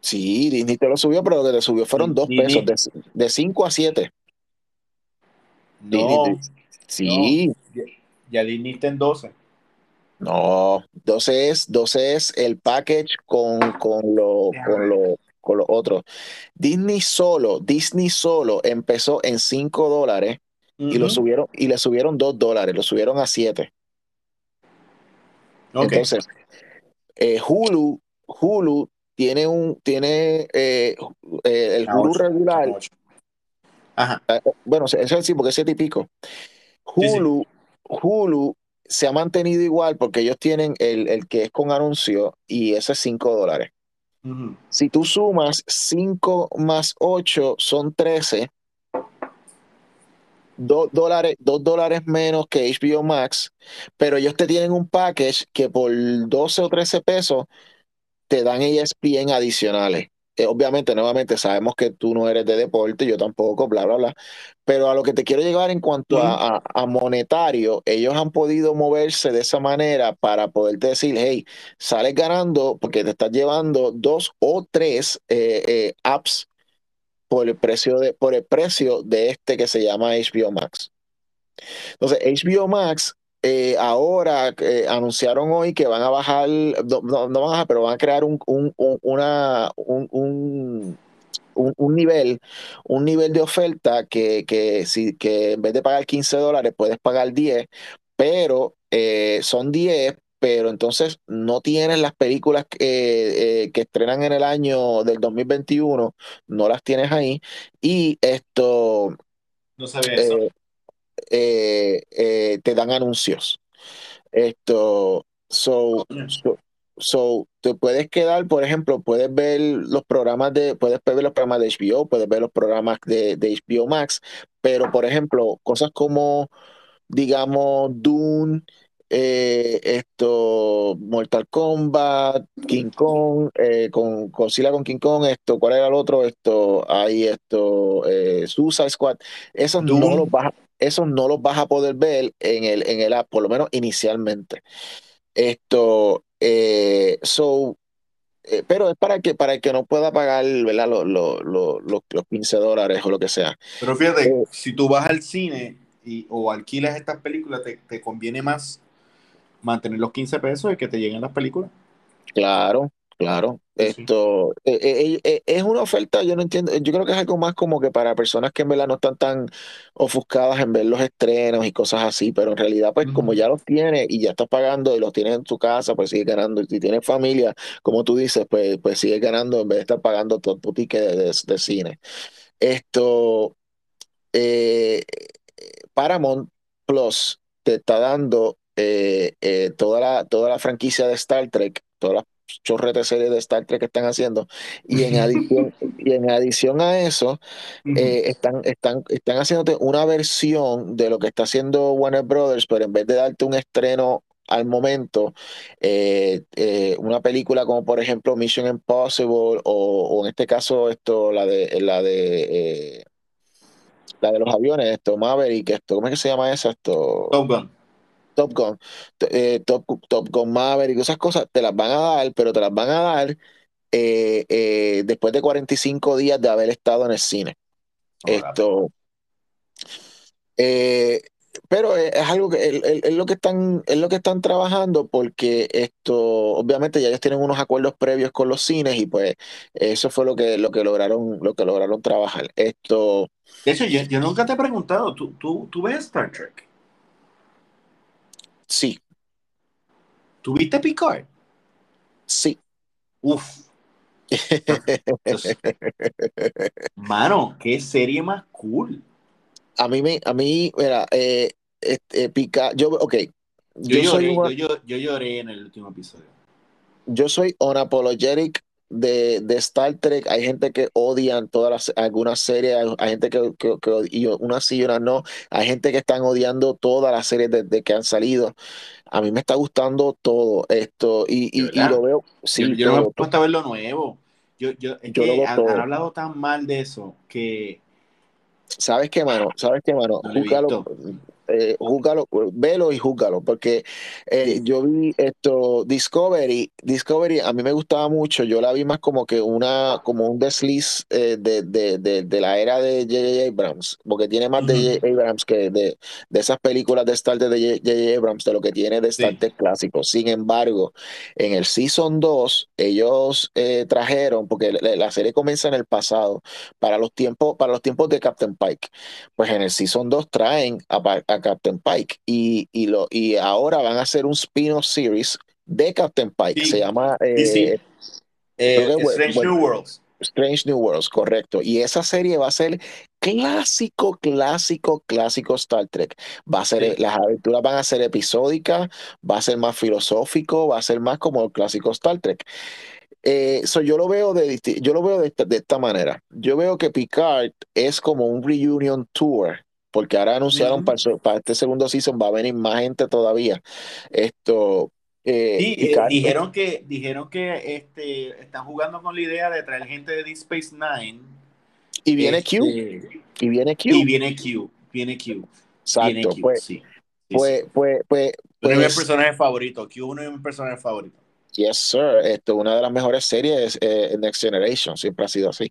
Sí, Disney te lo subió, pero lo que te subió fueron dos pesos, de 5 a 7. No, sí. ya, Disney está en 12. No, 12 es, 12 es el package con, con, lo, con, lo, con lo otro. Disney solo, Disney solo empezó en 5 dólares y lo subieron, y le subieron 2 dólares, lo subieron a 7. Entonces, eh, Hulu, Hulu tiene un, tiene eh, eh, el Hulu regular. Ajá. bueno, eso es sí, porque es típico. Hulu, Hulu se ha mantenido igual porque ellos tienen el, el que es con anuncio y ese es 5 dólares. Si tú sumas 5 más 8 son 13 2 dólares, dos dólares menos que HBO Max, pero ellos te tienen un package que por 12 o 13 pesos te dan ESPN adicionales. Eh, obviamente, nuevamente, sabemos que tú no eres de deporte, yo tampoco, bla, bla, bla. Pero a lo que te quiero llegar en cuanto a, monetario, ellos han podido moverse de esa manera para poderte decir, hey, sales ganando porque te estás llevando dos o tres eh, eh, apps por el precio de, por el precio de este que se llama HBO Max. Entonces, HBO Max eh, ahora eh, anunciaron hoy que van a bajar, no, van a bajar, pero van a crear un, un, una, un, un, nivel, un nivel de oferta que, que, si, que en vez de pagar 15 dólares puedes pagar 10, pero eh, son 10 pero entonces no tienes las películas que, eh, que estrenan en el año del 2021, no las tienes ahí. Y esto... No sabía eso. Eh, eh, te dan anuncios. Esto, so, so, te puedes quedar, por ejemplo, puedes ver los programas de, puedes ver los programas de HBO, puedes ver los programas de, de HBO Max, pero por ejemplo, cosas como, digamos, Dune, eh, esto, Mortal Kombat, King Kong, eh, con Godzilla con King Kong, esto, ¿cuál era el otro? Esto, ahí esto, eh, Suicide Squad, esos no, los vas, esos no los vas a poder ver en el, en el app, por lo menos inicialmente. Esto, so, pero es para que para el que no pueda pagar ¿verdad? Los, los, los, los 15 dólares o lo que sea. Pero fíjate, si tú vas al cine y, o alquilas estas películas, te, te conviene más mantener los 15 pesos y que te lleguen las películas. Claro, claro. Esto eh, eh, eh, es una oferta, yo no entiendo, yo creo que es algo más como que para personas que en verdad no están tan ofuscadas en ver los estrenos y cosas así, pero en realidad pues como ya los tienes y ya estás pagando y los tienes en tu casa, pues sigue ganando. Si tienes familia, como tú dices, pues, pues sigue ganando en vez de estar pagando todo tu ticket de, de, cine. Esto, Paramount Plus te está dando eh, eh, toda, la, toda la franquicia de Star Trek, todas las chorretas series de Star Trek que están haciendo, y en adición, y en adición a eso, eh, están, están, están haciéndote una versión de lo que está haciendo Warner Brothers, pero en vez de darte un estreno al momento, una película como por ejemplo Mission Impossible, o, en este caso, esto, la de la de la de los aviones, esto, Maverick, esto, ¿cómo es que se llama eso? Esto. Top Gun. Top Gun, eh, Top, Top Gun Maverick, esas cosas te las van a dar, pero te las van a dar eh, eh, después de 45 días de haber estado en el cine. Esto. Eh, pero es, algo que es, lo que están es lo que están trabajando porque esto obviamente ya ellos tienen unos acuerdos previos con los cines y pues eso fue lo que lo que lograron lo que lograron trabajar esto de hecho yo, nunca te he preguntado ¿tú, tú, tú ves Star Trek sí ¿tuviste Picard? sí uf Mano, qué serie más cool. A mí, me, a mí, mira, eh, este, pica, yo, ok. Yo, lloré, yo, yo, lloré en el último episodio. Yo soy unapologetic de, de, Star Trek. Hay gente que odian todas las, algunas series, hay gente que, que, que una sí y una no. Hay gente que están odiando todas las series desde que han salido. A mí me está gustando todo esto y, y, y lo veo. Sí, yo, no me he puesto a ver lo nuevo. Yo, yo, es que han, hablado tan mal de eso que. ¿Sabes qué, mano? ¿Sabes qué, mano? No eh, júgalo, velo y júgalo, porque eh, yo vi esto, Discovery, Discovery a mí me gustaba mucho, yo la vi más como que una, como un desliz eh, de, de, de, de, la era de J.J. Abrams, porque tiene más de J.J. Abrams que de, de esas películas de Star Trek de J.J. Abrams, de lo que tiene de Star Trek clásico. Sin embargo, en el Season 2, ellos eh, trajeron, porque la, serie comienza en el pasado, para los tiempos, para los tiempos de Captain Pike, pues en el Season 2 traen a, a Captain Pike y, y, lo, y ahora van a hacer un spin-off series de Captain Pike. Se llama eh, eh, Strange New Worlds. Strange New Worlds, correcto. Y esa serie va a ser clásico, clásico, clásico Star Trek. Va a ser, las aventuras van a ser episódicas, va a ser más filosófico, va a ser más como el clásico Star Trek. Eh, yo lo veo de yo lo veo de esta, de esta manera. Yo veo que Picard es como un reunion tour porque ahora anunciaron para, para, este segundo season va a venir más gente todavía. Esto. Eh, sí, eh, dijeron que dijeron que este, están jugando con la idea de traer gente de Deep Space Nine. Y viene Q. Este, y viene Q. Y viene Q. Viene Q. Exacto. pues, sí. pues, pues, pues, uno de mis pues personajes favoritos. Q uno de mis personajes favoritos. Yes, sir. Esto, una de las mejores series eh, Next Generation. Siempre ha sido así.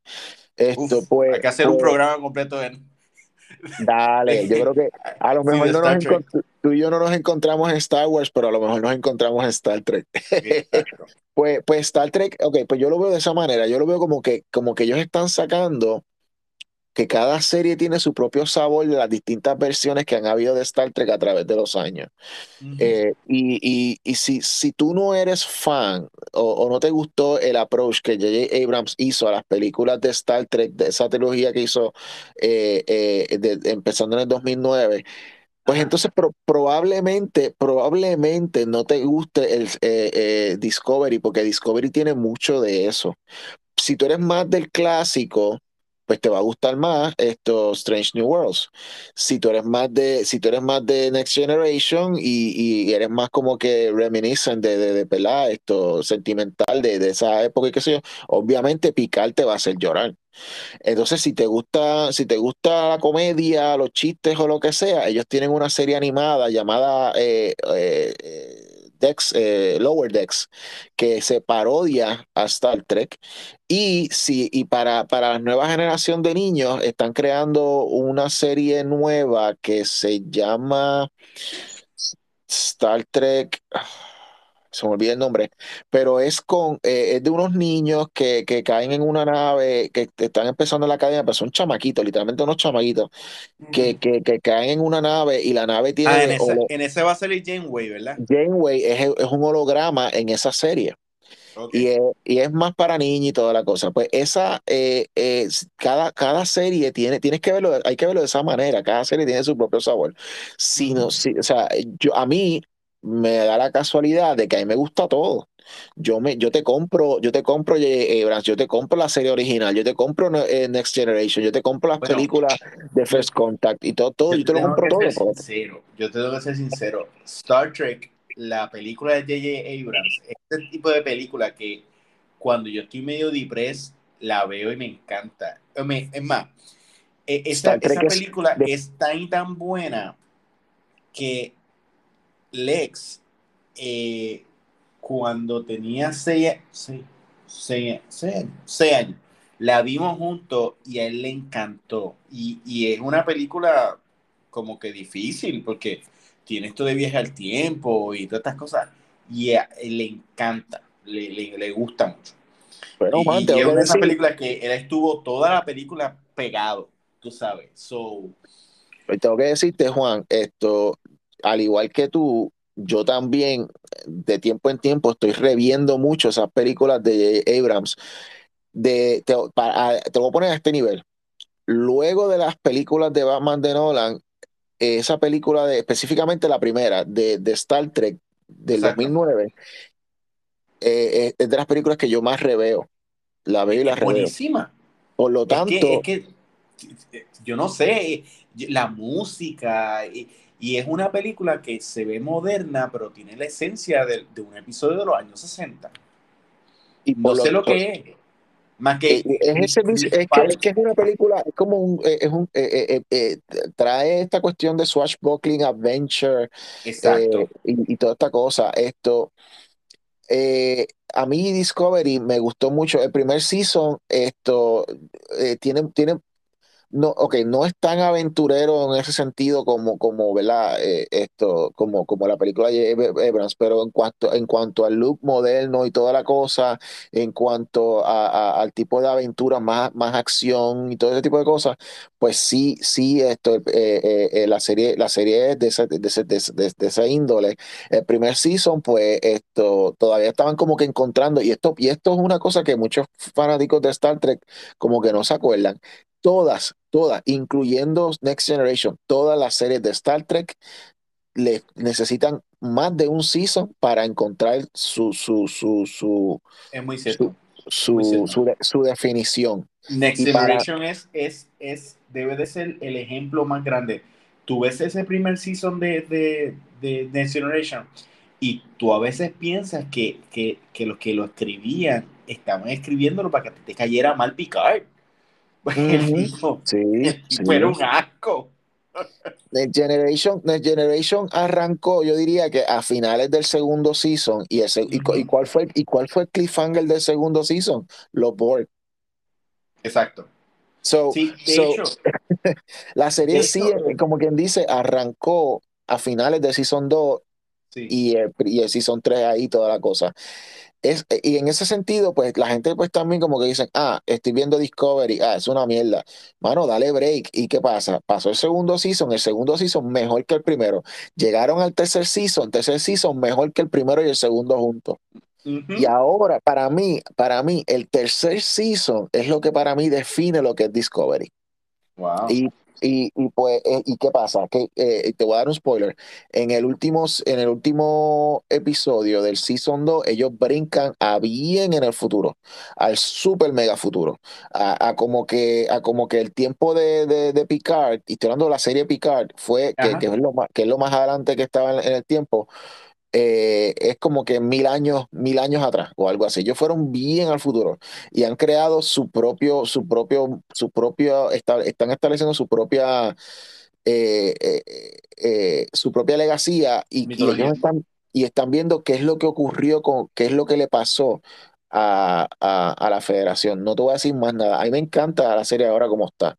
Esto, pues, hay que hacer un pues programa completo en Dale, yo creo que a lo mejor no nos tú y yo no nos encontramos en Star Wars, pero a lo mejor nos encontramos en Star Trek. pues, pues Star Trek, ok, pues yo lo veo de esa manera, yo lo veo como que, como que ellos están sacando que cada serie tiene su propio sabor de las distintas versiones que han habido de Star Trek a través de los años. Eh, y, y, si, si tú no eres fan o, no te gustó el approach que J.J. Abrams hizo a las películas de Star Trek, de esa trilogía que hizo eh, eh, empezando en el 2009, pues entonces probablemente, probablemente no te guste el Discovery, porque Discovery tiene mucho de eso. Si tú eres más del clásico, pues te va a gustar más esto Strange New Worlds. Si tú eres más de, si tú eres más de Next Generation y, eres más como que reminiscent de, de, de esto sentimental de, de, esa época y qué sé yo, obviamente picar te va a hacer llorar. Entonces, si te gusta, si te gusta la comedia, los chistes o lo que sea, ellos tienen una serie animada llamada eh, eh, Dex, eh, Lower Decks, que se parodia a Star Trek. Y, si, y para, para la nueva generación de niños están creando una serie nueva que se llama Star Trek se me olvida el nombre, pero es con eh, es de unos niños que, que, caen en una nave, que están empezando la academia, pero son chamaquitos, literalmente unos chamaquitos, que, que, que, caen en una nave y la nave tiene... Ah, en, ese, va a salir Janeway, ¿verdad? Janeway es, es un holograma en esa serie. Y, es, y, es, más para niños y toda la cosa. Pues esa, eh, eh, cada, cada serie tiene, tienes que verlo, hay que verlo de esa manera, cada serie tiene su propio sabor. Si no, si, o sea, yo, a mí, me da la casualidad de que a mí me gusta todo. Yo me, yo te compro, yo te compro Abrams, yo te compro la serie original, yo te compro eh, Next Generation, yo te compro las películas de First Contact y todo, todo, yo, te lo compro todo. Sincero, yo tengo que ser sincero. Star Trek, la película de J.J. Abrams, este tipo de película que cuando yo estoy medio depress, la veo y me encanta. Es más, e, esa, esa película es tan y tan buena que Lex, eh, cuando tenía seis, seis, seis, seis, seis años, la vimos juntos y a él le encantó. Y, y, es una película como que difícil porque tiene esto de viaje al tiempo y todas estas cosas. Y a él le encanta, le, le, le gusta mucho. Pero, y, man, y es una de esas decir- películas que él estuvo toda la película pegado, tú sabes. So, tengo que decirte, Juan, esto, al igual que tú, yo también de tiempo en tiempo estoy reviendo mucho esas películas de Abrams. De, te, para- te voy a poner a este nivel. Luego de las películas de Batman de Nolan, esa película de, específicamente la primera, de, de Star Trek del Exacto. 2009, eh, es- es de las películas que yo más reveo. La veo y la es reveo. buenísima. Por lo Es tanto, que, es que, yo no sé, la música, y, es una película que se ve moderna, pero tiene la esencia de, de un episodio de los años 60. y No sé lo que es. Más que es, ese mis- es, que, es que es una película, es como un, eh, es un eh, eh, trae esta cuestión de swashbuckling adventure Exacto. y, y toda esta cosa. Esto, a mí Discovery me gustó mucho. El primer season, esto tiene, tiene, no, ok, no es tan aventurero en ese sentido como, como, ¿verdad? Eh, esto, como, como la película de Abrams, pero en cuanto, en cuanto al look moderno y toda la cosa, en cuanto a- al tipo de aventura, más, más acción y todo ese tipo de cosas, pues sí, sí, esto, eh, eh, la serie, la serie es de ese, de ese, de ese- de esa índole. El primer season, pues, esto, todavía estaban como que encontrando, y esto, y esto es una cosa que muchos fanáticos de Star Trek como que no se acuerdan todas, todas, incluyendo Next Generation, todas las series de Star Trek le necesitan más de un season para encontrar su, su, su, su, Es muy cierto. su, Muy cierto. su, su definición. Next Y para- Generation es, es, es, debe de ser el ejemplo más grande. Tú ves ese primer season de, de, de Next Generation y tú a veces piensas que, que, que los que lo escribían estaban escribiéndolo para que te cayera mal Picard. El tipo, Sí, era un asco. Next Generation, Next Generation arrancó, yo diría que a finales del segundo season. ¿Y, el se- y, cuál fue, ¿Y cuál fue el cliffhanger del segundo season? Los Borg. Exacto. So, Sí, de so, hecho, la serie de sí, hecho- eh, como quien dice, arrancó a finales de Season 2 sí. y el, y el Season 3 ahí, toda la cosa. Es, y en ese sentido, pues la gente pues también como que dicen, ah, estoy viendo Discovery, ah, es una mierda. Mano, dale break. ¿Y qué pasa? Pasó el segundo season, el segundo season mejor que el primero. Llegaron al tercer season, tercer season mejor que el primero y el segundo juntos. Y ahora, para mí, para mí, el tercer season es lo que para mí define lo que es Discovery. Wow. Y, y, y pues, eh, ¿y qué pasa? Que, eh, te voy a dar un spoiler. En el, último, en el último episodio del Season 2, ellos brincan a bien en el futuro, al super mega futuro, a, a como, que, a como que el tiempo de, de, de Picard, y estoy hablando de la serie Picard, fue que, que es lo más, que es lo más adelante que estaba en, en el tiempo, eh, es como que mil años, mil años atrás o algo así. Ellos fueron bien al futuro y han creado su propio, su propio, su propio, esta- están estableciendo su propia, eh, eh, su propia legacía y, ellos están, y están viendo qué es lo que ocurrió con, qué es lo que le pasó a, a, a la federación. No te voy a decir más nada. A mí me encanta la serie ahora como está.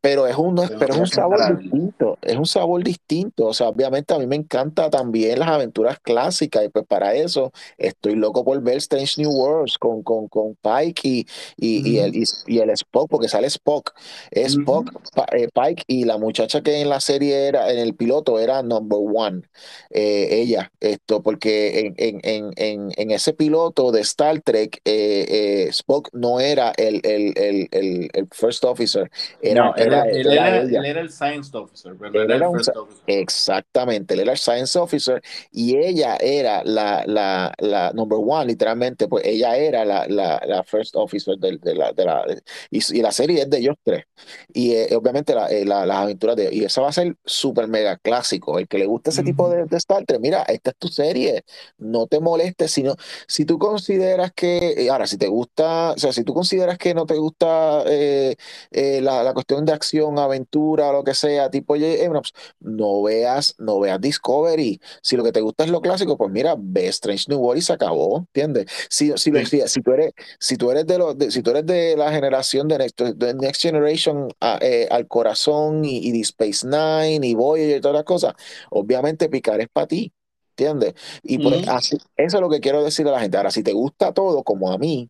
Pero es un, Pero pero es un sabor distinto, es un sabor distinto. O sea, obviamente a mí me encanta también las aventuras clásicas y pues para eso estoy loco por ver Strange New Worlds con, con, con Pike y, y, y el, y, y el Spock, porque sale Spock. Spock, eh, Pike y la muchacha que en la serie era, en el piloto era number one, eh, ella, esto, porque en, en, en, en, ese piloto de Star Trek, eh, eh, Spock no era el, el, el, el, el first officer, era, no, él, era, él era era, él era el science officer, pero Él era era el un first sa- officer. Exactamente, él era el science officer y ella era la, la, la number one, literalmente, pues ella era la, la, la first officer de, de la, de la y, y la serie es de ellos tres. Y eh, obviamente la- eh, la- las aventuras de y esa va a ser súper mega clásico. El que le gusta ese tipo de, de Star Trek, mira, esta es tu serie, no te molestes, sino si tú consideras que, eh, ahora, si te gusta, o sea, si tú consideras que no te gusta eh, eh, la, la cuestión de acción, aventura, lo que sea, tipo J. Abrams, no veas, no veas Discovery. Si lo que te gusta es lo clásico, pues mira, ve Strange New World y se acabó, ¿entiendes? Si, si, si, si tú eres, si tú eres de los, si tú eres de la generación de Next, de Next Generation eh, al corazón y, y de Space Nine y Voyager y todas las cosas, obviamente picar es para ti. ¿Entiendes? Y pues así, eso es lo que quiero decirle a la gente. Ahora, si te gusta todo, como a mí,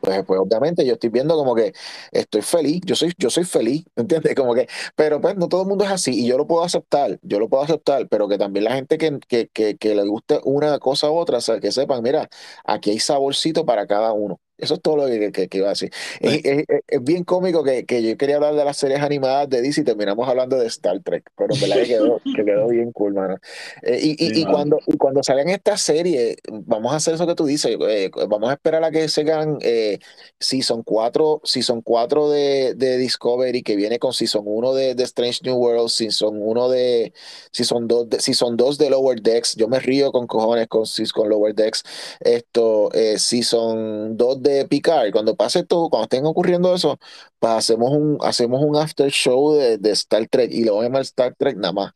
pues, pues obviamente yo estoy viendo como que estoy feliz, yo soy, yo soy feliz, ¿entiendes? Como que, pero pues no todo el mundo es así y yo lo puedo aceptar, yo lo puedo aceptar, pero que también la gente que, que, que, le guste una cosa u otra, o que sepan, mira, aquí hay saborcito para cada uno. Eso es todo lo que, que, que iba a decir. Es, es, es, bien cómico que, que, yo quería hablar de las series animadas de DC y terminamos hablando de Star Trek, pero en verdad que quedó, que quedó bien cool, mano. Eh, y, sí, y cuando, y cuando salgan estas series, vamos a hacer eso que tú dices, eh, vamos a esperar a que salgan eh, Season 4, Season 4 de, de Discovery, que viene con Season 1 de, de Strange New World, Season 1 de Season 2 de, Season 2 de Lower Decks, yo me río con cojones con, con Lower Decks, esto, eh, Season 2 de de Picard, cuando pase todo, cuando estén ocurriendo eso, pues hacemos un, hacemos un after show de, de Star Trek y lo vamos a llamar Star Trek nada más.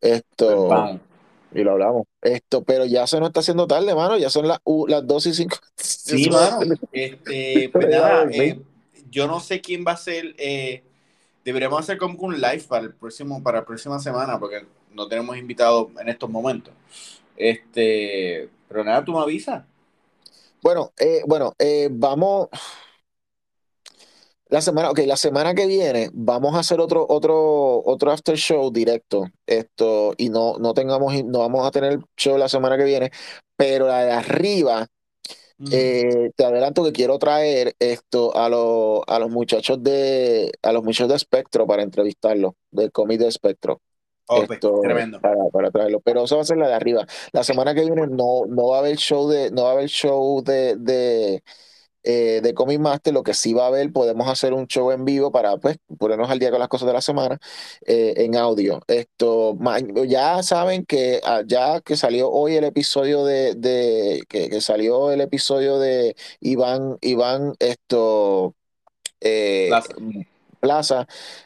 Esto, pues y lo hablamos. Esto, pero ya se nos está haciendo tarde, mano, ya son las, uh, las 2 y 5. Sí, mano. Este, pues nada, eh, yo no sé quién va a ser, eh, deberíamos hacer como un live para el próximo, para la próxima semana, porque no tenemos invitados en estos momentos. Este, pero nada, tú me avisas. Bueno, eh, bueno, eh, vamos. La semana, okay, la semana que viene vamos a hacer otro, otro, otro after show directo. Esto, y no, no tengamos, no vamos a tener show la semana que viene, pero la de arriba, eh, te adelanto que quiero traer esto a, los a los muchachos de, a los muchachos de Spectro para entrevistarlos, del cómic de Spectro. Oh, esto, tremendo. Para, para, traerlo. Pero eso va a ser la de arriba. La semana que viene no, no va a haber show de, no va a haber show de, de, eh, de Comic Master. Lo que sí va a haber, podemos hacer un show en vivo para pues ponernos al día con las cosas de la semana eh, en audio. Esto ya saben que ah, ya que salió hoy el episodio de, de que, que salió el episodio de Iván, Iván, esto eh, plaza.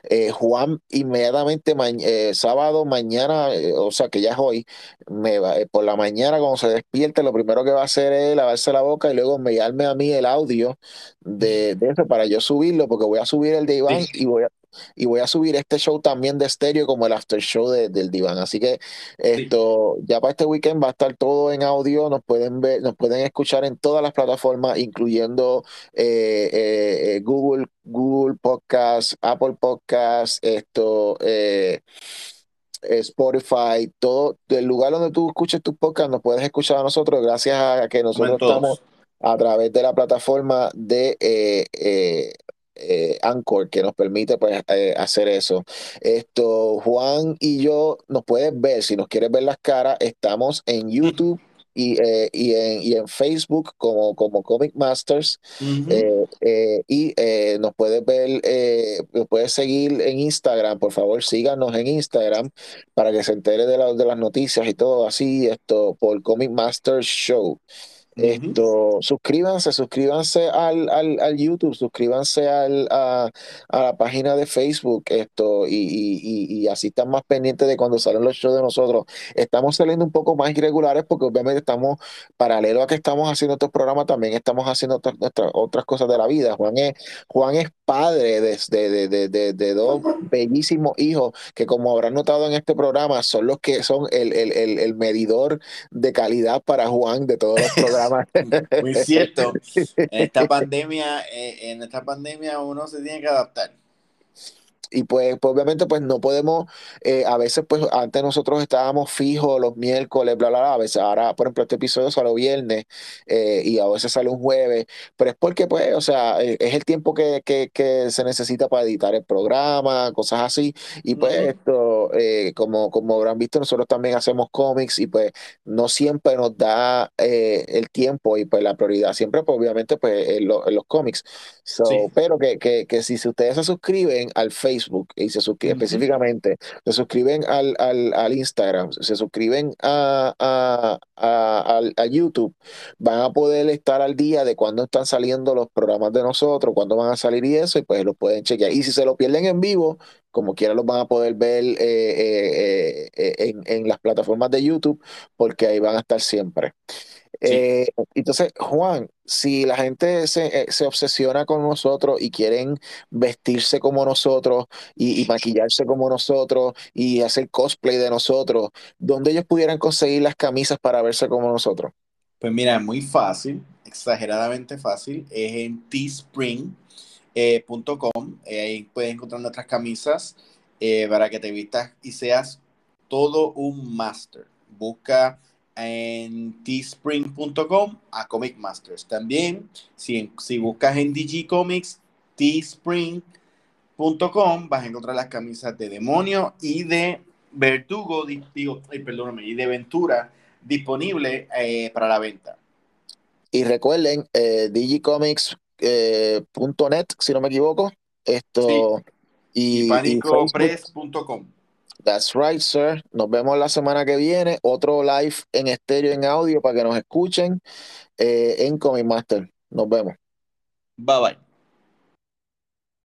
Eh, Juan inmediatamente eh, sábado, mañana, eh, o sea que ya es hoy, me va, eh, por la mañana cuando se despierte, lo primero que va a hacer es lavarse la boca y luego enviarme a mí el audio de, de eso para yo subirlo, porque voy a subir el de Iván sí. y voy a, y voy a subir este show también de estéreo como el after show de, del diván. Así que esto sí. ya para este weekend va a estar todo en audio. Nos pueden ver, nos pueden escuchar en todas las plataformas, incluyendo eh, eh, Google, Google Podcast, Apple Podcast, esto. Eh, Spotify, todo el lugar donde tú escuches tu podcast, nos puedes escuchar a nosotros gracias a que nosotros estamos a través de la plataforma de eh, eh, eh, Anchor que nos permite pues, eh, hacer eso. Esto, Juan y yo nos puedes ver, si nos quieres ver las caras, estamos en YouTube. Y, eh, y, en, y, en, Facebook como, como Comic Masters uh -huh. y nos puedes ver, nos puedes seguir en Instagram, por favor síganos en Instagram para que se entere de, la, de las noticias y todo así, esto por Comic Masters Show. Esto, suscríbanse, suscríbanse al, al, al YouTube, suscríbanse al, a, a, la página de Facebook, esto, y, y, y, así están más pendientes de cuando salen los shows de nosotros. Estamos saliendo un poco más irregulares porque obviamente estamos, paralelo a que estamos haciendo estos programas, también estamos haciendo otras, otras cosas de la vida. Juan es, Juan es padre de, de, de, de, de dos bellísimos hijos que como habrán notado en este programa, son los que son el, el, el, el medidor de calidad para Juan de todos los programas. Muy cierto. En esta pandemia, eh, en esta pandemia uno se tiene que adaptar y pues, pues, obviamente pues no podemos, eh, a veces pues antes nosotros estábamos fijos los miércoles, bla, bla, bla, a veces ahora, por ejemplo, este episodio sale viernes eh, y a veces sale un jueves, pero es porque pues, o sea, eh, es el tiempo que, que, que, se necesita para editar el programa, cosas así, y pues uh -huh. esto, eh, como, como habrán visto, nosotros también hacemos cómics y pues no siempre nos da el tiempo y pues la prioridad, siempre pues obviamente pues en, lo, en los cómics, so, sí. pero que, que, que si, si ustedes se suscriben al Facebook, Facebook y se suscriben específicamente, se suscriben al, al, al Instagram, se suscriben a, a, a, a, YouTube, van a poder estar al día de cuándo están saliendo los programas de nosotros, cuándo van a salir y eso, y pues lo pueden chequear. Y si se lo pierden en vivo, como quiera los van a poder ver eh, eh, eh, en, en las plataformas de YouTube, porque ahí van a estar siempre. Eh, entonces, Juan, si la gente se, eh, se, obsesiona con nosotros y quieren vestirse como nosotros y, y, maquillarse como nosotros y hacer cosplay de nosotros, ¿dónde ellos pudieran conseguir las camisas para verse como nosotros? Pues mira, muy fácil, exageradamente fácil, es en teespring.com, eh, ahí puedes encontrar nuestras camisas eh, para que te vistas y seas todo un master. Busca en teespring.com a Comic Masters. También, si, si buscas en DG Comics, teespring.com, vas a encontrar las camisas de Demonio y de Vertugo, digo, perdóname, y de Ventura disponible eh, para la venta. Y recuerden, eh, digicomics.net, eh, si no me equivoco, esto sí. y, y panicopress.com. That's right, sir. Nos vemos la semana que viene. Otro live en estéreo, en audio, para que nos escuchen eh, en Comic Master. Nos vemos. Bye bye.